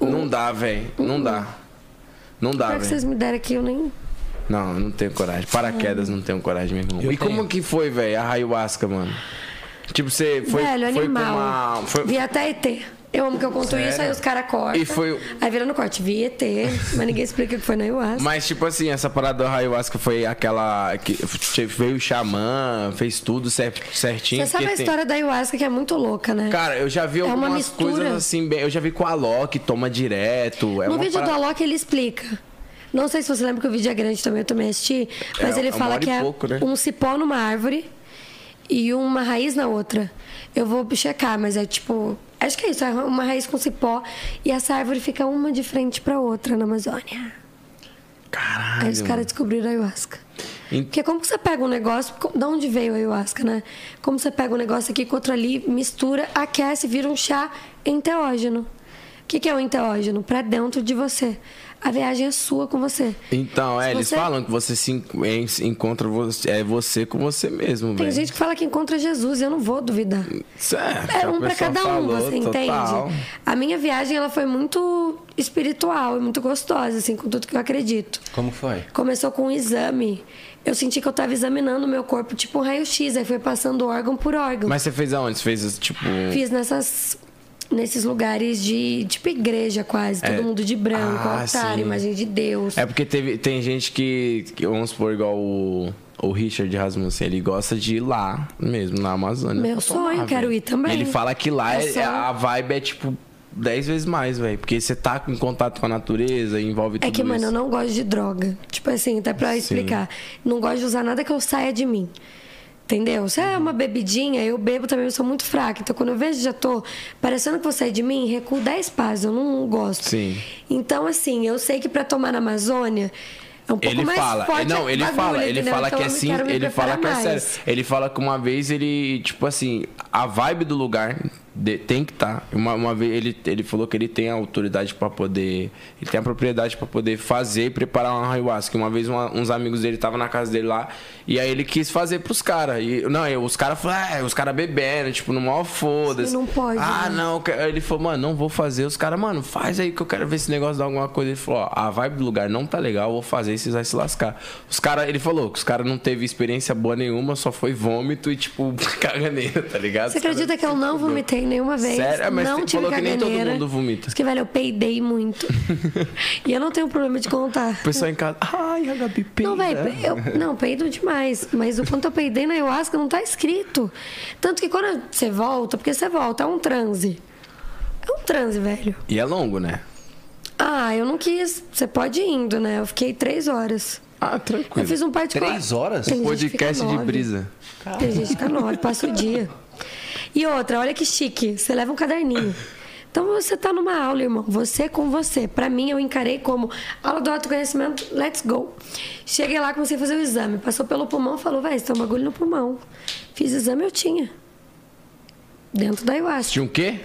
o Não dá, velho. Não dá. Não dá, Pior que velho. vocês me deram aqui, eu nem. Não, eu não tenho coragem. Paraquedas não tenho coragem, meu irmão. e como que foi, velho, a ayahuasca, mano? Tipo, você foi. Velho, foi com animal. uma. Foi... Vi até ET. Eu amo que eu conto isso, aí os caras cortam. E foi- Aí vira no corte, vi ET, mas ninguém explica o que foi na ayahuasca. Mas, tipo assim, essa parada da ayahuasca foi aquela. que veio o xamã, fez tudo cer- certinho. Você sabe a tem- história da ayahuasca que é muito louca, né? Cara, eu já vi É uma algumas coisas assim, bem. Eu já vi com a Loki, toma direto. É no vídeo parada- do Alok ele explica. Não sei se você lembra que o vídeo é grande também, eu também assisti. Mas É, ele é fala que é pouco, né? um cipó numa árvore e uma raiz na outra. Eu vou checar, mas é tipo. Acho que é isso, é uma raiz com cipó e essa árvore fica uma de frente pra outra na Amazônia. Caralho. Aí os caras descobriram a ayahuasca. Porque como que você pega um negócio. De onde veio a ayahuasca, né? Como você pega um negócio aqui com outro ali, mistura, aquece, vira um chá enteógeno. O que, que é o enteógeno? Pra dentro de você. A viagem é sua com você. Então, é, Se eles você- falam que você se en- en- encontra você, é você com você mesmo, Tem velho. gente que fala que encontra Jesus, eu não vou duvidar. Certo, É a um pra pessoa cada um, falou, você entende? total. A minha viagem ela foi muito espiritual e muito gostosa, assim, com tudo que eu acredito. Como foi? Começou com um exame. Eu senti que eu tava examinando o meu corpo, tipo um raio-x, aí foi passando órgão por órgão. Mas você fez aonde? Você fez, tipo... Fiz nessas nesses lugares de tipo igreja quase, todo É. mundo de branco, Ah, altar, sim. imagem de Deus. É porque teve, tem gente que, que, vamos supor, igual o, o Richard Rasmussen, ele gosta de ir lá mesmo, na Amazônia. Meu sonho, quero velho. ir também. E ele fala que lá É é- a vibe é, tipo, 10 vezes mais, velho. Porque você tá em contato com a natureza, envolve tudo É que, mano, isso. eu não gosto de droga. Tipo assim, até pra explicar. Não gosto de usar nada que eu saia de mim. Entendeu? Se é uma bebidinha, eu bebo também, eu sou muito fraca. Então, quando eu vejo já tô parecendo que vou sair de mim, recuo 10 passos. Eu não gosto. Sim. Então, assim, eu sei que pra tomar na Amazônia é um pouco Ele mais fala, forte não, ele fala, ele entendeu? fala Então, que é sim, ele fala que é preparar sério. mais. Ele fala que uma vez ele, tipo assim, a vibe do lugar de- tem que estar. Uma, uma vez ele, ele falou que ele tem a autoridade pra poder, ele tem a propriedade pra poder fazer e preparar uma ayahuasca. Uma vez uma- uns amigos dele estavam na casa dele lá e aí ele quis fazer pros caras. Não, e os caras falaram, ah, os caras bebendo, tipo, no maior foda-se. Não pode, Ah, né? não, eu ele falou, mano, não vou fazer. Os caras, mano, faz aí que eu quero ver esse negócio dar alguma coisa. Ele falou, ó, a vibe do lugar não tá legal, eu vou fazer e vocês vão se lascar. Os caras, ele falou que os caras não teve experiência boa nenhuma, só foi vômito e, tipo, caganeira, tá ligado? Você acredita que eu não vomitei nenhuma vez? Sério? Ah, mas não você tive falou que nem todo caganeira. mundo vomita. Porque, velho, eu peidei muito. e eu não tenho problema de contar. O pessoal em casa, ai, a Gabi peida. Não, velho, eu não, peido demais. Mas o quanto eu peidei na ayahuasca não tá escrito. Tanto que quando você volta, porque você volta, é um transe. É um transe, velho. E é longo, né? Ah, eu não quis. Você pode ir indo, né? Eu fiquei três horas. Ah, Eu tranquilo. fiz um particular. Três horas? Tem fica Podcast de brisa. Tem gente que fica nove, passa o dia. E outra, olha que chique. Você leva um caderninho. Então você tá numa aula, irmão. Você com você. Pra mim, eu encarei como aula do autoconhecimento, let's go. Cheguei lá, comecei a fazer o exame. Passou pelo pulmão, falou, vai, você tem um bagulho no pulmão. Fiz exame, eu tinha. Dentro da ayahuasca. Tinha um quê?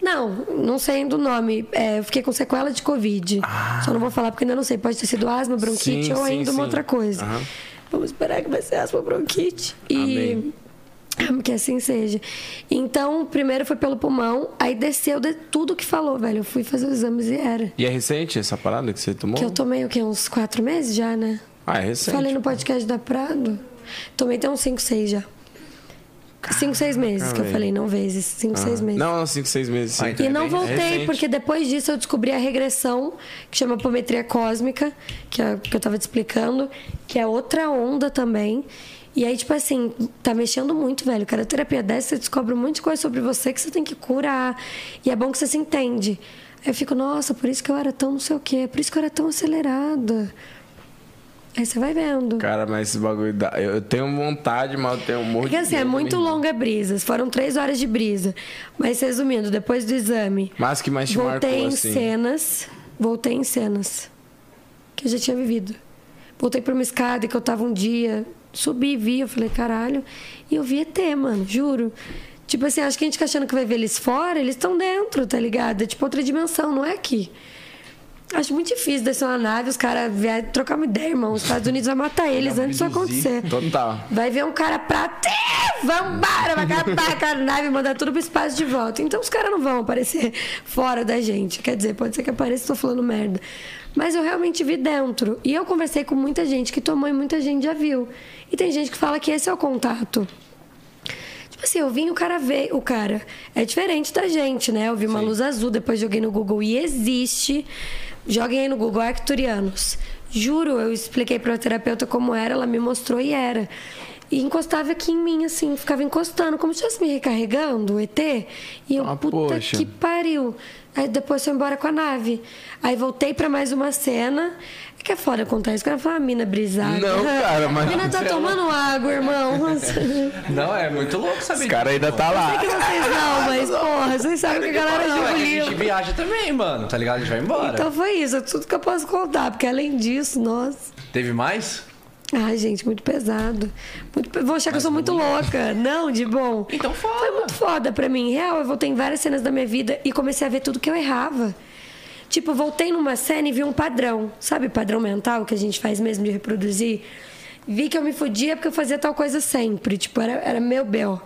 Não, não sei ainda o nome. É, eu fiquei com sequela de Covid. Só não vou falar porque ainda não sei. Pode ter sido asma, bronquite Ah. Sim, ou sim, ainda sim. uma outra coisa. Aham. Vamos esperar que vai ser asma, bronquite. E Amém. que assim seja. Então, primeiro foi pelo pulmão, aí desceu de tudo que falou, velho. Eu fui fazer os exames e era. E é recente essa parada que você tomou? Que eu tomei o quê? Uns quatro meses já, né? Ah, é recente. Falei no podcast da Prado. Tomei até uns cinco, seis já. Cinco, seis meses que eu falei, não vezes. Cinco, seis meses. Não, não, 5, 6 meses. Sim. Ah, então E é não voltei, recente. porque depois disso eu descobri a regressão, que chama apometria cósmica, que, é, que eu tava te explicando, que é outra onda também. E aí, tipo assim, tá mexendo muito, velho. Cada terapia dessa, você descobre um monte de coisa sobre você que você tem que curar. E é bom que você se entende. Aí eu fico, nossa, por isso que eu era tão não sei o quê, por isso que eu era tão acelerada. Aí você vai vendo. Cara, mas esse bagulho dá. Eu tenho vontade, mas eu tenho um monte Porque assim, é muito longa a brisa. Foram três horas de brisa. Mas resumindo, depois do exame, Mas que mais te voltei marcou, em assim? cenas. Voltei em cenas. Que eu já tinha vivido. Voltei pra uma escada que eu tava um dia. Subi, vi, eu falei, caralho. E eu vi ET, mano, juro. Tipo assim, acho que a gente fica achando que vai ver eles fora, eles estão dentro, tá ligado? É tipo outra dimensão, não é aqui. Acho muito difícil descer uma nave, os caras vierem trocar uma ideia, irmão. Os Estados Unidos vai matar eles antes disso acontecer. Total. Vai ver um cara pra. Vambora, vai acabar a nave e mandar tudo pro espaço de volta. Então os caras não vão aparecer fora da gente. Quer dizer, pode ser que apareça e tô falando merda. Mas eu realmente vi dentro. E eu conversei com muita gente que tomou e muita gente já viu. E tem gente que fala que esse é o contato. Tipo assim, eu vim e o cara veio. O cara é diferente da gente, né? Eu vi uma luz azul, depois joguei no Google e existe. Joguem aí no Google Arcturianos. Juro, eu expliquei pra terapeuta como era, ela me mostrou e era. E encostava aqui em mim, assim, ficava encostando, como se estivesse me recarregando, o ET. E eu, Ah, puta poxa. que pariu. Aí depois foi embora com a nave. Aí voltei pra mais uma cena. É que é foda contar isso, o cara fala, ah, mina brisada. Não, cara, mas- A mina tá tomando água, irmão. Não, é muito louco saber Esse cara ainda tá lá. Sei que vocês não, mas porra, vocês sabem que a galera Não, é joga que a gente viaja também, mano, tá ligado? A gente vai embora. Então foi isso, é tudo que eu posso contar, porque além disso, nossa. Teve mais? Ai, gente, muito pesado. Muito Vou achar que eu sou muito louca. Não, de bom. Então fala. Foi muito foda pra mim. Real, eu voltei em várias cenas da minha vida e comecei a ver tudo que eu errava. Tipo, voltei numa cena e vi um padrão. Sabe padrão mental que a gente faz mesmo de reproduzir? Vi que eu me fudia porque eu fazia tal coisa sempre. Tipo, era, era meu bel.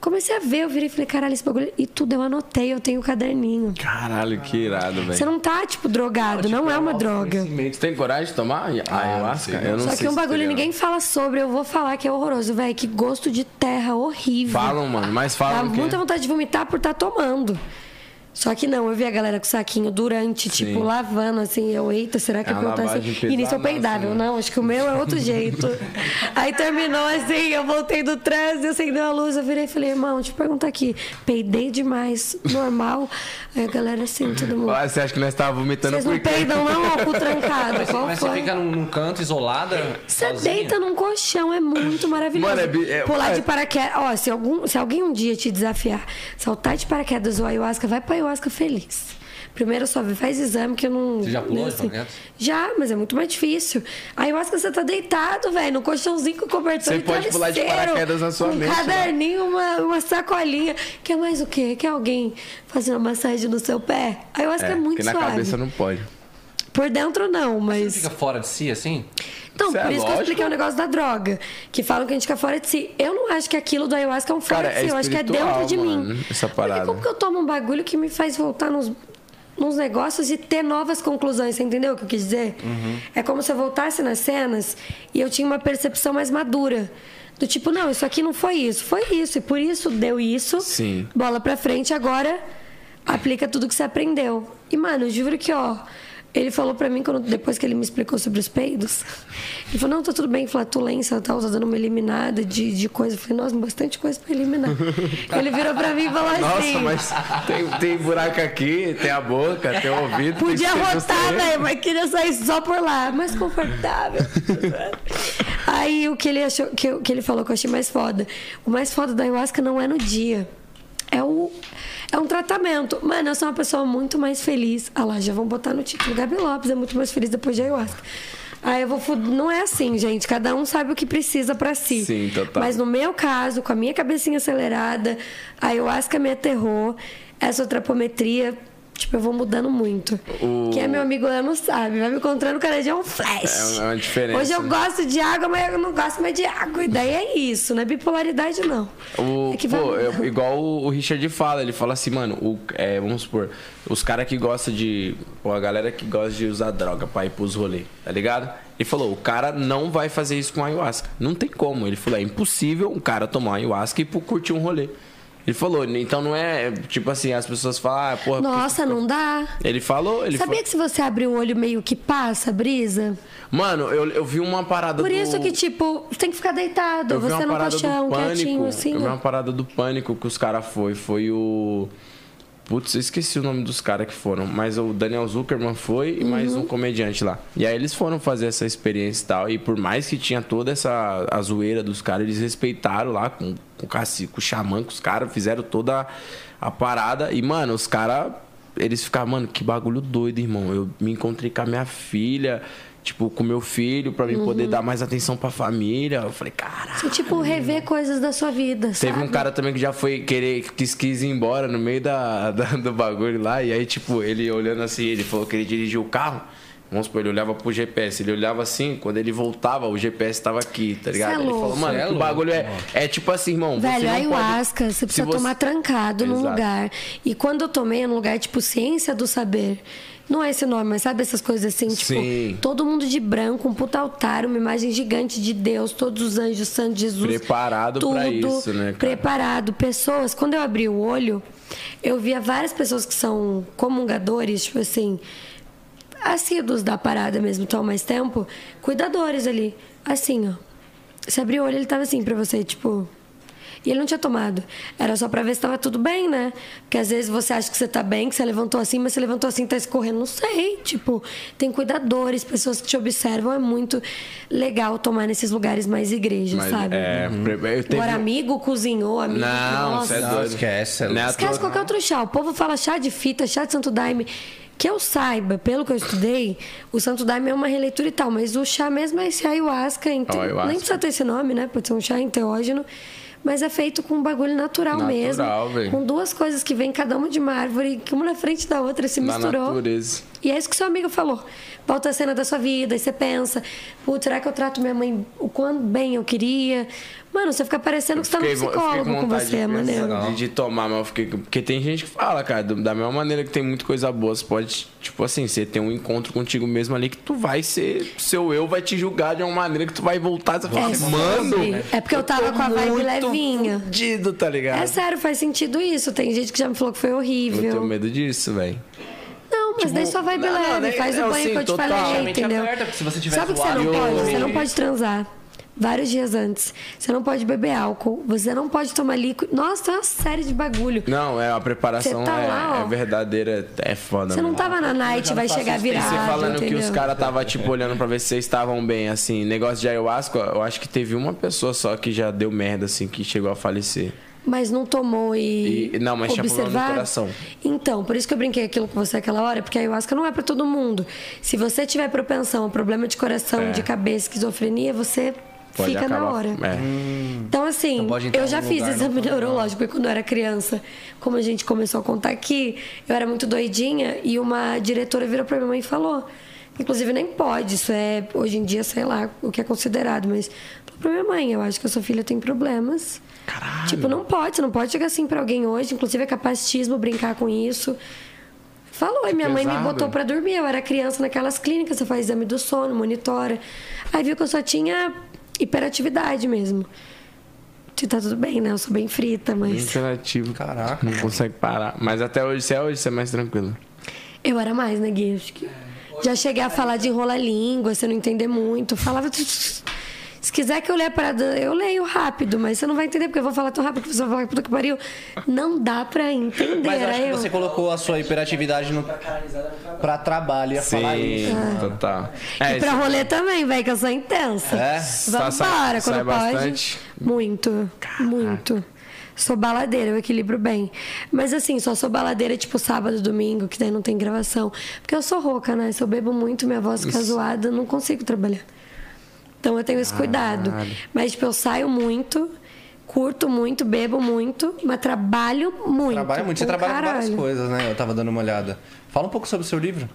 Comecei a ver, eu virei e falei, caralho, esse bagulho... E tudo eu anotei, eu tenho o caderninho. Caralho, que irado, Você velho. não tá, tipo, drogado. não é uma droga. Você tem coragem de tomar ayahuasca? sei, eu não Só sei que um bagulho ninguém fala sobre, eu vou falar que é horroroso, velho. Que gosto de terra horrível. Falam, mano, mas Dá falam que... muita vontade de vomitar por estar tomando. Só que não, eu vi a galera com saquinho durante, tipo, lavando, assim, eu, eita, será que É lavagem assim? E nisso eu peidável. né? Não, acho que o meu é outro jeito. Aí terminou assim, eu voltei do trânsito, acendeu a luz, eu virei e falei, irmão, deixa eu perguntar aqui, peidei demais, normal? Aí a galera assim, todo mundo. Ah, Você acha que nós tava vomitando Vocês não por peidam não, ó, cu trancado, qual Mas você fica num, num canto isolada. Você sozinha? deita num colchão, é muito maravilhoso. Mano, é é- Pular é- de paraquedas. Ó, se, algum, se alguém um dia te desafiar, saltar de paraquedas ou ayahuasca, vai pra ayahuasca feliz. Primeiro só faz exame que eu não. Você já pulou né, de paraquedas? Já, mas é muito mais difícil. A ayahuasca você tá deitado, velho, no colchãozinho com cobertor Você pode pular de paraquedas na sua com mente, Um caderninho, uma, uma sacolinha. Quer mais o quê? Quer alguém fazendo uma massagem no seu pé? A ayahuasca é, É, muito porque na suave. cabeça não pode. Por dentro não, mas. Você fica fora de si, assim? Então, Isso por é isso que eu lógico. expliquei o negócio da droga. Que falam que a gente fica fora de si. Eu não acho que aquilo do ayahuasca é um fora Cara, de é si. Eu acho que é dentro de mano, mim. essa parada. Porque como que eu tomo um bagulho que me faz voltar nos, nos negócios e ter novas conclusões? Você entendeu o que eu quis dizer? Uhum. É como se eu voltasse nas cenas e eu tinha uma percepção mais madura. Do tipo, não, isso aqui não foi isso, foi isso. E por isso deu isso. Sim. Bola pra frente, agora aplica tudo que você aprendeu. E, mano, eu juro que, ó, ele falou pra mim, quando, depois que ele me explicou sobre os peidos, ele falou, não, tá tudo bem, flatulência tá dando uma eliminada de, de coisa. Eu falei, nossa, bastante coisa pra eliminar. ele virou pra mim e falou assim... Nossa, mas tem, tem buraco aqui, tem a boca, tem o ouvido. Podia rotar, velho, mas queria sair só por lá, mais confortável. Aí o que ele achou, que, que ele falou que eu achei mais foda. O mais foda da ayahuasca não é no dia. É o. É um tratamento. Mano, eu sou uma pessoa muito mais feliz. Ah lá, já vão botar no título. Gabi Lopes é muito mais feliz depois de ayahuasca. Aí eu vou. Não é assim, gente. Cada um sabe o que precisa pra si. Sim, total. Mas no meu caso, com a minha cabecinha acelerada, a ayahuasca me aterrou. Essa trapometria tipo, eu vou mudando muito. O- Quem é meu amigo Lano sabe. Vai me encontrando cada dia é um flash. É uma diferença, Hoje eu né? gosto de água, mas eu não gosto mais de água. E daí é isso, não é bipolaridade, não. O, é que vai pô, eu- igual o, o Richard fala, ele fala assim, mano, o- é, vamos supor, os caras que gostam de. Pô, a galera que gosta de usar droga pra ir pros rolês, tá ligado? Ele falou, o cara não vai fazer isso com ayahuasca. Não tem como. Ele falou, é impossível um cara tomar ayahuasca e curtir um rolê. Ele falou, então não é tipo assim, as pessoas falam, ah, porra. porque- Nossa, não dá. Ele falou, ele Sabia falou. que se você abrir o olho meio que passa brisa? Mano, eu, eu vi uma parada Por do... isso que, tipo, tem que ficar deitado. Eu Você uma no colchão, pânico. quietinho, assim. eu vi uma parada do pânico que os caras foi. Foi o. Putz, eu esqueci o nome dos caras que foram. Mas o Daniel Zuckerman foi e mais Uhum. um comediante lá. E aí eles foram fazer essa experiência e tal. E por mais que tinha toda essa a zoeira dos caras, eles respeitaram lá com, com o cacique, com o xamã, com os caras, fizeram toda a, a parada. E, mano, os caras. Eles ficaram, mano, que bagulho doido, irmão. Eu me encontrei com a minha filha. Tipo, com meu filho, pra mim poder Uhum. dar mais atenção pra família. Eu falei, caralho. Você, tipo, rever coisas da sua vida, Teve sabe? um cara também que já foi querer, quis, quis ir embora no meio da, da- do bagulho lá. E aí, tipo, ele olhando assim, ele falou que ele dirigiu o carro. Vamos supor, ele olhava pro GPS. Ele olhava assim, quando ele voltava, o GPS tava aqui, tá ligado? É ele falou, mano, é que o bagulho é, é tipo assim, irmão. Velho, você não ayahuasca, pode... você precisa Se você- tomar trancado num Exato. lugar. E quando eu tomei, é num lugar tipo ciência do saber. Não é esse nome, mas sabe essas coisas assim, tipo, Sim. todo mundo de branco, um puta altar, uma imagem gigante de Deus, todos os anjos, Santo Jesus. Preparado pra isso, né, cara? Preparado. Pessoas, quando eu abri o olho, eu via várias pessoas que são comungadores, tipo assim, assíduos da parada mesmo, estão há mais tempo, cuidadores ali. Assim, ó. Você abriu o olho, ele tava assim pra você, tipo. E ele não tinha tomado. Era só pra ver se tava tudo bem, né? Porque às vezes você acha que você tá bem, que você levantou assim, mas você levantou assim, tá escorrendo. Não sei. Tipo, tem cuidadores, pessoas que te observam. É muito legal tomar nesses lugares mais igreja, Mas, sabe? é, eu teve... Agora, amigo cozinhou, amigo. Não, nossa. você é Não, doido. esquece, é é Esquece qualquer outro chá. O povo fala chá de fita, chá de santo daime. Que eu saiba, pelo que eu estudei, o santo daime é uma releitura e tal, mas o chá mesmo é esse ayahuasca. Ó, ayahuasca. Nem precisa ter esse nome, né? Pode ser um chá enteógeno. Mas é feito com um bagulho natural, Natural, mesmo. velho. Com duas coisas que vêm cada uma de uma árvore, que uma na frente da outra se Na misturou. natureza. E é isso que seu amigo falou. Volta a cena da sua vida, e você pensa, putz, será que eu trato minha mãe o quanto bem eu queria? Mano, você fica parecendo que você tá no eu psicólogo com vontade você, de é maneiro. De, de tomar, mas eu fiquei. Porque tem gente que fala, cara, da mesma maneira que tem muita coisa boa, você pode, tipo assim, você tem um encontro contigo mesmo ali que tu vai ser. Seu eu vai te julgar de uma maneira que tu vai voltar e você vai É falar, mano. É porque eu tava tô com a vibe muito levinha. Fudido, tá ligado? É sério, faz sentido isso. Tem gente que já me falou que foi Eu horrível. tenho medo disso, velho. Não, mas daí sua vibe não, não, leve, faz o não, banho sim, que eu te falei, entendeu? aberta, porque se você tiver Sabe o que você não pode? eu- Você não pode transar. Vários dias antes. Você não pode beber álcool. Você não pode tomar líquido. Nossa, tem uma série de bagulho. Não, é a preparação tá é, lá, é verdadeira, é foda, Você não mano. tava na night, vai chegar E virado, você falando que entendeu? os caras tava tipo olhando pra ver se vocês estavam bem, assim, negócio de ayahuasca, eu acho que teve uma pessoa só que já deu merda, assim, que chegou a falecer. Mas não tomou e. E- não, mas tinha problema no observar? coração. Então, por isso que eu brinquei aquilo com você aquela hora, porque a ayahuasca não é pra todo mundo. Se você tiver propensão a problema de coração, É. de cabeça, esquizofrenia, você Pode fica na acabar- hora. É. Então, assim, Então eu já fiz exame neurológico porque quando eu era criança. Como a gente começou a contar aqui, eu era muito doidinha e uma diretora virou pra minha mãe e falou. Inclusive, nem pode, isso é, hoje em dia, sei lá o que é considerado, mas falou pra minha mãe, eu acho que a sua filha tem problemas. Caralho. Tipo, não pode, você não pode chegar assim pra alguém hoje, inclusive é capacitismo brincar com isso. Falou, e minha mãe me pesado. botou pra dormir. Eu era criança naquelas clínicas, você faz exame do sono, monitora. Aí viu que eu só tinha hiperatividade mesmo. E tá tudo bem, né? Eu sou bem frita, mas. Imperativo. Caraca. Não consegue parar. Mas até hoje, se é hoje, você é mais tranquilo. Eu era mais, né, Gui? Acho que- Já cheguei a falar de enrolar língua, você não entender muito. Falava. Se quiser que eu leia a parada, eu leio rápido, mas você não vai entender, porque eu vou falar tão rápido que você vai falar puta que pariu. Não dá pra entender. Mas acho que eu. você colocou a sua hiperatividade no... pra trabalho. Ia falar isso. Sim, total. E pra rolê também, velho, que eu sou intensa. É? Vamos Sai- embora, sai quando pode. bastante? Muito, muito. Sou baladeira, eu equilibro bem. Mas assim, só sou baladeira tipo sábado, domingo, que daí não tem gravação. Porque eu sou rouca, né? Se eu bebo muito, minha voz fica zoada, eu não consigo trabalhar. Então eu tenho esse cuidado. Mas, tipo, eu saio muito. Curto muito, bebo muito, mas trabalho muito. Trabalha muito, você trabalha com várias coisas, né? Eu tava dando uma olhada. Fala um pouco sobre o seu livro.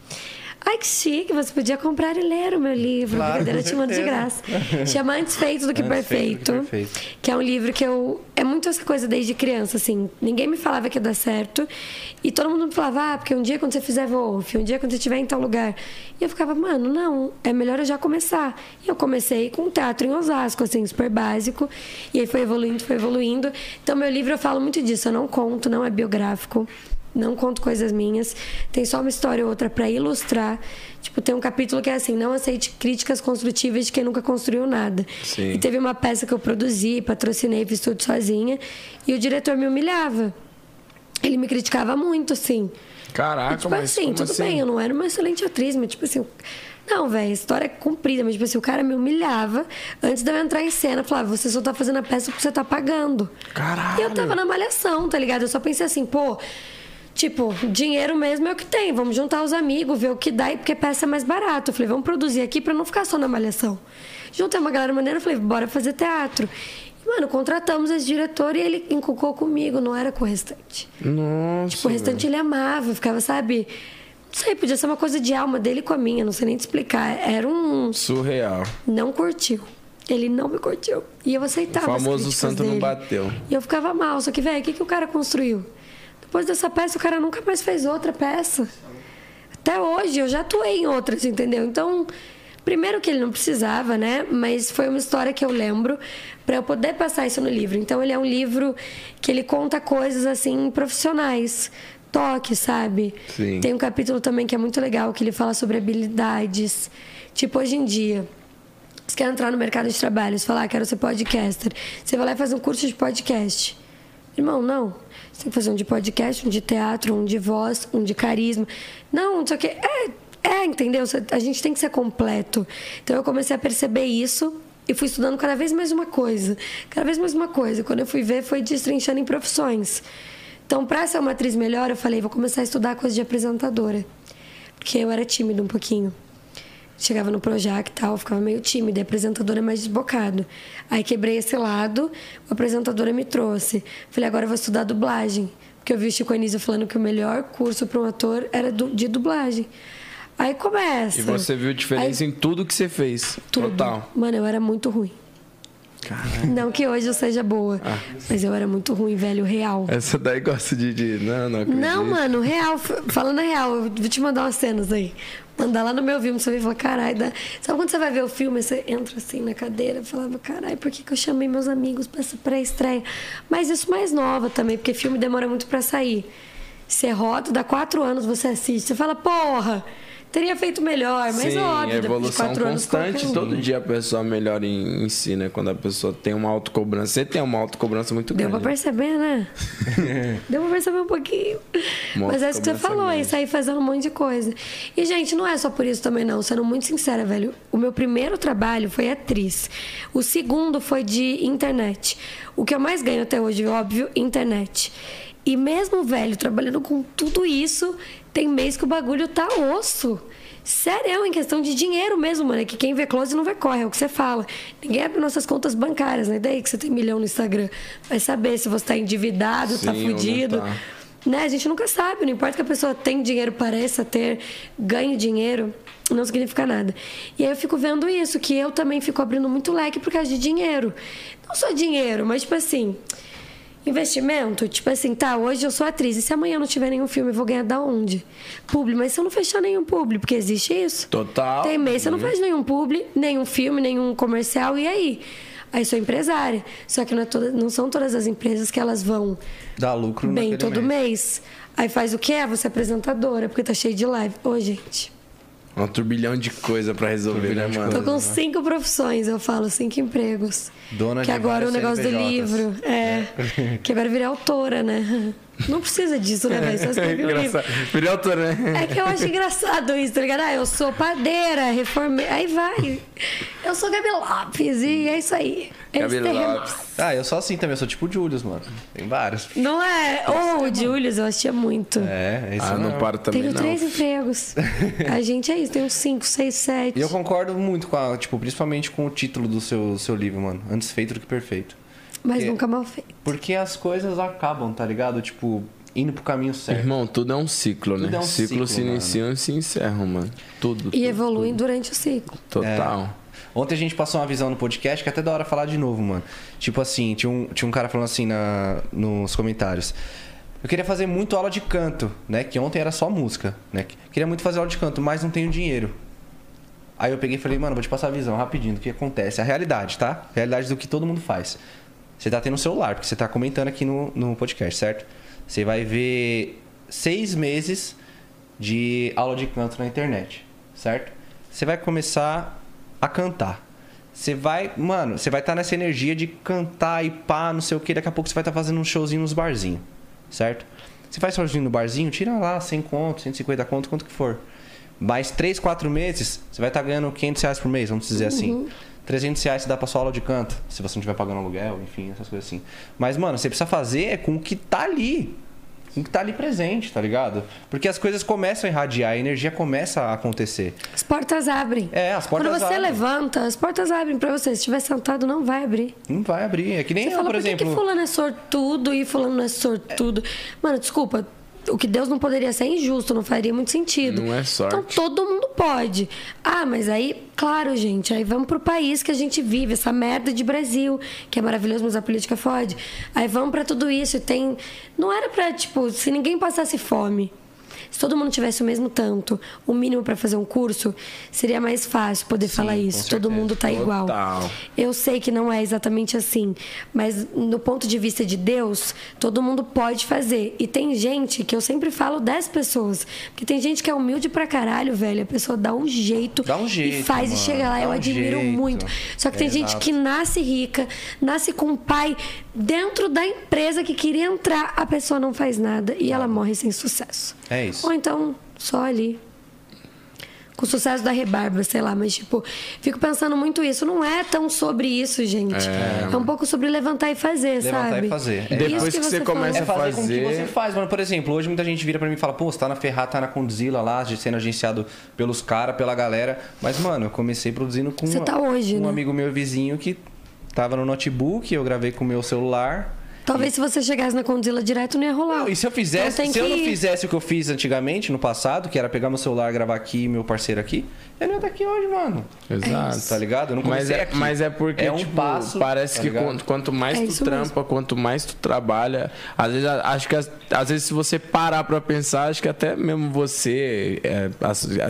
Ai, que chique, você podia comprar e ler o meu livro. Claro, Brincadeira, te mando de graça. Chama Antes Feito do que Antes Feito do Perfeito. que Perfeito. Que é um livro que eu. É muito essa coisa desde criança, assim. Ninguém me falava que ia dar certo. E todo mundo me falava, ah, porque um dia quando você fizer Wolf, um dia quando você estiver em tal lugar. E eu ficava, mano, não, é melhor eu já começar. E eu comecei com teatro em Osasco, assim, super básico. E aí foi evoluindo, foi evoluindo. Então, meu livro eu falo muito disso. Eu não conto, não é biográfico. Não conto coisas minhas. Tem só uma história ou outra para ilustrar. Tipo, tem um capítulo que é assim: não aceite críticas construtivas de quem nunca construiu nada. Sim. E teve uma peça que eu produzi, patrocinei, fiz tudo sozinha. E o diretor me humilhava. Ele me criticava muito, assim. Caraca, E, tipo mas assim, tudo assim? bem, eu não era uma excelente atriz, mas tipo assim. Não, velho, a história é comprida, mas tipo assim, o cara me humilhava antes de eu entrar em cena. Falava, você só tá fazendo a peça porque você tá pagando. Caralho. E eu tava na malhação, tá ligado? Eu só pensei assim, pô, tipo, dinheiro mesmo é o que tem. Vamos juntar os amigos, ver o que dá, e porque peça é mais barato. Eu falei, vamos produzir aqui pra não ficar só na malhação. Juntei uma galera maneira, falei, bora fazer teatro. E, mano, contratamos esse diretor e ele encucou comigo, não era com o restante. Nossa. Tipo, o restante ele amava, ficava, sabe? Não sei, podia ser uma coisa de alma dele com a minha, não sei nem te explicar. Era um. Surreal. Não curtiu. Ele não me curtiu. E eu O aceitava. as famoso santo não dele. bateu. E eu ficava mal. Só que, velho, o que, que o cara construiu? Depois dessa peça, o cara nunca mais fez outra peça. Até hoje, eu já atuei em outras, entendeu? Então, primeiro que ele não precisava, né? Mas foi uma história que eu lembro para eu poder passar isso no livro. Então, ele é um livro que ele conta coisas, assim, profissionais. Toque, sabe? Sim. Tem um capítulo também que é muito legal, que ele fala sobre habilidades. Tipo, hoje em dia, você quer entrar no mercado de trabalho, você fala, ah, quero ser podcaster. Você vai lá e faz um curso de podcast. Irmão, não. Você tem que fazer um de podcast, um de teatro, um de voz, um de carisma. Não, o quê. É, é, entendeu? A gente tem que ser completo. Então eu comecei a perceber isso e fui estudando cada vez mais uma coisa. Cada vez mais uma coisa. Quando eu fui ver, foi destrinchando em profissões. Então, para ser uma atriz melhor, eu falei, vou começar a estudar coisa de apresentadora. Porque eu era tímida um pouquinho. Chegava no Projac e tal, ficava meio tímida, e a apresentadora é mais desbocado. Aí quebrei esse lado, a apresentadora me trouxe. Falei, agora eu vou estudar dublagem. Porque eu vi o Chico Anísio falando que o melhor curso para um ator era de dublagem. Aí começa. E você viu diferença em tudo que você fez. Tudo. Total. Mano, eu era muito ruim. Não que hoje eu seja boa, Ah. mas eu era muito ruim, velho, real. Essa daí gosta de. de... Não, não acredito. Não, mano, real. Falando real, eu vou te mandar umas cenas aí. Mandar lá no meu filme, você vai falar, caralho. dá- Sabe quando você vai ver o filme, você entra assim na cadeira e falava, caralho, por que, que eu chamei meus amigos pra essa pré-estreia? Mas isso mais nova também, porque filme demora muito pra sair. Você roda, dá quatro anos, você assiste, você fala, porra, teria feito melhor, mas Sim, óbvio, de evolução quatro anos. constante. Todo dia a pessoa melhora em, em si, né? Quando a pessoa tem uma autocobrança. Você tem uma autocobrança muito Deu pra grande. perceber, né? Deu pra perceber um pouquinho. Mostra Mas é isso que você falou, é sair fazendo um monte de coisa. E, gente, não é só por isso também, não. Sendo muito sincera, velho. O meu primeiro trabalho foi atriz. O segundo foi de internet. O que eu mais ganho até hoje, óbvio, internet. E mesmo, velho, trabalhando com tudo isso, tem mês que o bagulho tá osso. Sério, em questão de dinheiro mesmo, mano. É que quem vê close não vê corre, é o que você fala. Ninguém abre nossas contas bancárias, né? Daí que você tem milhão no Instagram. Vai saber se você tá endividado, tá Sim não fudido. tá. Né? A gente nunca sabe, não importa que a pessoa tenha dinheiro, pareça ter, ganhe dinheiro, não significa nada. E aí eu fico vendo isso, que eu também fico abrindo muito leque por causa de dinheiro. Não só dinheiro, mas tipo assim, investimento, tipo assim, tá, hoje eu sou atriz, e se amanhã não tiver nenhum filme, eu vou ganhar da onde? Publi, mas se eu não fechar nenhum publi, porque existe isso. Total. Tem mês, você não Uhum. faz nenhum publi, nenhum filme, nenhum comercial, e aí? Aí sou empresária. Só que não, é toda- não são todas as empresas que elas vão Dá lucro bem todo mês. mês. Aí faz o quê? Ah, Você é apresentadora, porque tá cheio de live. Ô, gente, Um turbilhão de coisa pra resolver, né, mano? tô com cinco profissões, eu falo, cinco empregos. Dona que de agora o negócio do CNPJs. livro. É. que agora virei autora, né? Não precisa disso, né, velho? Só escrevi um livro. Engraçado. Virei autor, né? É que eu acho engraçado isso, tá ligado? Ah, eu sou padeira, reformei. Aí vai. Eu sou Gabi Lopes e é isso aí. É Gabi. Lopes. Ah, eu sou assim também, eu sou tipo o Julius, mano. Tem vários. Não é? Ô, o Julius, eu assistia muito. É, esse Ah, não não. paro também, Tenho não. três empregos. A gente é isso, tem uns cinco, seis, sete. E eu concordo muito com a, tipo, principalmente com o título do seu, seu livro, mano. Antes feito do que perfeito. Mas Porque- nunca mal feito. Porque as coisas acabam, tá ligado? Tipo, indo pro caminho certo. Irmão, tudo é um ciclo, né? Tudo é um ciclo, ciclo, se iniciam e se encerram, mano. Tudo. E tudo, evoluem durante o ciclo. Total. Ontem a gente passou uma visão no podcast que é até da hora falar de novo, mano. Tipo assim, tinha um, tinha um cara falando assim na, nos comentários. Eu queria fazer muito aula de canto, né? Que ontem era só música, né? Queria muito fazer aula de canto, mas não tenho dinheiro. Aí eu peguei e falei, mano, vou te passar a visão rapidinho do que acontece. A realidade, tá? A realidade do que todo mundo faz. Você tá tendo o celular, porque você tá comentando aqui no, no podcast, certo? Você vai ver seis meses de aula de canto na internet, certo? Você vai começar a cantar. Você vai, mano, você vai estar nessa energia de cantar e pá, não sei o que. Daqui a pouco você vai estar fazendo um showzinho nos barzinhos, certo? Você faz showzinho no barzinho, tira lá 100 conto, 150 conto, quanto que for. Mais 3, 4 meses, você vai estar ganhando 500 reais por mês, vamos dizer assim. 300 reais você dá pra sua aula de canto, se você não estiver pagando aluguel, enfim, essas coisas assim. Mas, mano, você precisa fazer com o que tá ali. Com o que tá ali presente, tá ligado? Porque as coisas começam a irradiar, a energia começa a acontecer. As portas abrem. É, as portas Quando você abrem. levanta, as portas abrem pra você. Se estiver sentado, não vai abrir. Não vai abrir. É que nem Você eu, fala, por por que, exemplo. que fulano é sortudo e fulano não é sortudo? Mano, desculpa. O que Deus não poderia ser é injusto, não faria muito sentido. Não é sorte. Então todo mundo pode. Ah, mas aí, claro, gente, aí vamos pro país que a gente vive, essa merda de Brasil, que é maravilhoso, mas a política fode. Aí vamos pra tudo isso. Tem. Não era pra, tipo, se ninguém passasse fome. Se todo mundo tivesse o mesmo tanto, o mínimo pra fazer um curso, seria mais fácil poder falar isso. Todo mundo tá igual. Eu sei que não é exatamente assim, mas no ponto de vista de Deus, todo mundo pode fazer. E tem gente que eu sempre falo 10 pessoas, porque tem gente que é humilde pra caralho, velho. A pessoa dá um jeito, Dá um e jeito, faz e mano. chega lá. Dá eu um admiro jeito. muito. Só que tem É, gente exato. que nasce rica, nasce com um pai dentro da empresa que queria entrar, a pessoa não faz nada e ela morre sem sucesso. É isso. Ou então, só ali. Com o sucesso da rebarba, sei lá, mas tipo, fico pensando muito isso. Não é tão sobre isso, gente. É, um pouco sobre levantar e fazer, Levantar sabe? e fazer. É. Depois Isso que você começa É fazer, com o que fazer- você faz, mano. Por exemplo, hoje muita gente vira pra mim e fala, pô, você tá na Ferrari, tá na Condzilla lá, sendo agenciado pelos caras, pela galera. Mas, mano, eu comecei produzindo com Você uma- tá hoje, um né? amigo meu vizinho que tava no notebook, eu gravei com o meu celular. Talvez se você chegasse na Condzilla direto, não ia rolar. Não, e se eu fizesse, Então se eu não que- fizesse o que eu fiz antigamente, no passado, que era pegar meu celular, gravar aqui e meu parceiro aqui, eu não ia estar aqui hoje, mano. Exato. Tá ligado? Eu não Mas é, aqui. mas é porque, É um tipo, passo, parece tá que quanto, quanto mais É tu trampa, quanto mais tu trabalha, às vezes acho que às vezes se você parar pra pensar, acho que até mesmo você, é,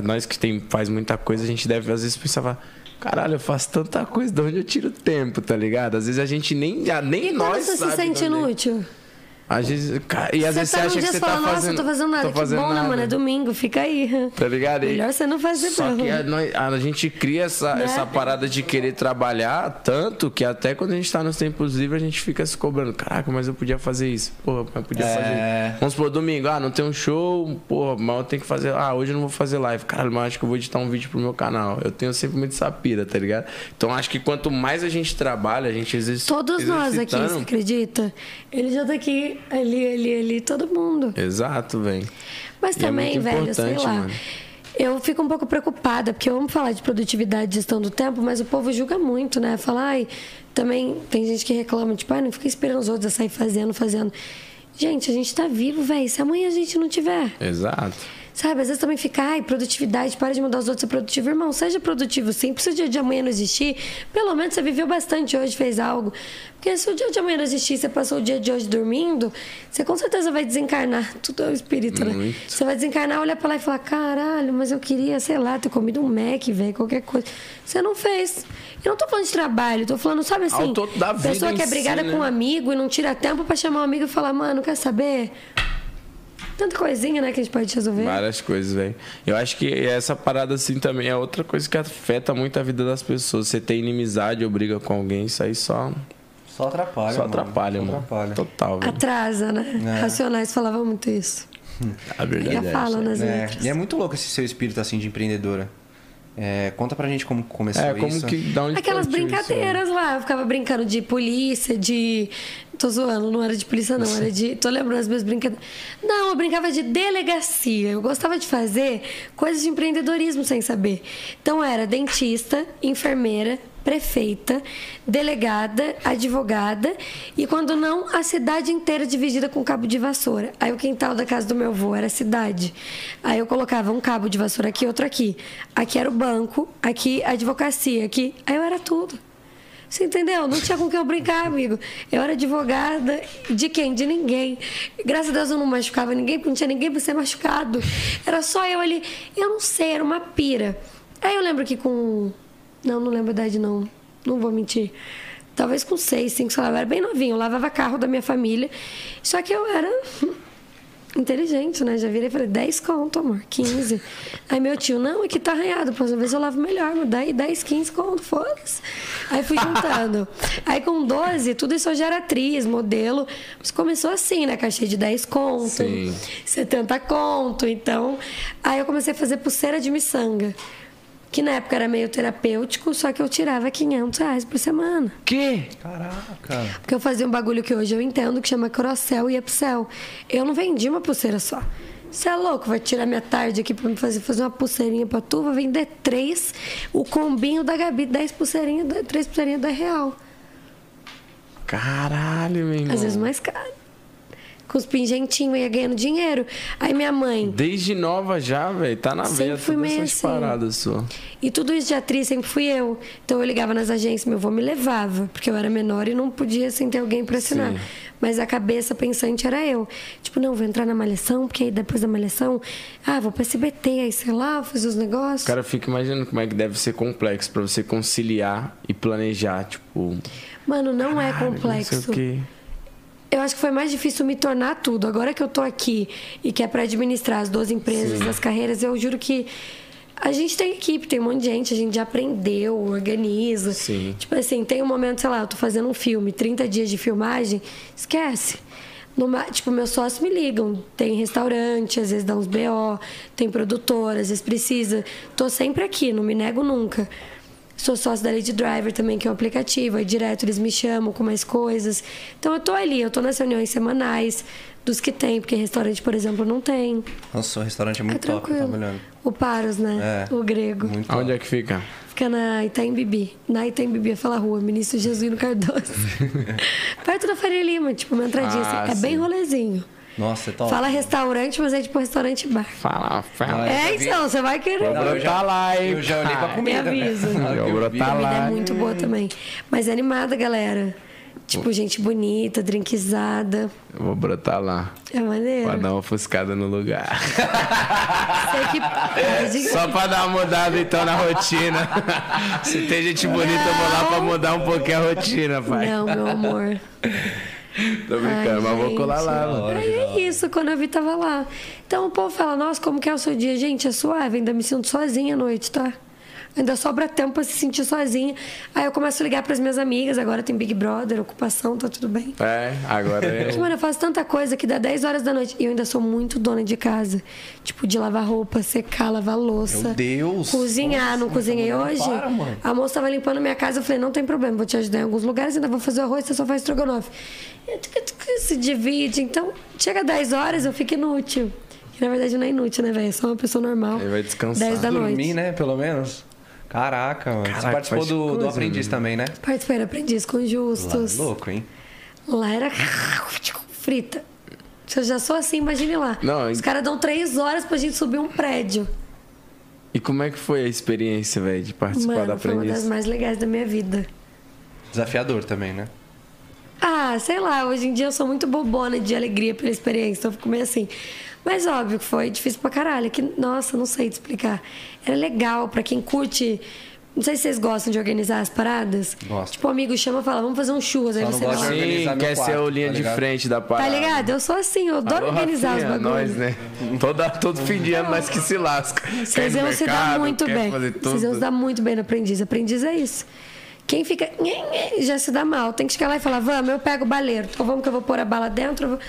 nós que tem, faz muita coisa, a gente deve às vezes pensar, caralho, eu faço tanta coisa, de onde eu tiro tempo, tá ligado? Às vezes a gente nem, a- nem nós você se sente é. inútil? Às vezes, e às vezes tá você num acha que dia você e tá fala, nossa, fazendo, eu tô fazendo nada. tô que fazendo bom, né, nada. mano? É domingo, fica aí. Tá ligado? E- Melhor você não fazer, Só não. que a, a gente cria essa, Né? essa parada de querer trabalhar tanto que até quando a gente tá nos tempos livres a gente fica se cobrando. Caraca, mas eu podia fazer isso. Porra, mas eu podia É. fazer. Vamos supor, domingo, ah, não tem um show, porra, mas eu tenho que fazer. Ah, hoje eu não vou fazer live. Caralho, mas acho que eu vou editar um vídeo pro meu canal. Eu tenho sempre muito essa pira, tá ligado? Então acho que quanto mais a gente trabalha, a gente exercita. Todos nós aqui, você acredita? Ele já tá aqui, ali, ali, ali, todo mundo. Exato, velho. Mas E é também, muito velho, sei lá. mano. Eu fico um pouco preocupada, porque eu amo falar de produtividade e gestão do tempo, mas o povo julga muito, né? Fala, ai, também tem gente que reclama, tipo, ai, não fica esperando os outros a sair fazendo, fazendo. Gente, a gente tá vivo, velho. Se amanhã a gente não tiver. Exato. Sabe, às vezes também fica, ai, produtividade, para de mudar os outros ser produtivo. Irmão, seja produtivo sim. Se o dia de amanhã não existir, pelo menos você viveu bastante hoje, fez algo. Porque se o dia de amanhã não existir, você passou o dia de hoje dormindo, você com certeza vai desencarnar. Tudo é o espírito, né? Muito. Você vai desencarnar, olhar pra lá e falar, caralho, mas eu queria, sei lá, ter comido um Mac, velho, qualquer coisa. Você não fez. Eu não tô falando de trabalho, tô falando, sabe assim, pessoa que é brigada si, com um né? amigo e não tira tempo pra chamar um amigo e falar, mano, quer saber? Tanta coisinha, né, que a gente pode resolver. Várias coisas, velho. Eu acho que essa parada assim também é outra coisa que afeta muito a vida das pessoas. Você tem inimizade ou briga com alguém, isso aí só, Só atrapalha, só mano. atrapalha, Só mano. atrapalha. Total, velho. Atrasa, né? É. Racionais falavam muito isso. A verdade é fala, né? É, letras. e é muito louco esse seu espírito assim de empreendedora. É, conta pra gente como começou É, como isso. que Aquelas partiu isso, brincadeiras lá, eu ficava brincando de polícia, de. Tô zoando, não era de polícia, não, era de. Tô lembrando as minhas brincadeiras. Não, eu brincava de delegacia. Eu gostava de fazer coisas de empreendedorismo sem saber. Então era dentista, enfermeira, prefeita, delegada, advogada e quando não, a cidade inteira dividida com cabo de vassoura. Aí o quintal da casa do meu avô era a cidade. Aí eu colocava um cabo de vassoura aqui, outro aqui. Aqui era o banco, aqui a advocacia, aqui. Aí eu era tudo. Você entendeu? Não tinha com quem eu brincar, amigo. Eu era advogada de quem? De ninguém. Graças a Deus eu não machucava ninguém, porque não tinha ninguém pra ser machucado. Era só eu ali. Eu não sei, era uma pira. Aí eu lembro que com. Não, não lembro a idade, não. Não vou mentir. Talvez com seis, cinco, sei lá. Eu era bem novinho. Eu lavava carro da minha família. Só que eu era inteligente, né? Já virei e falei, 10 conto, amor, 15. Aí meu tio, não, aqui tá arranhado, próxima vez eu lavo melhor, mas daí 10, 15 conto, foda-se. Aí fui juntando. Aí com 12, tudo isso eu já era atriz, modelo. Mas começou assim, né? Cachê de 10 conto, Sim. 70 conto. Então, aí eu comecei a fazer pulseira de miçanga. Que na época era meio terapêutico, só que eu tirava 500 reais por semana. Que? Caraca. Porque eu fazia um bagulho que hoje eu entendo que chama crossel e upsell. Eu não vendi uma pulseira só. Você é louco? Vai tirar minha tarde aqui pra me fazer, fazer uma pulseirinha pra tu? Vou vender três. O combinho da Gabi, 10 pulseirinhas, três pulseirinhas da real. Caralho, meu irmão. Às vezes mais caro. Com os pingentinhos, ia ganhando dinheiro. Aí minha mãe, Desde nova já, velho. Tá na veia fui todas essas assim. paradas sua. E tudo isso de atriz sempre fui eu. Então eu ligava nas agências, meu avô me levava, porque eu era menor e não podia sem ter alguém para assinar. Sim. Mas a cabeça pensante era eu. Tipo, não, vou entrar na malhação, porque aí depois da malhação, ah, vou pra SBT, aí sei lá, fazer os negócios. O cara fica imaginando como é que deve ser complexo pra você conciliar e planejar, tipo. Mano, não é caralho, complexo. Não sei o quê. Eu acho que foi mais difícil me tornar tudo. Agora que eu tô aqui e que é pra administrar as 12 empresas, as carreiras, eu juro que a gente tem equipe, tem um monte de gente, a gente já aprendeu, organiza. Sim. Tipo assim, tem um momento, sei lá, eu tô fazendo um filme, 30 dias de filmagem, esquece. Numa, tipo, meus sócios me ligam. Tem restaurante, às vezes dá uns BO, tem produtora, às vezes precisa. Tô sempre aqui, não me nego nunca. Sou sócio da Lady Driver também, que é um aplicativo. Aí direto eles me chamam com mais coisas. Então eu tô ali, eu tô nas reuniões semanais dos que tem, porque restaurante, por exemplo, não tem. Nossa, o restaurante é É muito top, tá tranquilo. olhando. o Paros, né? É. O grego. Muito Aonde top. é que fica? Fica na Itaim Bibi. Na Itaim Bibi, eu falo a rua, Ministro Jesuíno Cardoso. Perto da Faria Lima, tipo, uma entradinha Ah, assim. É bem rolezinho. Nossa, é top. Fala restaurante, mas é tipo restaurante bar. Fala, fala. É, então, você vai querer. Não, eu já, Tá lá, hein? eu já olhei pra comida. me avisa. Né? Eu Eu comida lá. é muito boa também. Mas é animada, galera. Tipo, gente bonita, drinkizada. Eu vou brotar lá. É maneiro. Pra dar uma ofuscada no lugar. Que. Só pra dar uma mudada então na rotina. Se tem gente bonita, eu vou lá pra mudar um pouquinho a rotina, pai. Não, meu amor. Tô brincando, Ai, mas vou colar lá, mano. Aí é isso, quando eu vi, tava lá. Então o povo fala, nossa, como que é o seu dia? Gente, é suave, ainda me sinto sozinha à noite, tá? Ainda sobra tempo pra se sentir sozinha. Aí eu começo a ligar pras minhas amigas, agora tem Big Brother, ocupação, tá tudo bem. É, agora é. mano, eu faço tanta coisa que dá 10 horas da noite. E eu ainda sou muito dona de casa. Tipo, de lavar roupa, secar, lavar louça. Meu Deus. Cozinhar, não Nossa, cozinhei não hoje. para, mano. A moça tava limpando minha casa. Eu falei, não tem problema, vou te ajudar em alguns lugares. Ainda vou fazer o arroz, você só faz estrogonofe. Se divide. Então, chega 10 horas, eu fico inútil. Que na verdade não é inútil, né, velho? É só uma pessoa normal. Aí vai descansar. 10 da noite. Dormir, né? Pelo menos. Caraca, mano. Você Caraca, participou faz do, do coisa, aprendiz né? também, né? Participei da Aprendiz com Lá, Justos. louco, hein? Lá era frita. Se eu já sou assim, imagine lá. Não, Os e- caras dão três horas pra gente subir um prédio. E como é que foi a experiência, velho, de participar da Mano, foi uma das aprendiz? mais legais da minha vida. Desafiador também, né? Ah, sei lá, hoje em dia eu sou muito bobona de alegria pela experiência, então eu fico meio assim. Mas óbvio que foi difícil pra caralho. Que, nossa, não sei te explicar. Era legal pra quem curte. Não sei se vocês gostam de organizar as paradas. Gosto. Tipo, o amigo chama e fala, vamos fazer um churras. Aí Só não você gosto Sim, quer ser quarto, o linha tá de frente da Tá parada. ligado? Eu sou assim, eu adoro Alô, organizar Rafinha, os bagulhos. nós, né? Toda, todo fim de ano nós que se lasca. Vocês iam se dar muito bem. Vocês iam se dar muito bem no aprendiz. Aprendiz é isso. Quem fica já se dá mal. Tem que chegar lá e falar, vamos, eu pego o baleiro. Então vamos que eu vou pôr a bala dentro. eu vou-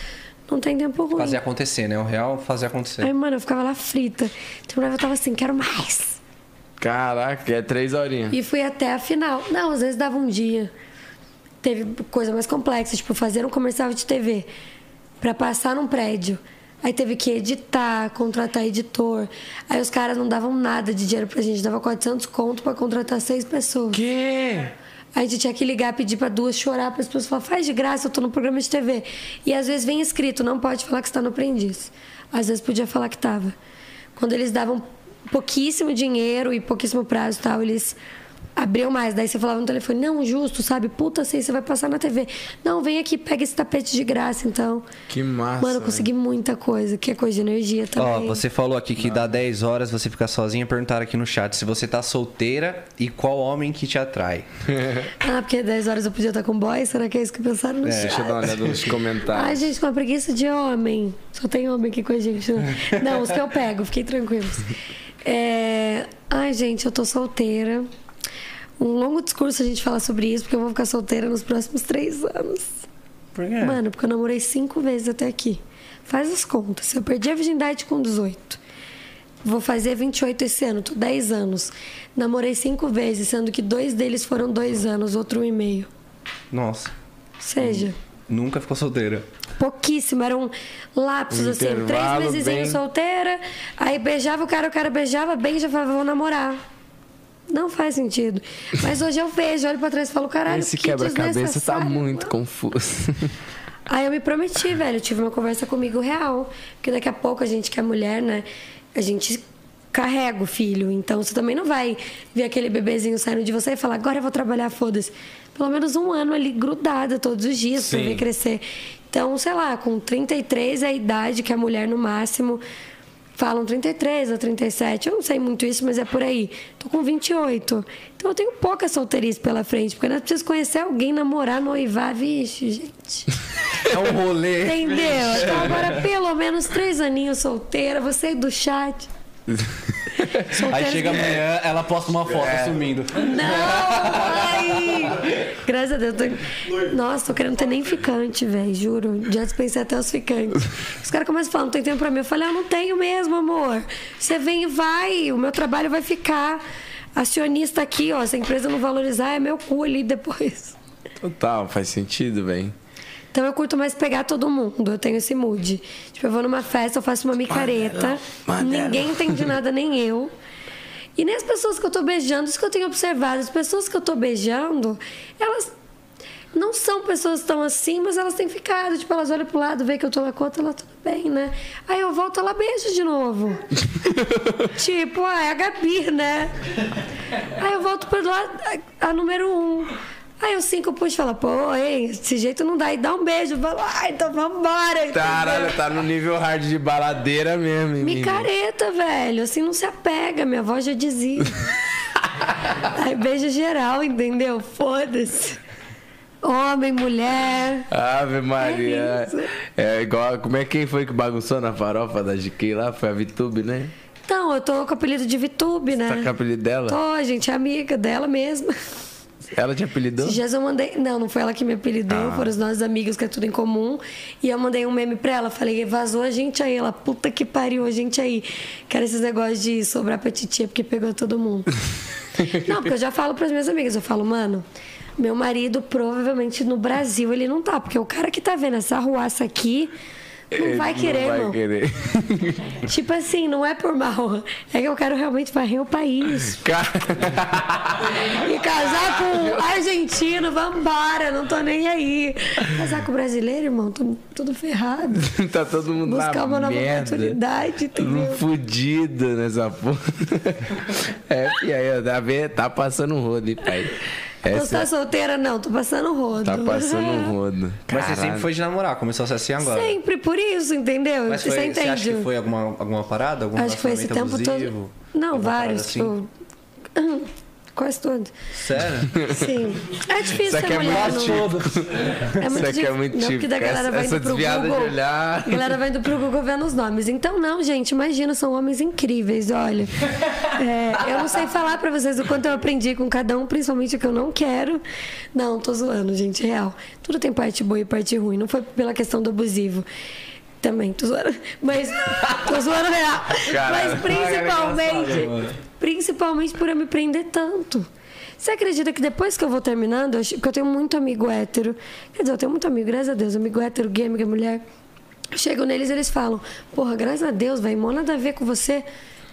Não tem tempo ruim. Fazer acontecer, né? O real fazer acontecer. Aí, mano, eu ficava lá frita. Terminava, eu tava assim, quero mais. Caraca, é três horinhas. E fui até a final. Não, às vezes dava um dia. Teve coisa mais complexa, tipo, fazer um comercial de TV pra passar num prédio. Aí teve que editar, contratar editor. Aí os caras não davam nada de dinheiro pra gente, dava 400 conto pra contratar seis pessoas. Que? A gente tinha que ligar, pedir pra duas chorar, para as pessoas falar, faz de graça, eu tô no programa de TV. E às vezes vem escrito, não pode falar que está no aprendiz. Às vezes podia falar que tava. Quando eles davam pouquíssimo dinheiro e pouquíssimo prazo tal, eles abriam mais. Daí você falava no telefone, não, justo, sabe? Puta, sei, você vai passar na TV. Não, vem aqui, pega esse tapete de graça, então. Que massa. Mano, eu consegui muita coisa, que é coisa de energia Ó, também. você falou aqui que dá 10 horas você fica sozinha. Perguntaram aqui no chat se você tá solteira e qual homem que te atrai. Ah, porque 10 horas eu podia estar com boy? Será que é isso que pensaram no chat? Deixa eu dar uma olhada nos comentários. Ai, gente, com uma preguiça de homem. Só tem homem aqui com a gente. né? Não, os que eu pego, fiquem tranquilos. É... Ai, gente, eu tô solteira. Um longo discurso a gente falar sobre isso, porque eu vou ficar solteira nos próximos três anos. Por quê? Mano, porque eu namorei cinco vezes até aqui. Faz as contas. Eu perdi a virgindade com 18. Vou fazer 28 esse ano, tô 10 anos. Namorei cinco vezes, sendo que dois deles foram dois anos, outro um e meio. Nossa, Ou seja, nunca ficou solteira. pouquíssimo, eram lapsos Um assim, três meses bem- solteira, aí beijava o cara, o cara beijava bem, já falava, vou namorar. Não faz sentido. Mas hoje eu vejo, olho pra trás e falo, caralho, Esse que quebra-cabeça tá muito mano. confuso. Aí eu me prometi, velho, eu tive uma conversa comigo real, porque daqui a pouco a gente que é mulher, né, a gente carrega o filho, então você também não vai ver aquele bebezinho saindo de você e falar, agora eu vou trabalhar, foda-se. Pelo menos um ano ali grudada todos os dias pra Sim. ver crescer. Então, sei lá, com 33 é a idade que a mulher no máximo falam 33 ou 37, eu não sei muito isso, mas é por aí. Tô com 28. Então eu tenho pouca solteirice pela frente, porque eu preciso conhecer alguém, namorar, noivar, vixe, gente. É um rolê. Entendeu? Então agora pelo menos três aninhos solteira, você do chat. Aí chega amanhã, ela posta uma foto sumindo. Não, ai! Graças a Deus. Tô... Nossa, tô querendo ter nem ficante, velho, juro. Já dispensei até os ficantes. Os caras começam a falar, não tem tempo pra mim. Eu falei, eu não tenho mesmo, amor. Você vem e vai, o meu trabalho vai ficar. Acionista aqui, ó, se a empresa não valorizar, é meu cu ali depois. Total, faz sentido, bem. Então eu curto mais pegar todo mundo, eu tenho esse mood. Tipo, eu vou numa festa, eu faço uma micareta, ninguém entende nada, nem eu. E nem as pessoas que eu tô beijando, isso que eu tenho observado, as pessoas que eu tô beijando, elas não são pessoas tão assim, mas elas têm ficado. Tipo, elas olham pro lado, vê que eu tô na conta, ela tudo bem, né? Aí eu volto, ela beija de novo. tipo, ah, é a Gabi, né? Aí eu volto pro lado, a, a número um. Aí o cinco puxa e fala, pô, hein, desse jeito não dá. E dá um beijo. Eu falo, ah, então vambora. Caralho, entendeu? tá no nível hard de baladeira mesmo, hein? Micareta, velho. Assim não se apega. Minha avó já dizia. Aí beija geral, entendeu? Foda-se. Homem, mulher. Ave Maria. É isso. É igual. Como é quem foi que bagunçou na farofa da GK lá? Foi a Vitube, né? Então, eu tô com o apelido de Vitube, né? Tá com o apelido dela? Tô, gente, é amiga dela mesma. Ela te apelidou? Esses dias eu mandei. Não, não foi ela que me apelidou, Ah. foram os nossos amigos, que é tudo em comum. E eu mandei um meme pra ela. Falei, vazou a gente aí. Ela, puta que pariu, a gente aí. Quero esses negócios de sobrar pra titia, porque pegou todo mundo. não, porque eu já falo pras minhas amigas. Eu falo, mano, meu marido provavelmente no Brasil ele não tá. Porque o cara que tá vendo essa ruaça aqui. Não vai querer, não vai irmão. querer. Tipo assim, não é por mal. É que eu quero realmente varrer o país. Cara, E casar com argentino, vambora, não tô nem aí. Casar com brasileiro, irmão, tô tudo ferrado. tá todo mundo Buscar na uma nova merda. oportunidade, entendeu? mundo fudido nessa porra. É, e aí, tá, tá passando um rodo, pai? Você Essa tá solteira, não, tô passando rodo. tá passando rodo. Mas você sempre foi de namorar, começou a ser assim agora. Sempre por isso, entendeu? Mas você foi, você entende? acha que foi alguma, alguma parada? Algum Acho que foi esse tempo relacionamento todo. abusivo? Não, vários, assim? tipo. Quase todos. Sério? Sim. É difícil ser é mulher. muito não- típico. É muito Isso aqui é difícil. muito não, porque da galera vai indo pro Google. olhar. A galera vai indo pro Google vendo os nomes. Então, não, gente, imagina, são homens incríveis, olha. É, eu não sei falar pra vocês o quanto eu aprendi com cada um, principalmente o que eu não quero. Não, tô zoando, gente, real. Tudo tem parte boa e parte ruim. Não foi pela questão do abusivo. Também, tô zoando. Mas tô zoando real. Caralho. Mas principalmente, principalmente por eu me prender tanto. Você acredita que depois que eu vou terminando, porque eu tenho muito amigo hétero, quer dizer, eu tenho muito amigo, graças a Deus, amigo hétero, gay, amiga mulher. Eu chego neles e eles falam: Porra, graças a Deus, velho, mó nada a ver com você.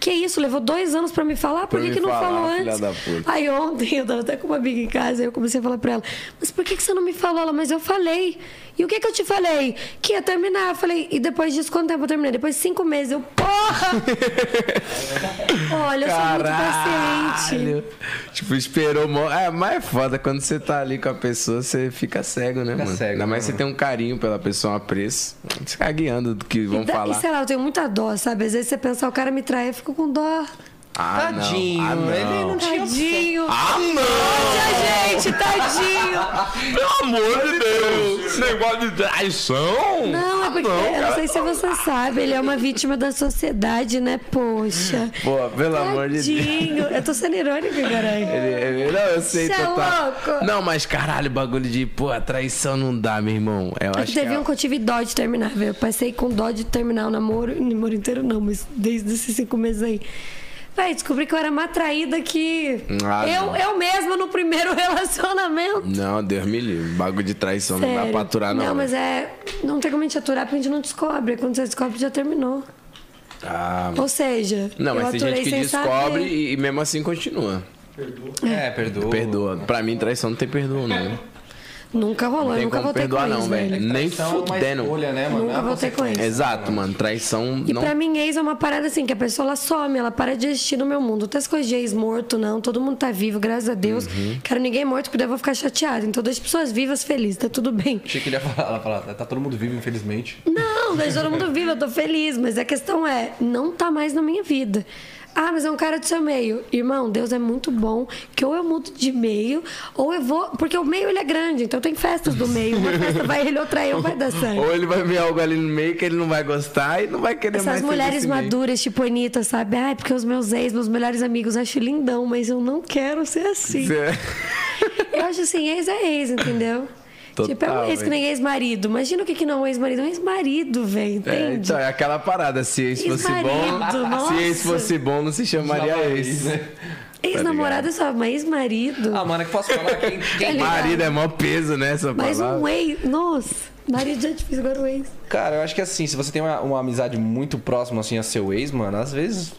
Que isso, levou dois anos pra me falar, por Pra que, que não falar, falou filha antes? da puta. Aí ontem eu tava até com uma amiga em casa, aí eu comecei a falar pra ela, mas por que, que você não me falou? Ela, mas eu falei. E o que que eu te falei? Que ia terminar. Eu falei, e depois disso, quanto tempo eu terminei? Depois de cinco meses. Eu, porra! Olha, eu sou muito paciente. Tipo, esperou. Mo... É, mas é foda quando você tá ali com a pessoa, você fica cego, né, Fica mano? cego, Ainda mais né, você tem um carinho pela pessoa, um apreço. Você fica guiando do que vão E, da- falar. e sei lá, eu tenho muita dó, sabe? Às vezes você pensa, "Ah, o cara me trai, eu fico com Ah, não. Tadinho, Ah, não. ele não tinha Tadinho. Ah, não! Olha, gente, tadinho. Pelo amor de Deus! Esse negócio de traição! Não, é porque não, eu não sei se você sabe, ele é uma vítima da sociedade, né? Poxa. Pô, pelo amor de Deus. Tadinho. Eu tô sendo irônica, caralho. Ele, ele- não, eu sei, Cê é total. louco. Não, mas caralho, bagulho de, pô, a traição não dá, meu irmão. Eu acho Teve que é- um que eu tive dó de terminar, velho. Eu passei com dó de terminar o namoro. Namoro inteiro não, mas desde esses cinco meses aí. Véi, descobri que eu era uma traída que. Ah, eu, não. eu mesma no primeiro relacionamento. Não, Deus me livre. Bagulho de traição não dá Sério. pra aturar, não. Não, mas é. Não tem como a gente aturar porque a gente não descobre. Quando você descobre, já terminou. Ah, Ou seja, não, eu mas tem gente que descobre e, e mesmo assim continua. É, perdoa. Perdoa. Pra mim, traição não tem perdão, não. Nunca rolou, eu nunca como voltei perdoar, com não, ex, velho. velho. Nem é uma fudendo. escolha, né, mano? Nunca É uma voltei com ex. Exato, mano. Traição E não. pra mim, ex é uma parada assim, que a pessoa ela some, ela para de existir no meu mundo. Não tem essa coisa de ex morto, não. Todo mundo tá vivo, graças a Deus. Uhum. Quero ninguém morto, porque daí eu vou ficar chateada. Então, deixa pessoas vivas felizes, tá tudo bem. Achei que ele ia falar, ela falar, tá todo mundo vivo, infelizmente. Não, deixa todo mundo vivo, eu tô feliz. Mas a questão é, não tá mais na minha vida. Ah, mas é um cara do seu meio. Irmão, Deus é muito bom, que ou eu mudo de meio, ou eu vou... Porque o meio, ele é grande, então tem festas do meio. Uma festa vai ele, outra eu, vai dar certo. Ou ele vai ver algo ali no meio que ele não vai gostar e não vai querer mais. Essas mulheres desse meio. maduras, tipo Anitta, sabe? Ai, porque os meus ex, meus melhores amigos, acho lindão, mas eu não quero ser assim. Cê- Eu acho assim, ex é ex, entendeu? Total, tipo, é um ex que nem ex-marido. Imagina o que, que não é um ex-marido. É um ex-marido, velho, entende? É, então, é aquela parada. Se ex fosse bom. Nossa. Se ex fosse bom, não se chamaria ex. né? Ex-namorado é só, mas ex-marido. Ah, mano, é que posso falar quem, quem ligado? Marido é mó peso, né? Essa Mas palavra. um ex. Nossa, marido já é difícil, agora o ex. Cara, eu acho que assim, se você tem uma, uma amizade muito próxima assim a seu ex, mano, às vezes.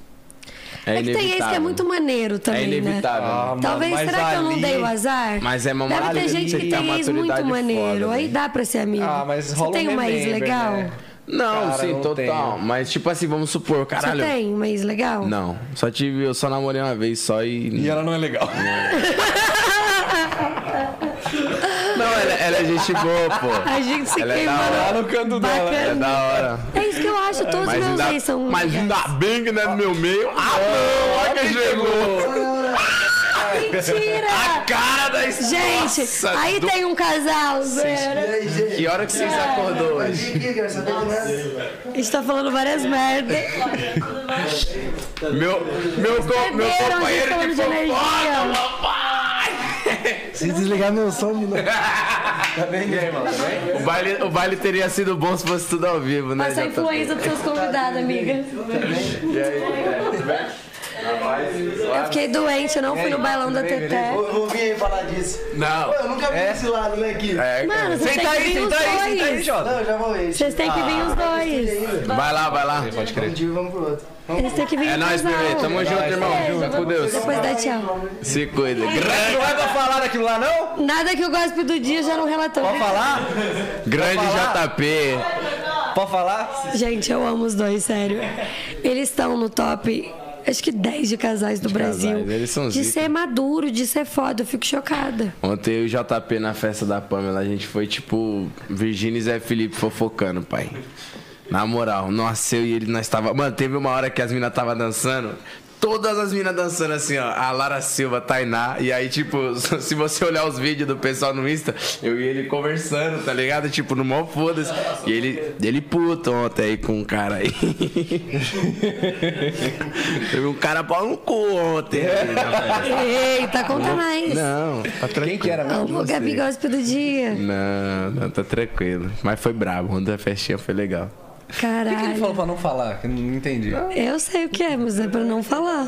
É, que tem ex que é inevitável. muito maneiro também, É inevitável. Ah, né? mano, Talvez, mas será que eu não dei o azar? Mas é uma Deve ter gente tem que tem ex muito maneiro. foda, Aí dá pra ser amigo. Ah, mas Você rola tem um uma ex legal? né? Não, Cara, sim, não total. tenho. Mas, tipo assim, vamos supor, Você caralho. tem uma ex legal? Não, só tive, eu só namorei uma vez só e. E ela não é legal. Não, ela, é gente boa, pô. A gente se Ela é da queimando. hora. no canto dela. Bacana. É da hora. É isso que eu acho, todos os meus ainda, ex são mas legais. ainda bem que não é do meu meio. Ah, não, olha que chegou. Mentira! A cara da Gente, Nossa, aí do- tem um casal, zero. Que hora que vocês acordou hoje? A gente tá falando várias merdas. Meu, meu, co- meu companheiro falando de fofoca, papai! Se desligar meu som novo. Tá bem, e aí, mano? Tá bem? O baile, o baile teria sido bom se fosse tudo ao vivo, né? Passa a JP? influência dos seus convidados, amiga. E aí? Eu fiquei doente, eu não fui no bailão da Teté. Vir aí falar disso. Não. Pô, eu nunca vi esse lado, né, aqui? É, Mano, vocês têm Senta que aí, vir os senta aí, senta aí, dois. Jota. Não, eu já vou ver. Vocês têm que vir os dois. vai lá, vai lá. Pode Um crer. dia vamos pro outro. Eles têm que vir É nóis, bebê. Tamo junto, irmão. Fica com Deus. Depois dá tchau. Se cuida. Não é pra falar daquilo lá, não? Nada que o gospel do dia já não relatou. Pode falar? Grande Pode falar? JP. Pode falar? Gente, eu amo os dois, sério. Eles estão no top, acho que 10 de casais do Brasil. casais, eles são de zica. ser maduro, de ser foda, eu fico chocada. Ontem eu e o JP na festa da Pamela, a gente foi tipo Virgínia e Zé Felipe fofocando, pai. Na moral, nossa, eu e ele nós tava. Mano, teve uma hora que as minas tava dançando. Todas as minas dançando assim, ó. A Lara Silva, a Tainá. E aí, tipo, se você olhar os vídeos do pessoal no Insta, eu e ele conversando, tá ligado? Tipo, no mó foda-se. E ele, ele puto ontem aí com um cara aí. Teve um cara pau no cu ontem. aí festa. Eita, conta mais. Não, tá tranquilo. Quem que era mesmo? O Gabi Gospel do dia. Não, não, tá tranquilo. Mas foi brabo. Ontem a festinha foi legal. O que, que ele Caralho. falou pra não falar? Que eu não entendi. Eu sei o que é, mas é pra não falar.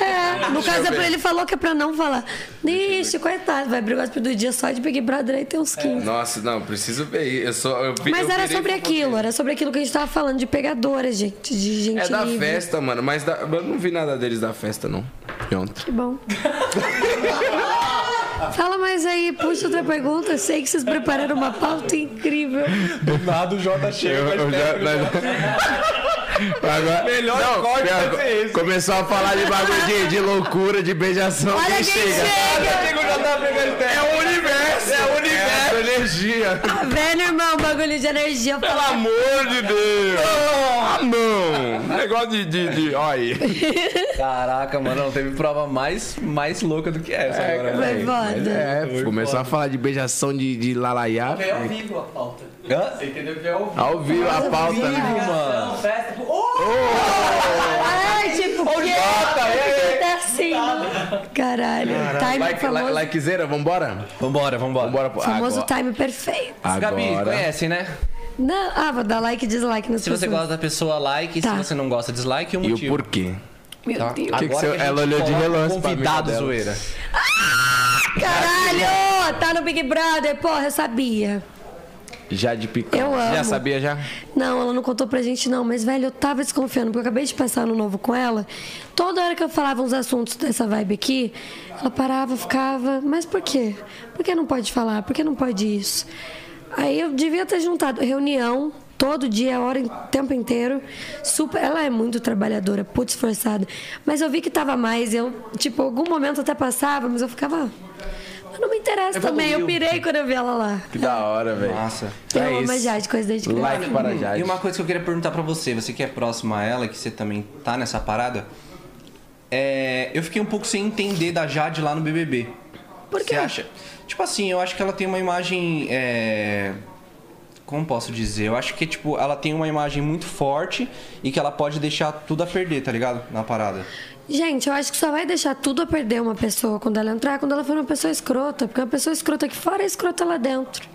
É, no caso é pra ele falou que é pra não falar. Ixi, coitado, vai abrir o gospel do dia só de Big Brother aí tem uns 15. Nossa, não, preciso ver. Eu só, eu, Mas eu era sobre aquilo, era sobre aquilo que a gente tava falando de pegadora, gente. De gente É da livre. festa, mano. Mas da- eu não vi nada deles da festa, não. De ontem. Que bom. Fala mais aí, puxa outra pergunta. Sei que vocês prepararam uma pauta incrível. Do nada o Jota chega. Eu, eu já, Agora, Melhor não, corte pior- vai ser esse. Começou a falar de bagulho de, de loucura, de beijação. Olha quem quem chega? chega! É o universo! É o universo! É energia! Tá vendo, irmão? Bagulho de energia. Pelo amor de Deus! Ah, não! Negócio de. de, de olha aí. Caraca, mano, não teve prova mais, mais louca do que essa agora. Foi velho. foda. É, começou a falar de beijação de, de lalaiá. Veio ao vivo a pauta. Hã? Você entendeu que veio ao vivo. Ao vivo a pauta, né? mano. Festa. pô, Oh! Ai, tipo, o quê? Tá assim, mano. Caralho. Time Like, famoso. like, likezeira, vambora? Vambora, vambora. Vambora famoso agora. time perfeito. Gabi, Agora. conhece, né? Não, ah, vou dar like e dislike nas Se você pessoas. gosta da pessoa, like. Tá. Se você não gosta, dislike. E o E o motivo. porquê? Meu Tá? Deus. que que você- ela olhou de relance pra Convidado, zoeira. Caralho! Tá no Big Brother, porra, eu sabia. Já de picão. Eu amo. Já sabia já? Não, ela não contou pra gente, não. Mas, velho, eu tava desconfiando, porque eu acabei de passar no novo com ela. Toda hora que eu falava uns assuntos dessa vibe aqui, ela parava, ficava. Mas por quê? Por que não pode falar? Por que não pode isso? Aí eu devia ter juntado reunião. Todo dia, a hora, o tempo inteiro. Super. Ela é muito trabalhadora, putz, esforçada. Mas eu vi que tava mais. Eu, tipo, algum momento até passava, mas eu ficava. Não me interessa também. Eu pirei quando eu vi ela lá. Que da hora, velho. Nossa. Eu É amo isso. a Jade, coisa desde criança. Like para Jade. E uma coisa que eu queria perguntar pra você, você que é próximo a ela, que você também tá nessa parada, é, eu fiquei um pouco sem entender da Jade lá no BBB. Por quê? Você acha? Tipo assim, eu acho que ela tem uma imagem, é, como posso dizer? Eu acho que tipo, ela tem uma imagem muito forte e que ela pode deixar tudo a perder, tá ligado? Na parada. Gente, eu acho que só vai deixar tudo a perder uma pessoa quando ela entrar, quando ela for uma pessoa escrota. Porque uma pessoa escrota aqui fora é escrota lá dentro.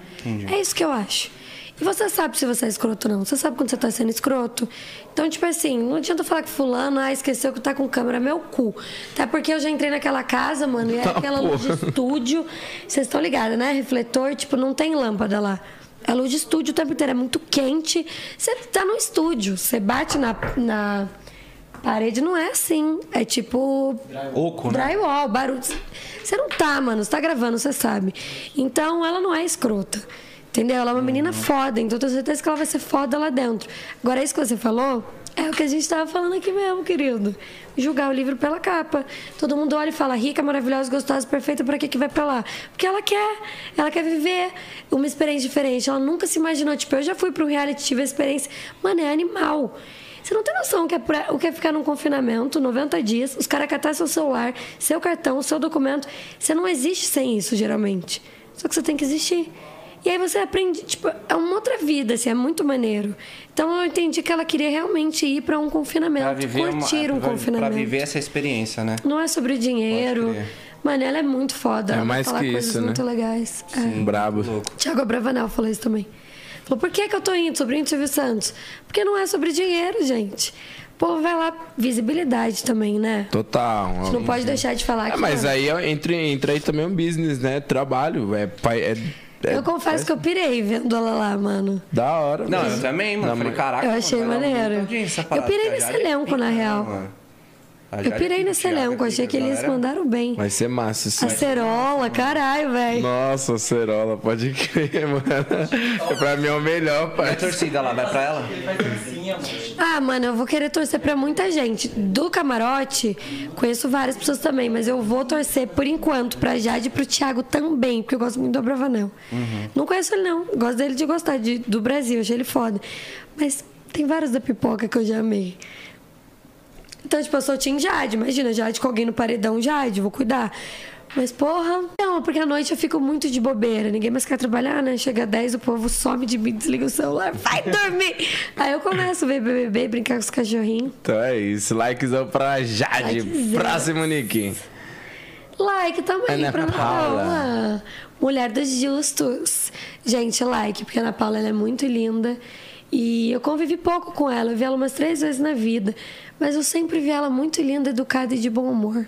É isso que eu acho. E você sabe se você é escroto ou não. Você sabe quando você tá sendo escroto. Então, tipo assim, não adianta falar que fulano, ah, esqueceu que tá com câmera, meu cu. Até porque eu já entrei naquela casa, mano, e é aquela luz de estúdio. Vocês estão ligados, né? Refletor, tipo, não tem lâmpada lá. É luz de estúdio o tempo inteiro, é muito quente. Você tá no estúdio, você bate na, na parede, não é assim. É tipo Oco, né? Drywall, barulho. Você não tá, mano. Você tá gravando, você sabe. Então ela não é escrota. Entendeu? Ela é uma menina foda, então eu tenho certeza que ela vai ser foda lá dentro. Agora, isso que você falou é o que a gente tava falando aqui mesmo, querido. Julgar o livro pela capa. Todo mundo olha e fala, rica, maravilhosa, gostosa, perfeita, pra que, que vai pra lá? Porque ela quer. Ela quer viver uma experiência diferente. Ela nunca se imaginou. Tipo, eu já fui pro reality, tive a experiência. Mano, é animal. Você não tem noção o que é, pra- o que é ficar num confinamento, 90 dias, os caras catar seu celular, seu cartão, seu documento. Você não existe sem isso, geralmente. Só que você tem que existir. E aí você aprende, tipo, é uma outra vida, assim, é muito maneiro. Então eu entendi que ela queria realmente ir para um Pra confinamento, viver, uma, curtir um pra- confinamento. pra viver essa experiência, né? Não é sobre dinheiro. Mano, ela é muito foda. É ela mais que coisas isso, né? muito legais. É. Brabo. Tiago Abravanel falou isso também. Falou, por que, que eu tô indo, sobrinho do Silvio Santos? Porque não é sobre dinheiro, gente. O povo vai lá, visibilidade também, né? Total. A gente não pode deixar de falar É, que. mas não. aí ó, entra, entra aí também um business, né? Trabalho. É, pai- é, é- Eu confesso que eu pirei vendo ela lá, mano. Da hora. Não, mas- eu também, mano. Não, Falei, caraca. Eu mano, achei muita maneiro. Eu pirei a nesse é elenco, na real. mano. Eu pirei nesse é elenco, achei que eles mandaram bem. Vai ser massa isso. Acerola, caralho, velho. Nossa, Cerola, pode crer, mano. pra mim é o melhor, pai. torcida lá, vai pra ela? Ah, mano, eu vou querer torcer pra muita gente. Do camarote, conheço várias pessoas também, mas eu vou torcer por enquanto pra Jade e pro Thiago também, porque eu gosto muito do Abravanel. Não conheço ele, não. Gosto dele de gostar de, do Brasil, achei ele foda. Mas tem vários da pipoca que eu já amei. Então, tipo, eu sou Team Jade. Imagina, Jade com alguém no paredão, Jade, vou cuidar. Mas, porra, não, porque à noite eu fico muito de bobeira. Ninguém mais quer trabalhar, né? Chega 10, o povo some de mim, desliga o celular, vai dormir. Aí eu começo a ver BBB, brincar com os cachorrinhos. Então é isso. Likezão pra Jade. Likezão. Próximo, Nick. Like também Ana pra Ana Paula. Paula. Mulher dos justos. Gente, like, porque a Ana Paula ela é muito linda. E eu convivi pouco com ela, eu vi ela umas três vezes na vida. Mas eu sempre vi ela muito linda, educada e de bom humor.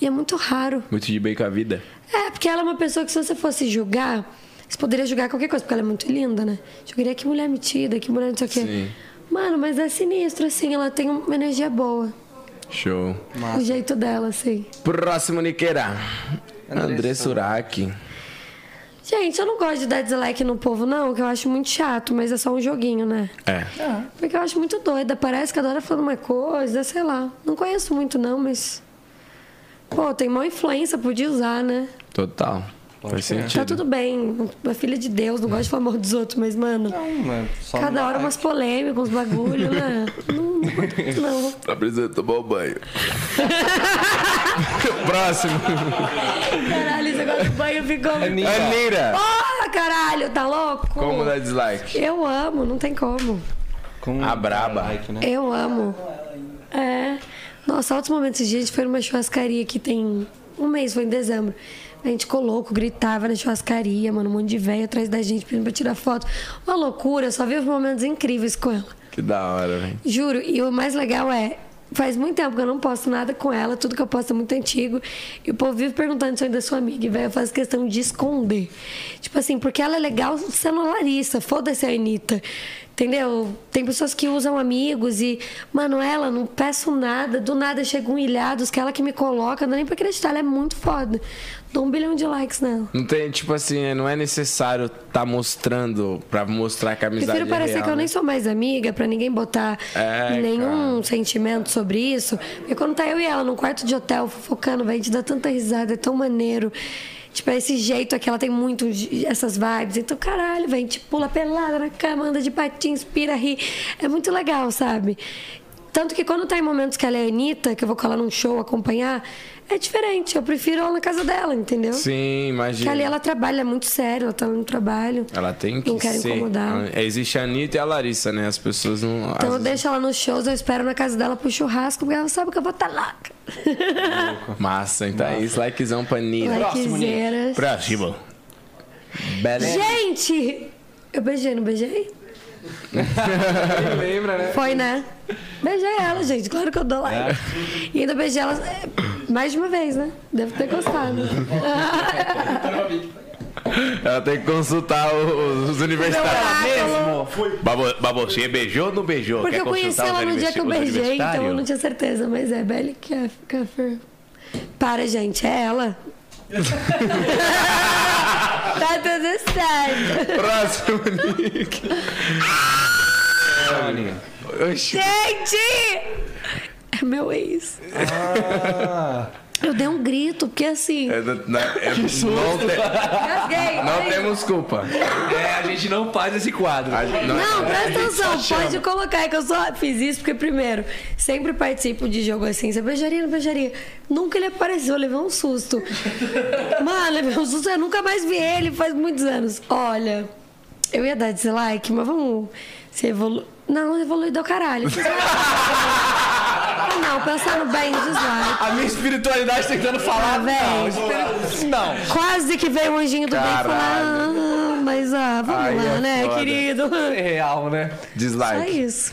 E é muito raro. Muito de bem com a vida. É, porque ela é uma pessoa que se você fosse julgar, você poderia julgar qualquer coisa, porque ela é muito linda, né? Julgaria que mulher metida, que mulher não sei o quê. Sim. Mano, mas é sinistro, assim, ela tem uma energia boa. Show. O jeito dela, assim. Próximo, Niqueira. André André Surak. Gente, eu não gosto de dar dislike no povo, não, que eu acho muito chato, mas é só um joguinho, né? É. Porque eu acho muito doida. Parece que adora falando uma coisa, sei lá. Não conheço muito, não, mas. Pô, tem maior influência, podia usar, né? Total. Faz crer. sentido. Tá tudo bem. Uma filha de Deus, não gosto de falar mal dos outros, mas, mano. Não, é só Cada hora umas polêmicas, uns bagulho, né? Não, não. Tá precisando tomar um banho. Próximo. Caralho, esse negócio do banho ficou. Aninha. Anira. Porra, caralho, tá louco? Como dar dislike? Eu amo, não tem como. Com A braba. like, né? Eu amo. É. Nossa, altos momentos esses dias, a gente foi numa churrascaria que tem um mês, foi em dezembro. A gente ficou louco, gritava na churrascaria, mano, um monte de velho atrás da gente pedindo pra tirar foto. Uma loucura, eu só vi os momentos incríveis com ela. Que da hora, velho. Juro, e o mais legal é, faz muito tempo que eu não posto nada com ela, tudo que eu posto é muito antigo. E o povo vive perguntando se eu ainda sou amiga, e velho, eu faço questão de esconder. Tipo assim, porque ela é legal sendo a Larissa, foda-se a Anitta. Entendeu? Tem pessoas que usam amigos e, mano, ela, não peço nada, do nada chegam ilhados, que ela que me coloca, não dá nem pra acreditar, ela é muito foda. Dou um bilhão de likes nela. Não tem, tipo assim, não é necessário tá mostrando pra mostrar que a amizade Prefiro é parecer real, que eu nem né? sou mais amiga, pra ninguém botar É, nenhum sentimento sobre isso. Porque quando tá eu e ela num quarto de hotel, fofocando, vai, a gente dá tanta risada, é tão maneiro. Tipo, é esse jeito aqui, ela tem muito essas vibes. Então, caralho, velho, gente pula pelada na cama, anda de patins, pira, ri. É muito legal, sabe? Tanto que quando tá em momentos que ela é a Anitta, que eu vou colar num show acompanhar, é diferente. Eu prefiro ela na casa dela, entendeu? Sim, Porque imagina. ali ela trabalha é muito sério, ela tá no trabalho. Ela tem que Não quero ser. incomodar. É, Existe a Anitta e a Larissa, né? As pessoas não. Então eu deixo ela nos shows, eu espero na casa dela pro churrasco, porque ela sabe que eu vou estar lá. Massa, então é isso. Likezão pra Nina. Likezeiras. Próximo. Beleza. Gente! Eu beijei, não beijei? Lembra, né? Foi, né? Beijei ela, gente. Claro que eu dou like. E ainda beijei ela é, mais de uma vez, né? Deve ter gostado. Ela tem que consultar os, os universitários. Vo- mas você beijou ou não beijou? Porque Quer eu conheci ela no dia que eu beijei, então eu não tinha certeza. Mas é Belly Kaffer. Para, gente, é ela. tá tudo certo. Próximo, Nick. Aninha. Oxi. Gente! É meu ex. Eu dei um grito, porque assim. É, não, não, é, não, te- não temos culpa. É, a gente não faz esse quadro. A gente- não- Não, presta atenção, pode colocar que eu só fiz isso porque, primeiro, sempre participo de jogo assim. Você beijaria, não beijaria? Nunca ele apareceu, eu levei um susto. Mano, levei um susto, eu nunca mais vi ele faz muitos anos. Olha, eu ia dar dislike, mas vamos. Você evolu... Não, evolui do caralho. Não, pensando bem, dislike. A minha espiritualidade tentando falar. Ah, não, espiri- não. Quase que veio o anjinho do bem e falou: ah, mas ah, vamos Aí lá, é né, foda. querido? É real, né? Só Dislike. isso.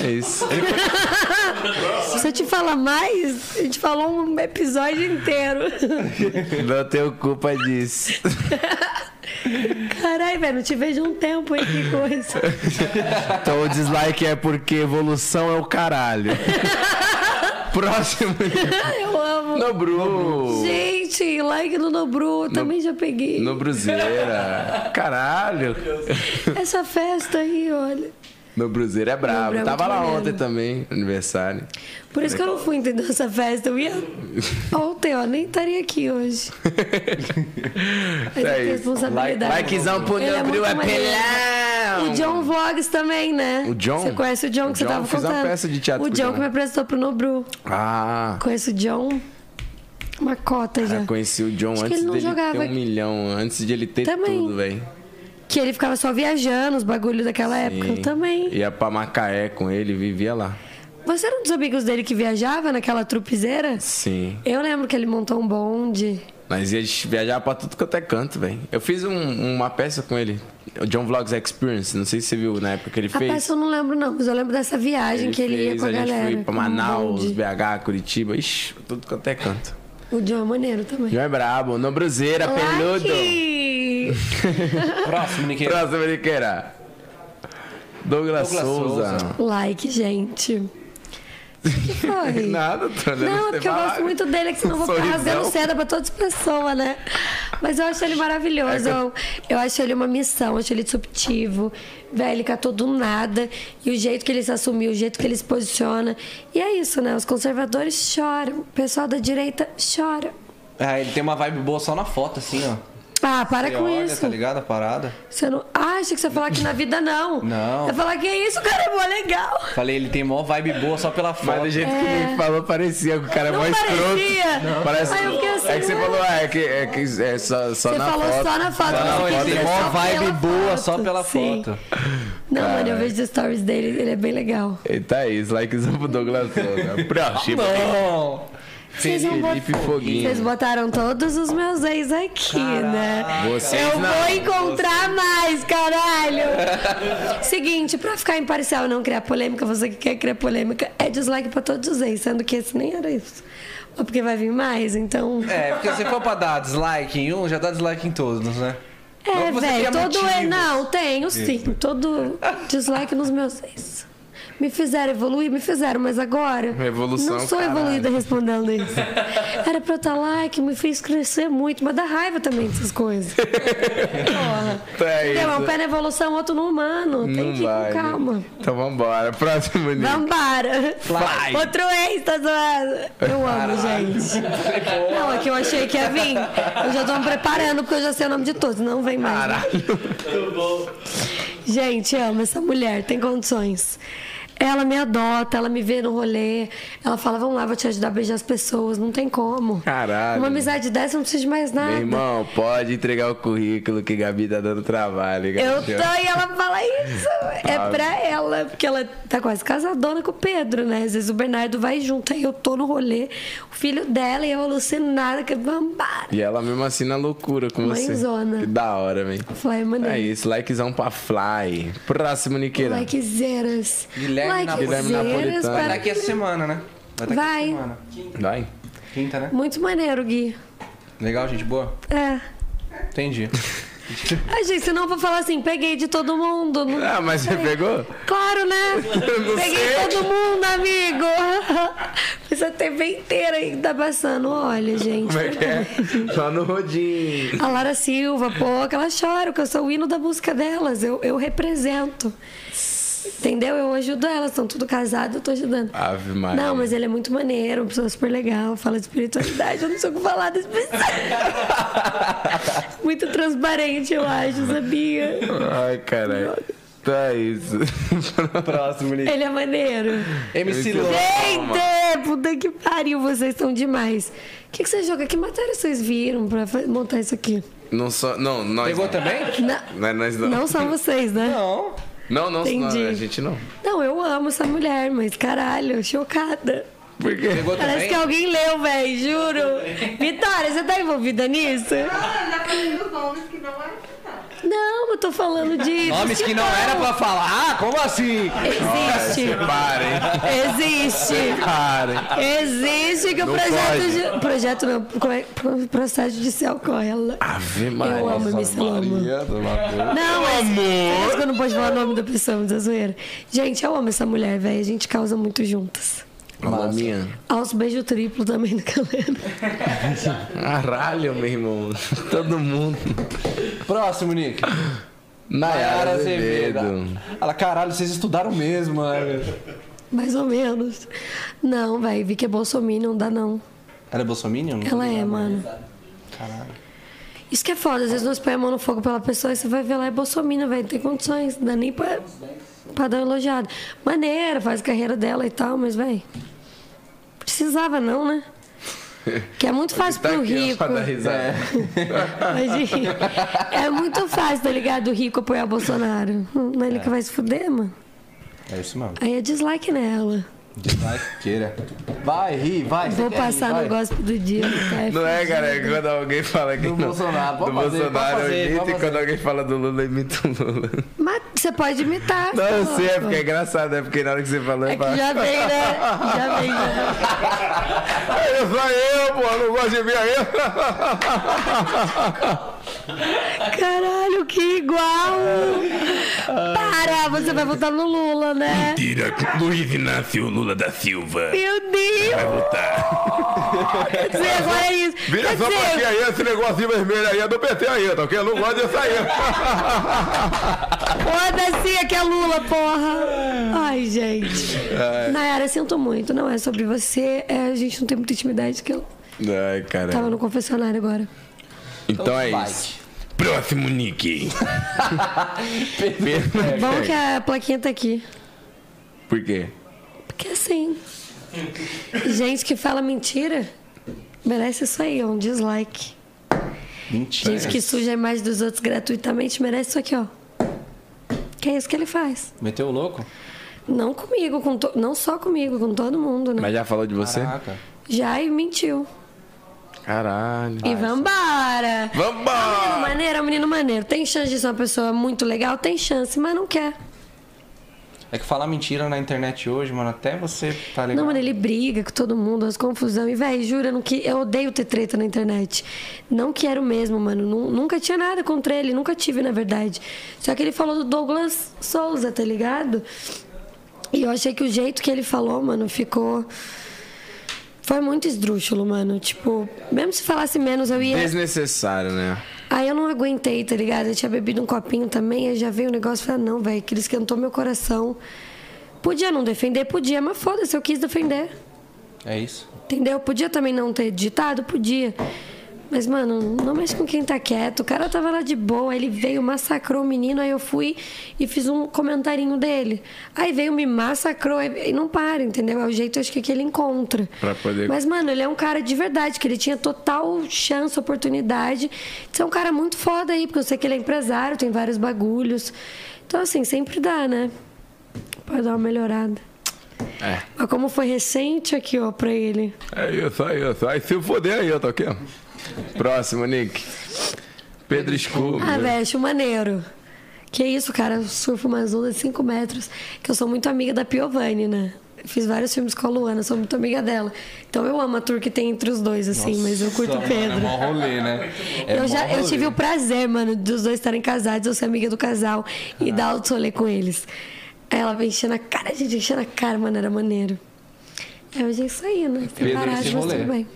É isso. Se eu te falar mais, a gente falou um episódio inteiro. Não tenho culpa disso. Caralho, velho, não te vejo um tempo, hein? Que coisa. Então o dislike é porque evolução é o caralho. Próximo. Eu amo. Nobru. Gente, like no Nobru, eu também já peguei. Nobruzeira. Caralho. Essa festa aí, olha. É brabo. Nobru é Tava muito lá maneiro. ontem também, aniversário. Por isso que eu não fui entender essa festa. Eu ia. Ontem, ó, nem estaria aqui hoje. Mas É é responsabilidade. Likezão pro é Nobru muito é pelão. O John Vlogs também, né? O John? Você conhece o John que O você John tava uma contando? peça de teatro O John ele. que me apresentou pro Nobru. Ah. Conheço o John. Uma cota já. Eu conheci o John Acho antes dele jogava ter um milhão, antes de ele ter Também. tudo, velho. Que ele ficava só viajando, os bagulhos daquela época. Eu também. Ia pra Macaé com ele, vivia lá. Você era um dos amigos dele que viajava naquela trupizeira? Sim. Eu lembro que ele montou um bonde. Nós ia viajar pra tudo quanto é canto, velho. Eu fiz um- uma peça com ele, o John Vlogs Experience. Não sei se você viu na época que ele A fez. peça eu não lembro, não, mas eu lembro dessa viagem que ele ia fez, com a, a gente galera. foi pra com um Manaus, bonde. BH, Curitiba. Ixi, tudo quanto é canto. O John é maneiro também. John é brabo, no Bruzeira, peludo. Próximo, Niqueira. Próximo Niqueira. Douglas, Douglas Souza. Souza. like, gente. O que foi? Nada, tô olhando Não, é porque eu gosto muito dele, é que senão eu vou ficar rasgando seda pra todas as pessoas, né? Mas eu acho ele maravilhoso. É eu- eu... acho ele uma missão, acho ele disruptivo. Velho, ele catou do nada. E o jeito que ele se assumiu, o jeito que ele se posiciona. E é isso, né? Os conservadores choram. O pessoal da direita chora. Ah, ele tem uma vibe boa só na foto, assim, ó. Ah, para Você com olha, isso. tá ligado? A parada. Você não... Ah, achei que você ia falar que na vida não. Não. Você ia falar que isso, cara, é mó legal. Falei, ele tem mó vibe boa só pela foto. Mas do jeito que ele falou, parecia que o cara é Não mó escroto. parecia. Parece... Aí eu assim, é que você falou, ah, é que, é que é só, só Você na falou foto. só na foto. Não, ele eu tem mó vibe boa foto. só pela Sim. foto. Não, mano, eu vejo os stories dele, ele é bem legal. Eita, é isso, likezão pro Douglas Souza. Próximo. Não! Vocês bot-. Vocês botaram todos os meus ex aqui, né? Vocês eu não. vou encontrar mais, caralho! Seguinte, pra ficar imparcial e não criar polêmica, você que quer criar polêmica, é dislike pra todos os ex, sendo que esse nem era isso. Ou porque vai vir mais, então. É, porque se for pra dar dislike em um, já dá dislike em todos, né? É, velho, tenha todo. motivos. Não, tenho sim. Todo dislike nos meus ex. Me fizeram evoluir, me fizeram, mas agora. Evolução, Não sou caralho. evoluída respondendo isso. Era pra eu estar like, me fez crescer muito, mas dá raiva também dessas coisas. Porra. É Entendeu? Um isso. pé na evolução, outro no humano. Tem Não que ir vai. com calma. Então vambora. Próximo Nick. Vambara. Fly. Outro ex, tá zoado. Eu amo, gente. Não, é que eu achei que ia vir. Eu já tô me preparando, porque eu já sei o nome de todos. Não vem mais. né? Gente, amo essa mulher, tem condições. Ela me adota, ela me vê no rolê. Ela fala, vamos lá, vou te ajudar a beijar as pessoas. Não tem como. Caralho. Uma amizade dessa não precisa de mais nada. Meu irmão, pode entregar o currículo que Gabi tá dando trabalho. Eu Gabi. tô e ela fala isso. É pra ela, porque ela tá quase casadona com o Pedro, né? Às vezes o Bernardo vai junto, aí eu tô no rolê, o filho dela e eu alucinada, que vambara. E ela mesmo assim na loucura com você. Mãezona. Que da hora, velho. Fly, maneiro. É isso, likezão pra Fly. Próximo, Niqueira. Likezeiras. Guilherme Guilherme Napolitano. Vai daqui essa semana, né? Vai daqui Vai. semana. Vai. Quinta, né? Muito maneiro, Gui. Legal, gente boa? É. Entendi. Ai, gente, senão eu vou falar assim, peguei de todo mundo. Não... Ah, mas você pegou? Claro, né? não Peguei sei. todo mundo, amigo. Fiz a TV inteira aí que tá passando. Olha, gente. Como é que é? Só no rodinho. A Lara Silva, pô, que ela chora, porque eu sou o hino da música delas. Eu, eu represento. Entendeu? Eu ajudo elas, estão tudo casados, eu tô ajudando. Ave Maria. Não, mas ele é muito maneiro, uma pessoa super legal, fala de espiritualidade, eu não sei o que falar desse pessoal. Muito transparente, eu acho, sabia? Ai, caralho. Tá isso. Próximo, Nick. Ele é maneiro. MC Lô. Gente, puta que pariu, vocês estão demais. O que, que você joga? Que matéria vocês viram pra montar isso aqui? Não só. Não, nós. Pegou não. também? Na- Não é nós não. Não são vocês, né? Não. Não, não, não, Entendi. a gente não. Não, eu amo essa mulher, mas caralho, chocada. Por quê? Pegou Parece também? que alguém leu, velho, juro. Vitória, você tá envolvida nisso? Ah, já falei dos nomes que não é. Não, eu tô falando disso. Nomes que não era pra falar. Ah, como assim? Existe. Parem. Existe. Parem. Existe que o Não projeto. pode. ju- Projeto não, é- pro- processo judicial corre. Ela... Ave Maria. Eu amo Miss Loma. Não, mas. Parece que eu não pode falar o nome da pessoa, mas é zoeira. Gente, eu amo essa mulher, velho. A gente causa muito juntas. Maminha. Aos beijo triplo também do galera. Caralho, meu irmão. Todo mundo. Próximo, Nick. Nayara Azevedo. Ela, caralho, vocês estudaram mesmo, né? Mais ou menos. Não, velho. Vi que é Bolsonaro, não dá não. Ela é bolsominion? Ela é, mano. Isso que é foda, às vezes nós põe a mão no fogo pela pessoa e você vai ver lá, é Bolsonaro, velho, não tem condições, não dá nem pra, pra dar uma elogiada. Maneira, faz carreira dela e tal, mas, velho, precisava não, né? Que é muito fácil Tá pro rico. pra dar risada. Imagina. É muito fácil, tá ligado? O rico apoiar o Bolsonaro. Não é ele que vai se fuder, mano. É isso mesmo. Aí é dislike nela. Dislikeira. Vai, ri, vai. Vou rir, passar vai. no gospel do dia. tá? Não é, cara? É quando alguém fala que Do não- Bolsonaro. Do fazer, Bolsonaro pode fazer, eu imito e quando alguém fala do Lula, eu imito o Lula. Mas você pode imitar. Não, eu pô. sei, é porque é engraçado, é porque na hora que você falou, É que já vem, né? Já vem, né? Eu sou eu, pô, não gosto de mim aí. Caralho, que igual! Para, você vai votar no Lula, né? Tira Luiz Inácio Lula da Silva. Meu Deus! Vai votar. Quer dizer, agora é isso. Vira Quer essa dizer, plaquinha aí, esse negocinho vermelho aí é do PT aí, tá ok? Eu não gosto disso aí. Foda-se, aqui é Lula, porra! Ai, gente. Nayara, sinto muito. Não é sobre você. é, a gente não tem muita intimidade que eu Ai, cara. tava no confessionário agora. Então é Vai. isso. Próximo Nick. Bom que a plaquinha tá aqui. Por quê? Porque assim. Gente que fala mentira merece isso aí, ó, um dislike. Mentira. Gente que suja a imagem dos outros gratuitamente merece isso aqui, ó. Que é isso que ele faz. Meteu o louco? Não comigo, com to- não só comigo, com todo mundo, né? Mas já falou de você? Caraca. Já e mentiu. Caralho. E vambora! Menino Vambora! maneiro, é um menino maneiro. Tem chance de ser uma pessoa muito legal? Tem chance, mas não quer. É que falar mentira na internet hoje, mano, até você tá legal. Não, mano, ele briga com todo mundo, as confusão. E, velho, jura, eu não que... eu odeio ter treta na internet. Não quero mesmo, mano. Nu- Nunca tinha nada contra ele, nunca tive, na verdade. Só que ele falou do Douglas Souza, tá ligado? E eu achei que o jeito que ele falou, mano, ficou. Foi muito esdrúxulo, mano. Tipo, mesmo se falasse menos, eu ia. Desnecessário, né? Aí eu não aguentei, tá ligado? Eu tinha bebido um copinho também, aí já veio o negócio e falei, ah, não, velho, que ele esquentou meu coração. Podia não defender? Podia, mas foda-se, eu quis defender. É isso. Entendeu? Podia também não ter ditado? Podia. Mas, mano, não mexe com quem tá quieto. O cara tava lá de boa, ele veio, massacrou o menino, aí eu fui e fiz um comentarinho dele. Aí veio, me massacrou, aí- e não para, entendeu? É o jeito, acho que, que ele encontra. Pra poder- Mas, mano, ele é um cara de verdade, que ele tinha total chance, oportunidade de ser um cara muito foda aí, porque eu sei que ele é empresário, tem vários bagulhos. Então, assim, sempre dá, né? Pode dar uma melhorada. É. Mas como foi recente aqui, ó, pra ele. É isso, é isso. Aí se foder aí, tá ok? Próximo, Nick. Pedro Scooby. Ah, velho, acho maneiro. Que isso, cara, eu surfo umas ondas de 5 metros. Que eu sou muito amiga da Piovani, né? Eu Fiz vários filmes com a Luana, sou muito amiga dela. Então eu amo a tour que tem entre os dois, assim, mas eu curto o Nossa, Pedro. Mano, é mó rolê, né? É eu, já, eu rolê. tive o prazer, mano, dos dois estarem casados, eu ser amiga do casal e dar outro rolê com eles. Aí ela vem enchendo a cara, a gente enchendo a cara, mano, era maneiro. É, hoje é isso aí, né? Separado, mas tudo bem.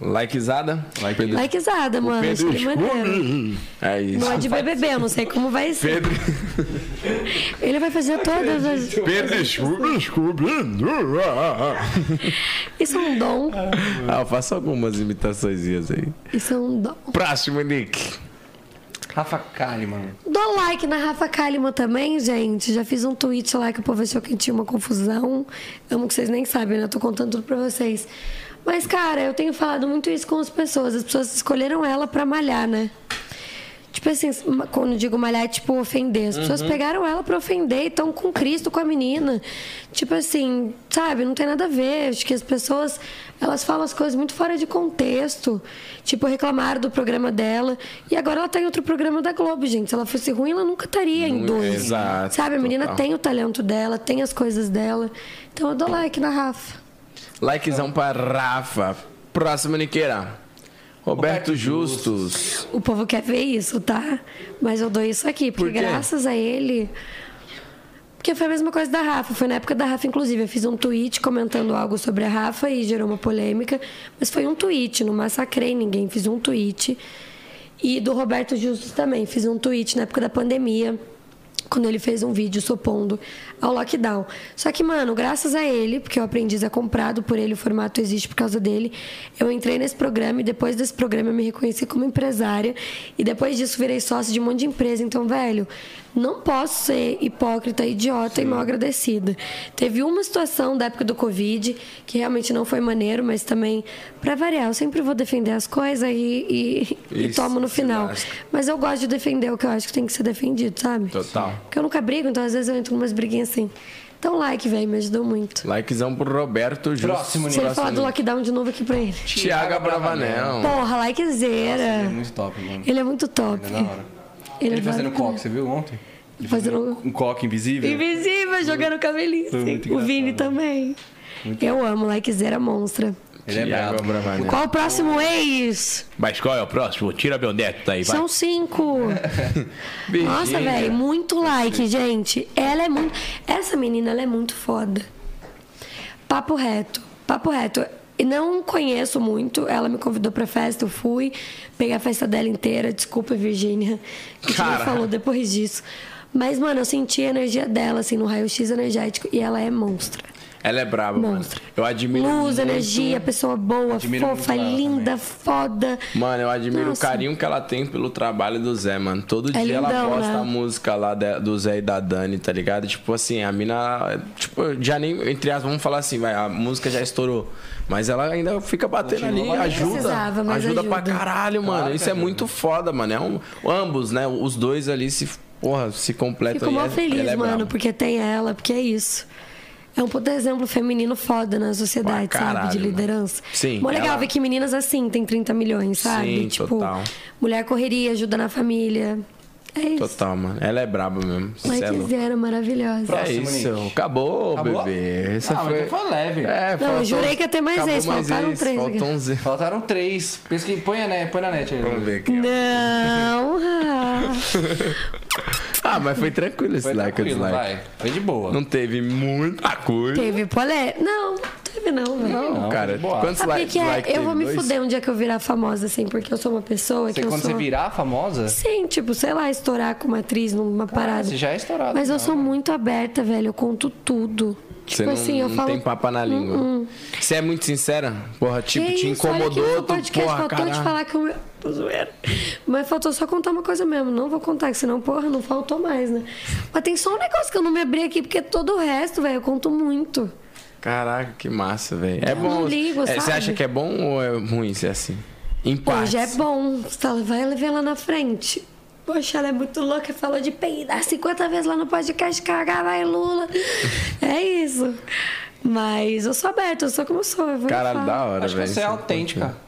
Likezada? Like Pedro. Likezada, mano, Pedro achei maneiro. É isso. Não é de BBB, eu não sei como vai ser. Pedro. Ele vai fazer todas as. Pedro. Isso é um dom. Ah, eu faço algumas imitações aí. Isso é um dom. Próximo, Nick. Rafa Kalimann. Dou like na Rafa Kalimann também, gente. Já fiz um tweet lá que o povo achou que tinha uma confusão. Amo que vocês nem sabem, né? Tô contando tudo pra vocês. Mas, cara, eu tenho falado muito isso com as pessoas. As pessoas escolheram ela pra malhar, né? Tipo assim, quando digo malhar, é tipo ofender. As pessoas pegaram ela pra ofender e estão com Cristo, com a menina. Tipo assim, sabe? Não tem nada a ver. Acho que as pessoas, elas falam as coisas muito fora de contexto. Tipo, reclamaram do programa dela. E agora ela tá em outro programa da Globo, gente. Se ela fosse ruim, ela nunca estaria em Não- dois. exato, Sabe? A menina total. tem o talento dela, tem as coisas dela. Então eu dou like na Rafa. Likezão para Rafa. Próximo, Niqueira. Roberto, Justus. O povo quer ver isso, tá? Mas eu dou isso aqui, porque Por graças a ele. Porque foi a mesma coisa da Rafa. Foi na época da Rafa, inclusive. Eu fiz um tweet comentando algo sobre a Rafa e gerou uma polêmica. Mas foi um tweet, não massacrei ninguém. Fiz um tweet. E do Roberto Justus também. Fiz um tweet na época da pandemia. Quando ele fez um vídeo se opondo ao lockdown. Só que, mano, graças a ele, porque o Aprendiz é comprado por ele, o formato existe por causa dele, eu entrei nesse programa e depois desse programa eu me reconheci como empresária. E depois disso virei sócio de um monte de empresa. Então, velho, não posso ser hipócrita, idiota e mal agradecida. Teve uma situação da época do Covid que realmente não foi maneiro, mas também, pra variar, eu sempre vou defender as coisas e, e, e tomo no final. Mas eu gosto de defender o que eu acho que tem que ser defendido, sabe? Total. Porque eu nunca brigo, então às vezes eu entro numas briguinhas assim. Então, like, velho, me ajudou muito. Likezão pro Roberto Justo. Próximo, Se ele falar do lockdown de novo aqui pra ele. Tiago Bravanel. Porra, likezera. Ele é muito top, mano. Ele é muito top. Ele é da hora. Ele, Ele é fazendo coque, você viu ontem? Ele Fazendo- um coque invisível. Invisível, jogando cabelinho. Foi assim. muito O Vini também. Eu amo, likezera monstra. Ele é. Bravanel. Qual o próximo ex? Mas qual é o próximo? Tira meu neto daí, vai. São cinco. Nossa, velho, muito like, gente. Ela é muito. Essa menina, ela é muito foda. Papo reto. Papo reto. E não conheço muito. Ela me convidou pra festa, eu fui. Peguei a festa dela inteira. Desculpa, Virgínia. Que você Cara. me falou depois disso. Mas, mano, eu senti a energia dela, assim, no raio-x energético. E ela é monstra. Ela é braba, mano. Monstro. Eu admiro Luz, muito. energia, pessoa boa, Admiro fofa, ela linda, também. foda. Mano, eu admiro Nossa. o carinho que ela tem pelo trabalho do Zé, mano. Todo É dia ela lindão, posta né? a música lá do Zé e da Dani, tá ligado? Tipo assim, a mina, tipo, já nem, entre as vamos falar assim, vai, a música já estourou. Mas ela ainda fica batendo ali, Continua ajuda. Mas ajuda pra ajuda. caralho, mano. Claro Isso é ajuda. muito foda, mano. É um, ambos, né? Os dois ali se, porra, se completam. Fico mó é- feliz, ela é mano, porque tem ela, porque é isso. É um puta exemplo feminino foda na sociedade, Pra sabe? caralho, De mano. liderança. Sim, Mó legal ela- ver que meninas assim têm 30 milhões, sabe? Sim, tipo, total. mulher correria, ajuda na família. É isso. Total, mano. Ela é braba mesmo. Cê é quiseram, maravilhosa. É Próximo, isso. Nick. Acabou, Acabou? bebê. Essa Ah, mas foi... então foi leve. É, Não, faltou- eu jurei que ia ter mais acabou esse, faltaram esse, três um Z. Faltaram três. Pesquisa, põe, a net, põe na net aí. Vamos ver aqui. Não, Rafa. Ah, mas foi tranquilo esse Foi like tranquilo, dislike. vai. Foi de boa. Não teve muita coisa. Teve polé. Não, não teve não, velho. Não, Não, cara. Quantos Sabe o likes que é? like eu vou me Dois? fuder um dia que eu virar famosa, assim, porque eu sou uma pessoa Você, que eu quando sou... você virar famosa, Sim, tipo, sei lá, estourar como atriz numa parada. você já é estourado. Mas eu já. sou muito aberta, velho. Eu conto tudo. Você Tipo não, assim, eu não falo. tem papa na língua. Você é muito sincera? Porra, tipo, Que te isso, olha aqui incomodou, tu, podcast, porra, faltou caralho. te falar que o zoeira. Mas faltou só contar uma coisa mesmo. Não vou contar, que senão, porra, não faltou mais, né? Mas tem só um negócio que eu não me abri aqui, porque todo o resto, velho, eu conto muito. Caraca, que massa, velho. É Eu bom. não ligo, é, Você acha que é bom ou é ruim ser assim? Em partes. Hoje é bom. Você tá- vai ver lá na frente. Poxa, ela é muito louca, falou de peidar 50 vezes lá no podcast, cagar, vai Lula. É isso. Mas eu sou aberta, eu sou como eu sou. Eu vou Caralho, da hora, Acho que velho. você é Isso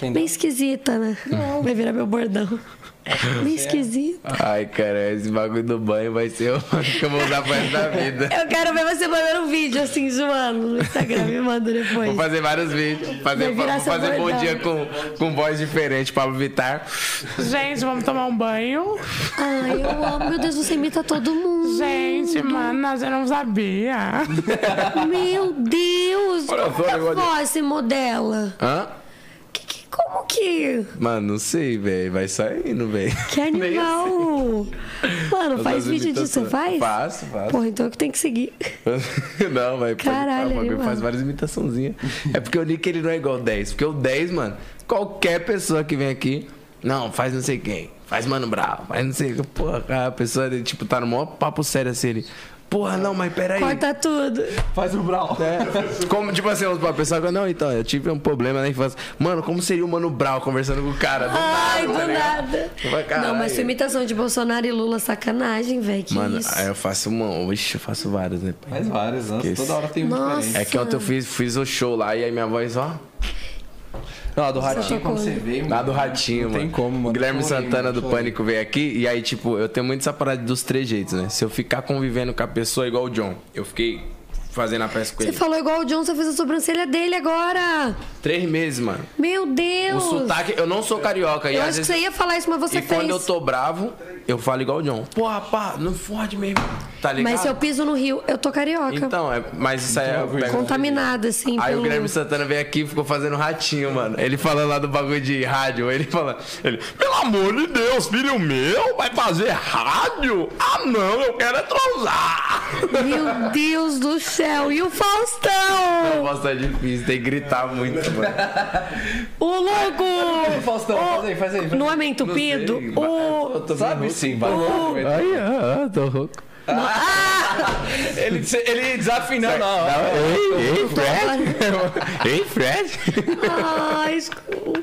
autêntica. Bem Entendeu? esquisita, né? Vai virar meu bordão. Bem esquisita. Ai, cara, esse bagulho do banho vai ser o que eu vou usar pro resto da vida. Eu quero ver você mandando um vídeo assim, zoando no Instagram. Me manda depois. Vou fazer vários vídeos. Fazer, Vai virar vou seu fazer bom bordão. dia com, com voz diferente, Pablo Vittar. Gente, vamos tomar um banho? Ai, eu amo. Meu Deus, você imita todo mundo. Gente, mano, eu não sabia. Meu Deus. Olha como só, que a voz modela? Hã? Que, que, como que... Mano, não sei, velho. Vai saindo, velho. Que animal! Mano, faz vídeo disso, faz? Faço, faço. Porra, então eu que tenho que seguir. não, vai. Caralho, pode, animal. faz várias imitaçãozinhas. É porque o Nick ele não é igual o 10. Porque o 10, mano, qualquer pessoa que vem aqui, não, faz não sei quem. Faz mano bravo, faz não sei o que. Porra, a pessoa, tipo, tá no maior papo sério assim. Ele, Porra, não, mas peraí. Corta tudo. Faz o Brau. É, como, tipo assim, a pessoa fala, não, então, eu tive um problema na infância. Mano, como seria o Mano Brau conversando com o cara? Do Ai, do nada, tá ligado? nada. Não, mas sua imitação de Bolsonaro e Lula, sacanagem, velho. Que Mano, isso? aí eu faço uma. Ixi, eu faço várias, né? pai? Faz vários, nossa, Que toda hora tem um diferente. É que ontem eu fiz, fiz o show lá e aí minha voz, ó. Não, a do Ratinho, quando você né? veio, Lá do Ratinho, não mano. tem como, mano. O Guilherme Chorei, Santana mano, do chorei. Pânico veio aqui e aí, tipo, eu tenho muito essa parada dos trejeitos, né? Se eu ficar convivendo com a pessoa igual o John, eu fiquei fazendo a peça com Você ele. falou igual o John, você fez a sobrancelha dele agora. Três meses, mano. Meu O Deus. sotaque, eu não sou carioca. e Eu às acho que vezes- você ia falar isso, mas você E fez. quando eu tô bravo, eu falo igual o John. Porra, pá, não fode mesmo. Tá ligado? Mas se eu piso no Rio, eu tô carioca. Então, é, mas isso aí é. eu pego- Contaminada, assim. Aí pelo... o Guilherme Santana veio aqui e ficou fazendo ratinho, mano. Ele falando lá do bagulho de rádio. Ele falando. Ele, pelo amor de Deus, filho meu, vai fazer rádio? Ah, não, eu quero é transar. Meu Deus do céu. E o Faustão? posso tá difícil, tem que gritar muito, mano. O louco! Faustão, faz aí, faz aí. faz aí. Não é meio entupido? O... Eu sim, vai. Ai, ah, tô rouco. Ah! Ele, ele desafinou, não. Ei, ei, Fred. Ei, Fred. Ai, desculpa.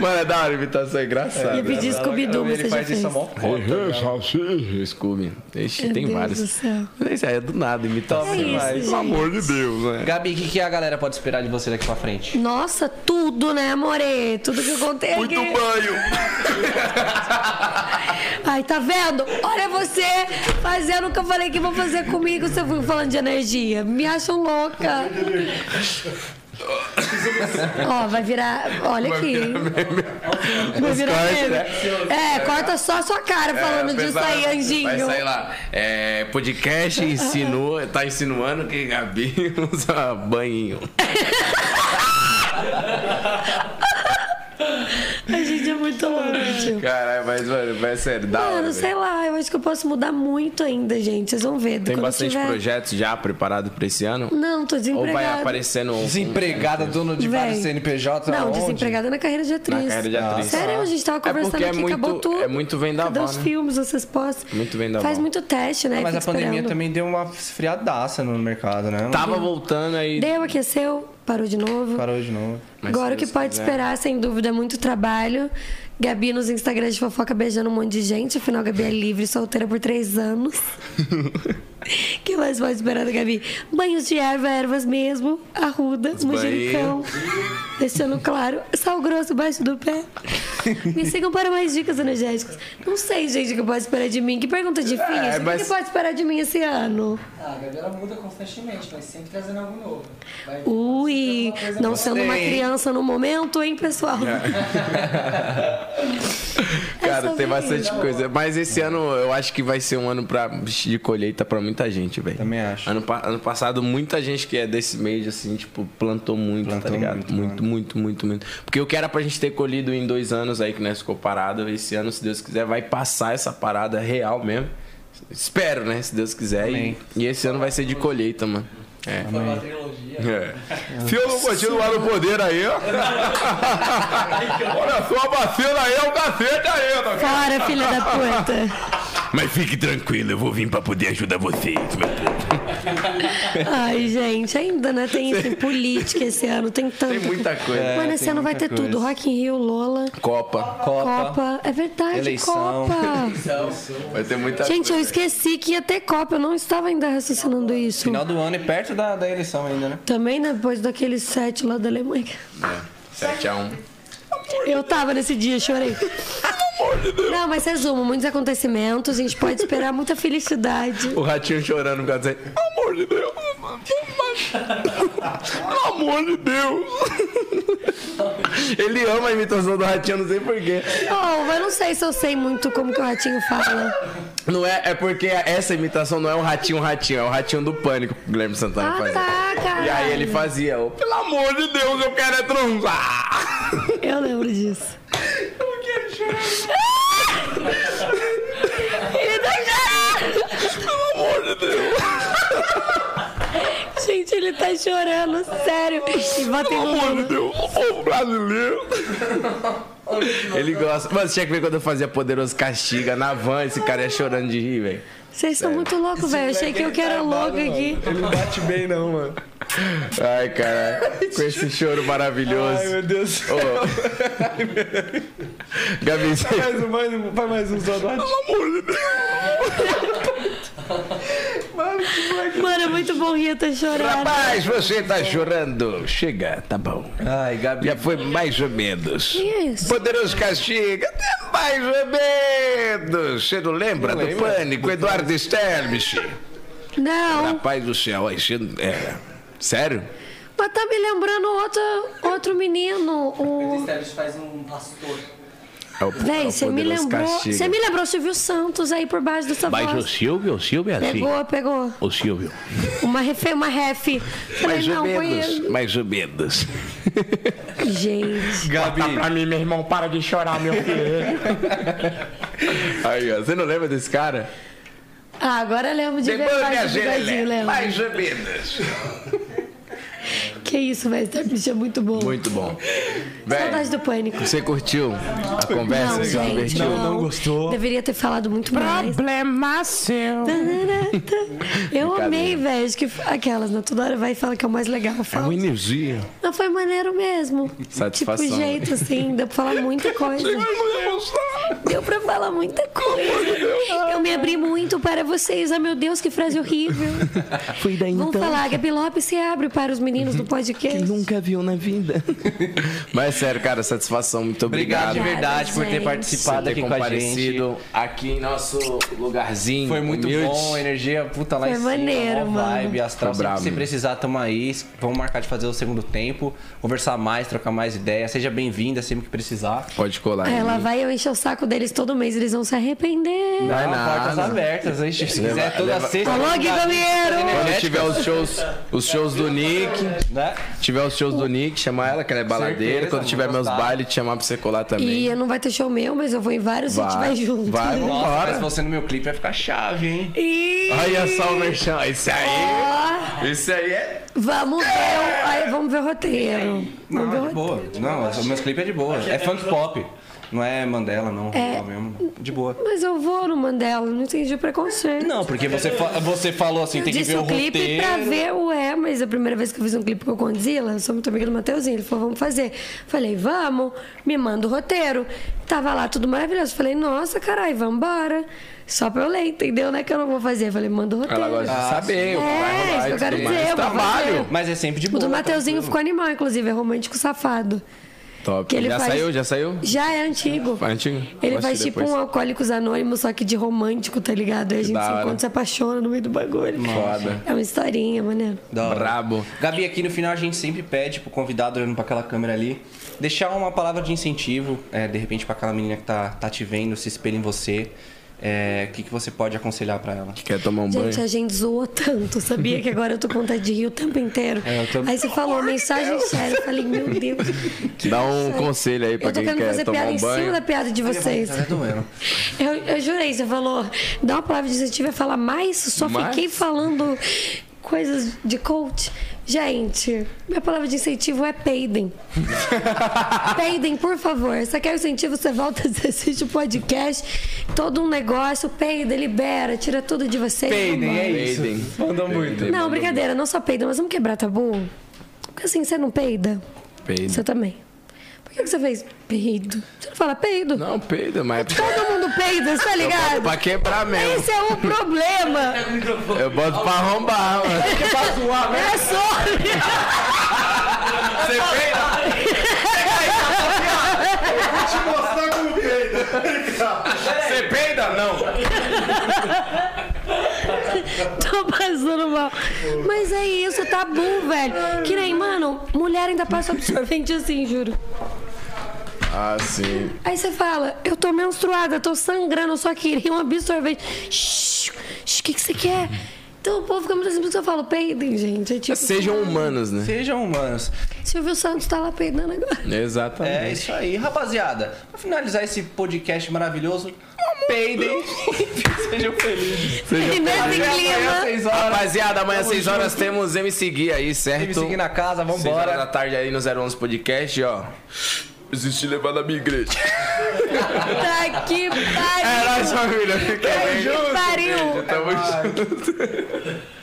Mano, é da hora a imitação, é engraçada. Ia pedir Scooby-Doo, mas Ele você já faz fez. isso a mó Ei, Salsicha. Scooby. Ixi, Meu tem Deus vários. do céu. Isso aí é do nada, imitação. É isso. Pelo amor de Deus, né? Gabi, o que, que a galera pode esperar de você daqui pra frente? Nossa, tudo, né, amore? Tudo que eu contei Muito aqui. banho. Ai, tá vendo? Olha você fazendo o que eu falei que vou fazer comigo. Você foi falando de energia. Me acham louca. Ó, vai virar. Olha aqui. Vai virar meme. né? É, corta só a sua cara falando disso aí, anjinho. Vai sair lá. É, podcast insinua, tá insinuando que Gabi usa banho. A gente é muito louco, tio. Caralho, mas, mano, vai sério, da hora. Mano, velho. sei lá, eu acho que eu posso mudar muito ainda, gente. Vocês vão ver. Tem Quando bastante tiver... projetos já preparados pra esse ano? Não, tô Ou desempregada. vai aparecendo um- Desempregada, dono de Véi. vários CNPJ? Não, aonde? desempregada na carreira de atriz. Na carreira de atriz. Sério, a gente tava conversando porque é aqui, muito- acabou tudo. é muito vendaval, Cadê os né? filmes, vocês postam? Muito vendaval. Faz muito teste, né? Mas a pandemia esperando. também deu uma esfriadaça no mercado, né? Tava voltando aí. Deu, aqueceu, parou de novo. Parou de novo. Mas Agora o que pode quiser. esperar, sem dúvida, é muito trabalho. Gabi nos Instagrams de fofoca beijando um monte de gente. Afinal, Gabi é livre, solteira por três anos. O que mais pode esperar da Gabi? Banhos de erva, ervas mesmo, arruda, manjericão. Deixando claro, sal grosso embaixo do pé. Me sigam para mais dicas energéticas. Não sei, gente, o que pode esperar de mim. Que pergunta difícil. É, O mas- que pode esperar de mim esse ano? Ah, a Gabi ela muda constantemente, mas sempre trazendo algo novo. Vai- Ui, não sendo uma criança no momento, hein, pessoal? Cara, É tem sobre bastante coisa. Mas esse ano eu acho que vai ser um ano pra, de colheita pra muita gente, velho. Também acho. Ano, ano passado, muita gente que é desse mês, assim, tipo, plantou muito, Plantou tá ligado? muito, Muito, mano. muito, muito, muito, Porque o que era pra gente ter colhido em dois anos aí, que nós ficou parado, esse ano, se Deus quiser, vai passar essa parada real mesmo. Espero, né? Se Deus quiser. E, e esse ano vai ser de colheita, mano. É. Foi uma trilogia. É. Se eu não continuar no poder aí, ó. Olha só, a vacina aí é o cacete aí, tá vendo? Fora, filha da puta. Mas fique tranquilo, eu vou vir pra poder ajudar vocês, meu povo. Ai, gente, ainda, né? Tem, tem política esse ano, tem tanto. Tem muita coisa. Mano, esse ano vai ter tudo. coisa. Rock in Rio, Lola, Copa. Copa. Copa. É verdade, Eleição. Copa. Vai ter muita Gente, eu coisa. um- esqueci que ia ter Copa. Eu não estava ainda raciocinando isso. Final do ano e perto da, da eleição ainda, né? Também né, depois daquele set lá da Alemanha. É, 7x1. Eu tava nesse dia, chorei. Não, mas resumo, muitos acontecimentos, a gente pode esperar muita felicidade. O ratinho chorando por causa disso. Pelo amor de Deus. Pelo amor de Deus. Ele ama a imitação do ratinho, não sei porquê. Oh, mas não sei se eu sei muito como que o ratinho fala. Não é, é porque essa imitação não é um ratinho, um ratinho, é o ratinho do pânico que o Guilherme Santana Ah, faz. tá, cara. E aí ele fazia o Pelo amor de Deus, eu quero é transar. Eu lembro disso. Ele tá chorando. Pelo amor de Deus. Gente, ele tá chorando, sério. E batendo Pelo amor de. Deus. O povo brasileiro. Ele gosta. Mano, você tinha que ver quando eu fazia Poderoso Castiga na van, esse cara ia chorando de rir, velho. Vocês são muito loucos, velho. Eu achei que eu que era louco aqui. Ele não bate bem, não, mano. Ai, cara. Com esse choro maravilhoso. Ai, meu Deus. Ô. Gabi, você... Mais um, mais um, faz mais um só Pelo amor de Deus. Mano, é muito bom rir até chorar. Rapaz, você tá chorando. Chega, tá bom. Ai, Gabi. Já foi mais ou menos. Que isso? Poderoso Castiga, até mais ou menos. Você não lembra Não do lembra? Pânico, Eduardo Stermich? Não, Rapaz do céu, aí você... É. Sério? mas tá me lembrando outro, outro menino. O... Esteves faz um pastor. É o, é Véi, o você me Poderoso lembrou. Você me lembrou Silvio Santos aí por baixo dessa Mas o voz. Silvio, o Silvio é assim. Pegou, pegou. O Silvio. Uma ref, uma ref. Falei, Mais ou não, foi menos, mais ou menos. Gente. Gabi. Pra mim, meu irmão, para de chorar, meu filho. Aí, ó. Você não lembra desse cara? Ah, agora lembro de Depois verdade do Zé, lembro. mais ou menos. Que isso, velho. Esse bicho é muito bom. Muito bom. Véi, Saudade do pânico. você curtiu a conversa? Não, se gente, divertiu? não. gostou. Deveria ter falado muito mais. Problema seu. Eu amei, velho. Acho que aquelas, né? Toda hora vai e fala que é o mais legal. É uma energia. Não, foi maneiro mesmo. Satisfação. Tipo, jeito, assim, deu pra falar muita coisa. Deu pra falar muita coisa. Eu me abri muito para vocês. Ah, meu Deus, que frase horrível. Foi daí Vamos então falar, Gabi Lopes se abre para os meninos do que podcast. nunca viu na vida. Mas sério, cara, satisfação. Muito Obrigado obrigado. de verdade por ter gente. participado por ter aqui com a gente. comparecido aqui em nosso lugarzinho. Foi muito humilde. bom, a energia puta lá Foi em cima, maneiro, mano. vibe, astral. Foi que brabo. você precisar, tamo aí. Vamos marcar de fazer o segundo tempo, conversar mais, trocar mais ideias. Seja bem-vinda sempre que precisar. Pode colar. Ela aí. vai eu encher o saco deles todo mês, eles vão se arrepender. Vai Não, nada. portas abertas. hein? Se Leva- quiser toda leva- sexta. Alô, Gui! Quando tiver os shows, os shows do Nick, Né? tiver os shows do Nick, chamar ela, que ela é baladeira. Certeza, Quando tiver meus bailes, te chamar pra você colar também. E eu não vai ter show meu, mas eu vou em vários e a gente vai junto. Vai, Nossa, vambora. mas você no meu clipe vai ficar chave, hein? E... Olha só o merchan. Esse aí. Ó, Esse aí é. vamos ver o... Aí, vamos ver o roteiro. Vamos Não, o é de boa. Não, meus clipes é de boa. É funk pop. Não é Mandela, não. É mesmo. De boa. Mas eu vou no Mandela, não entendi o preconceito. Não, porque você, fa- você falou assim, Eu tem que ver o o clipe roteiro. pra ver o é, mas a primeira vez que eu fiz um clipe com o Condzilla, eu sou muito amiga do Mateuzinho, ele falou, vamos fazer. Falei, vamos, me manda o roteiro. Tava lá tudo maravilhoso. Falei, nossa, caralho, vambora. Só pra eu ler, entendeu, né? Que eu não vou fazer. Falei, manda o roteiro. Ela gosta de saber o que vai É, rolar isso que e eu quero dizer, eu Trabalho. fazer. Mas é sempre de O boa. do Mateuzinho tranquilo. ficou animal, inclusive, é romântico safado. Top. Que ele já faz- saiu? Já saiu? Já é antigo. Foi antigo? Ele faz tipo depois. um Alcoólicos Anônimos, só que de romântico, tá ligado? Aí a gente da se hora. encontra e se apaixona no meio do bagulho. Foda. É uma historinha, maneiro. Hora. Brabo. Gabi, aqui no final a gente sempre pede pro convidado, olhando pra aquela câmera ali, deixar uma palavra de incentivo, é, de repente pra aquela menina que tá, tá te vendo, se espelha em você. É, O que, que você pode aconselhar pra ela? Quer tomar um banho? Gente, a gente zoou tanto, sabia? Que agora eu tô com vontade de rir o tempo inteiro. É, tô- Aí você falou mensagem séria. Eu falei, meu Deus. Dá um conselho aí pra Eu tô quem querendo quer fazer tomar piada um em cima banho. da piada de vocês. Tá doendo. Eu, eu jurei, você falou, dá uma palavra de incentivo e falar mais, só Mais? fiquei falando coisas de coach. Gente, minha palavra de incentivo é peidem. peidem, por favor. Você quer incentivo, você volta, você assiste o podcast, todo um negócio, peida, libera, tira tudo de você. Peidem, é isso. Peidem. Mandou muito. Não, mandou brincadeira, não só peida, mas vamos quebrar tabu? Porque assim, você não peida. Peidem. você também. Que você fez peido? Você não fala peido? Não, peida, mas Todo mundo peida, você tá ligado? pra quebrar mesmo. Esse é o problema. Eu boto pra arrombar, mano. É só. Você peida? Você peida? Não. Tô passando mal. Mas é isso, tabu, velho. Que nem, mano, mulher ainda passa absorvente assim, juro. Ah, sim. Aí você fala, eu tô menstruada, tô sangrando, eu só queria um absorvente. Shhh, shh, o que, que você quer? Então o povo fica muito assim, porque eu falo, peidem, gente. É tipo, Sejam humanos, né? Sejam humanos. Silvio Santos tá lá peidando agora. Exatamente. É isso aí. Rapaziada, pra finalizar esse podcast maravilhoso, peidem. Sejam felizes. E nesse Amanhã, clima. seis horas. Rapaziada, amanhã às Tamo 6 horas junto. temos MC Gui aí, certo? Me seguir na casa, 6 horas da vambora. tarde aí no 011 Podcast, ó. Existe levar na minha igreja. Tá que É pariu. nóis, família. Fica bem. Que pariu. Tamo junto.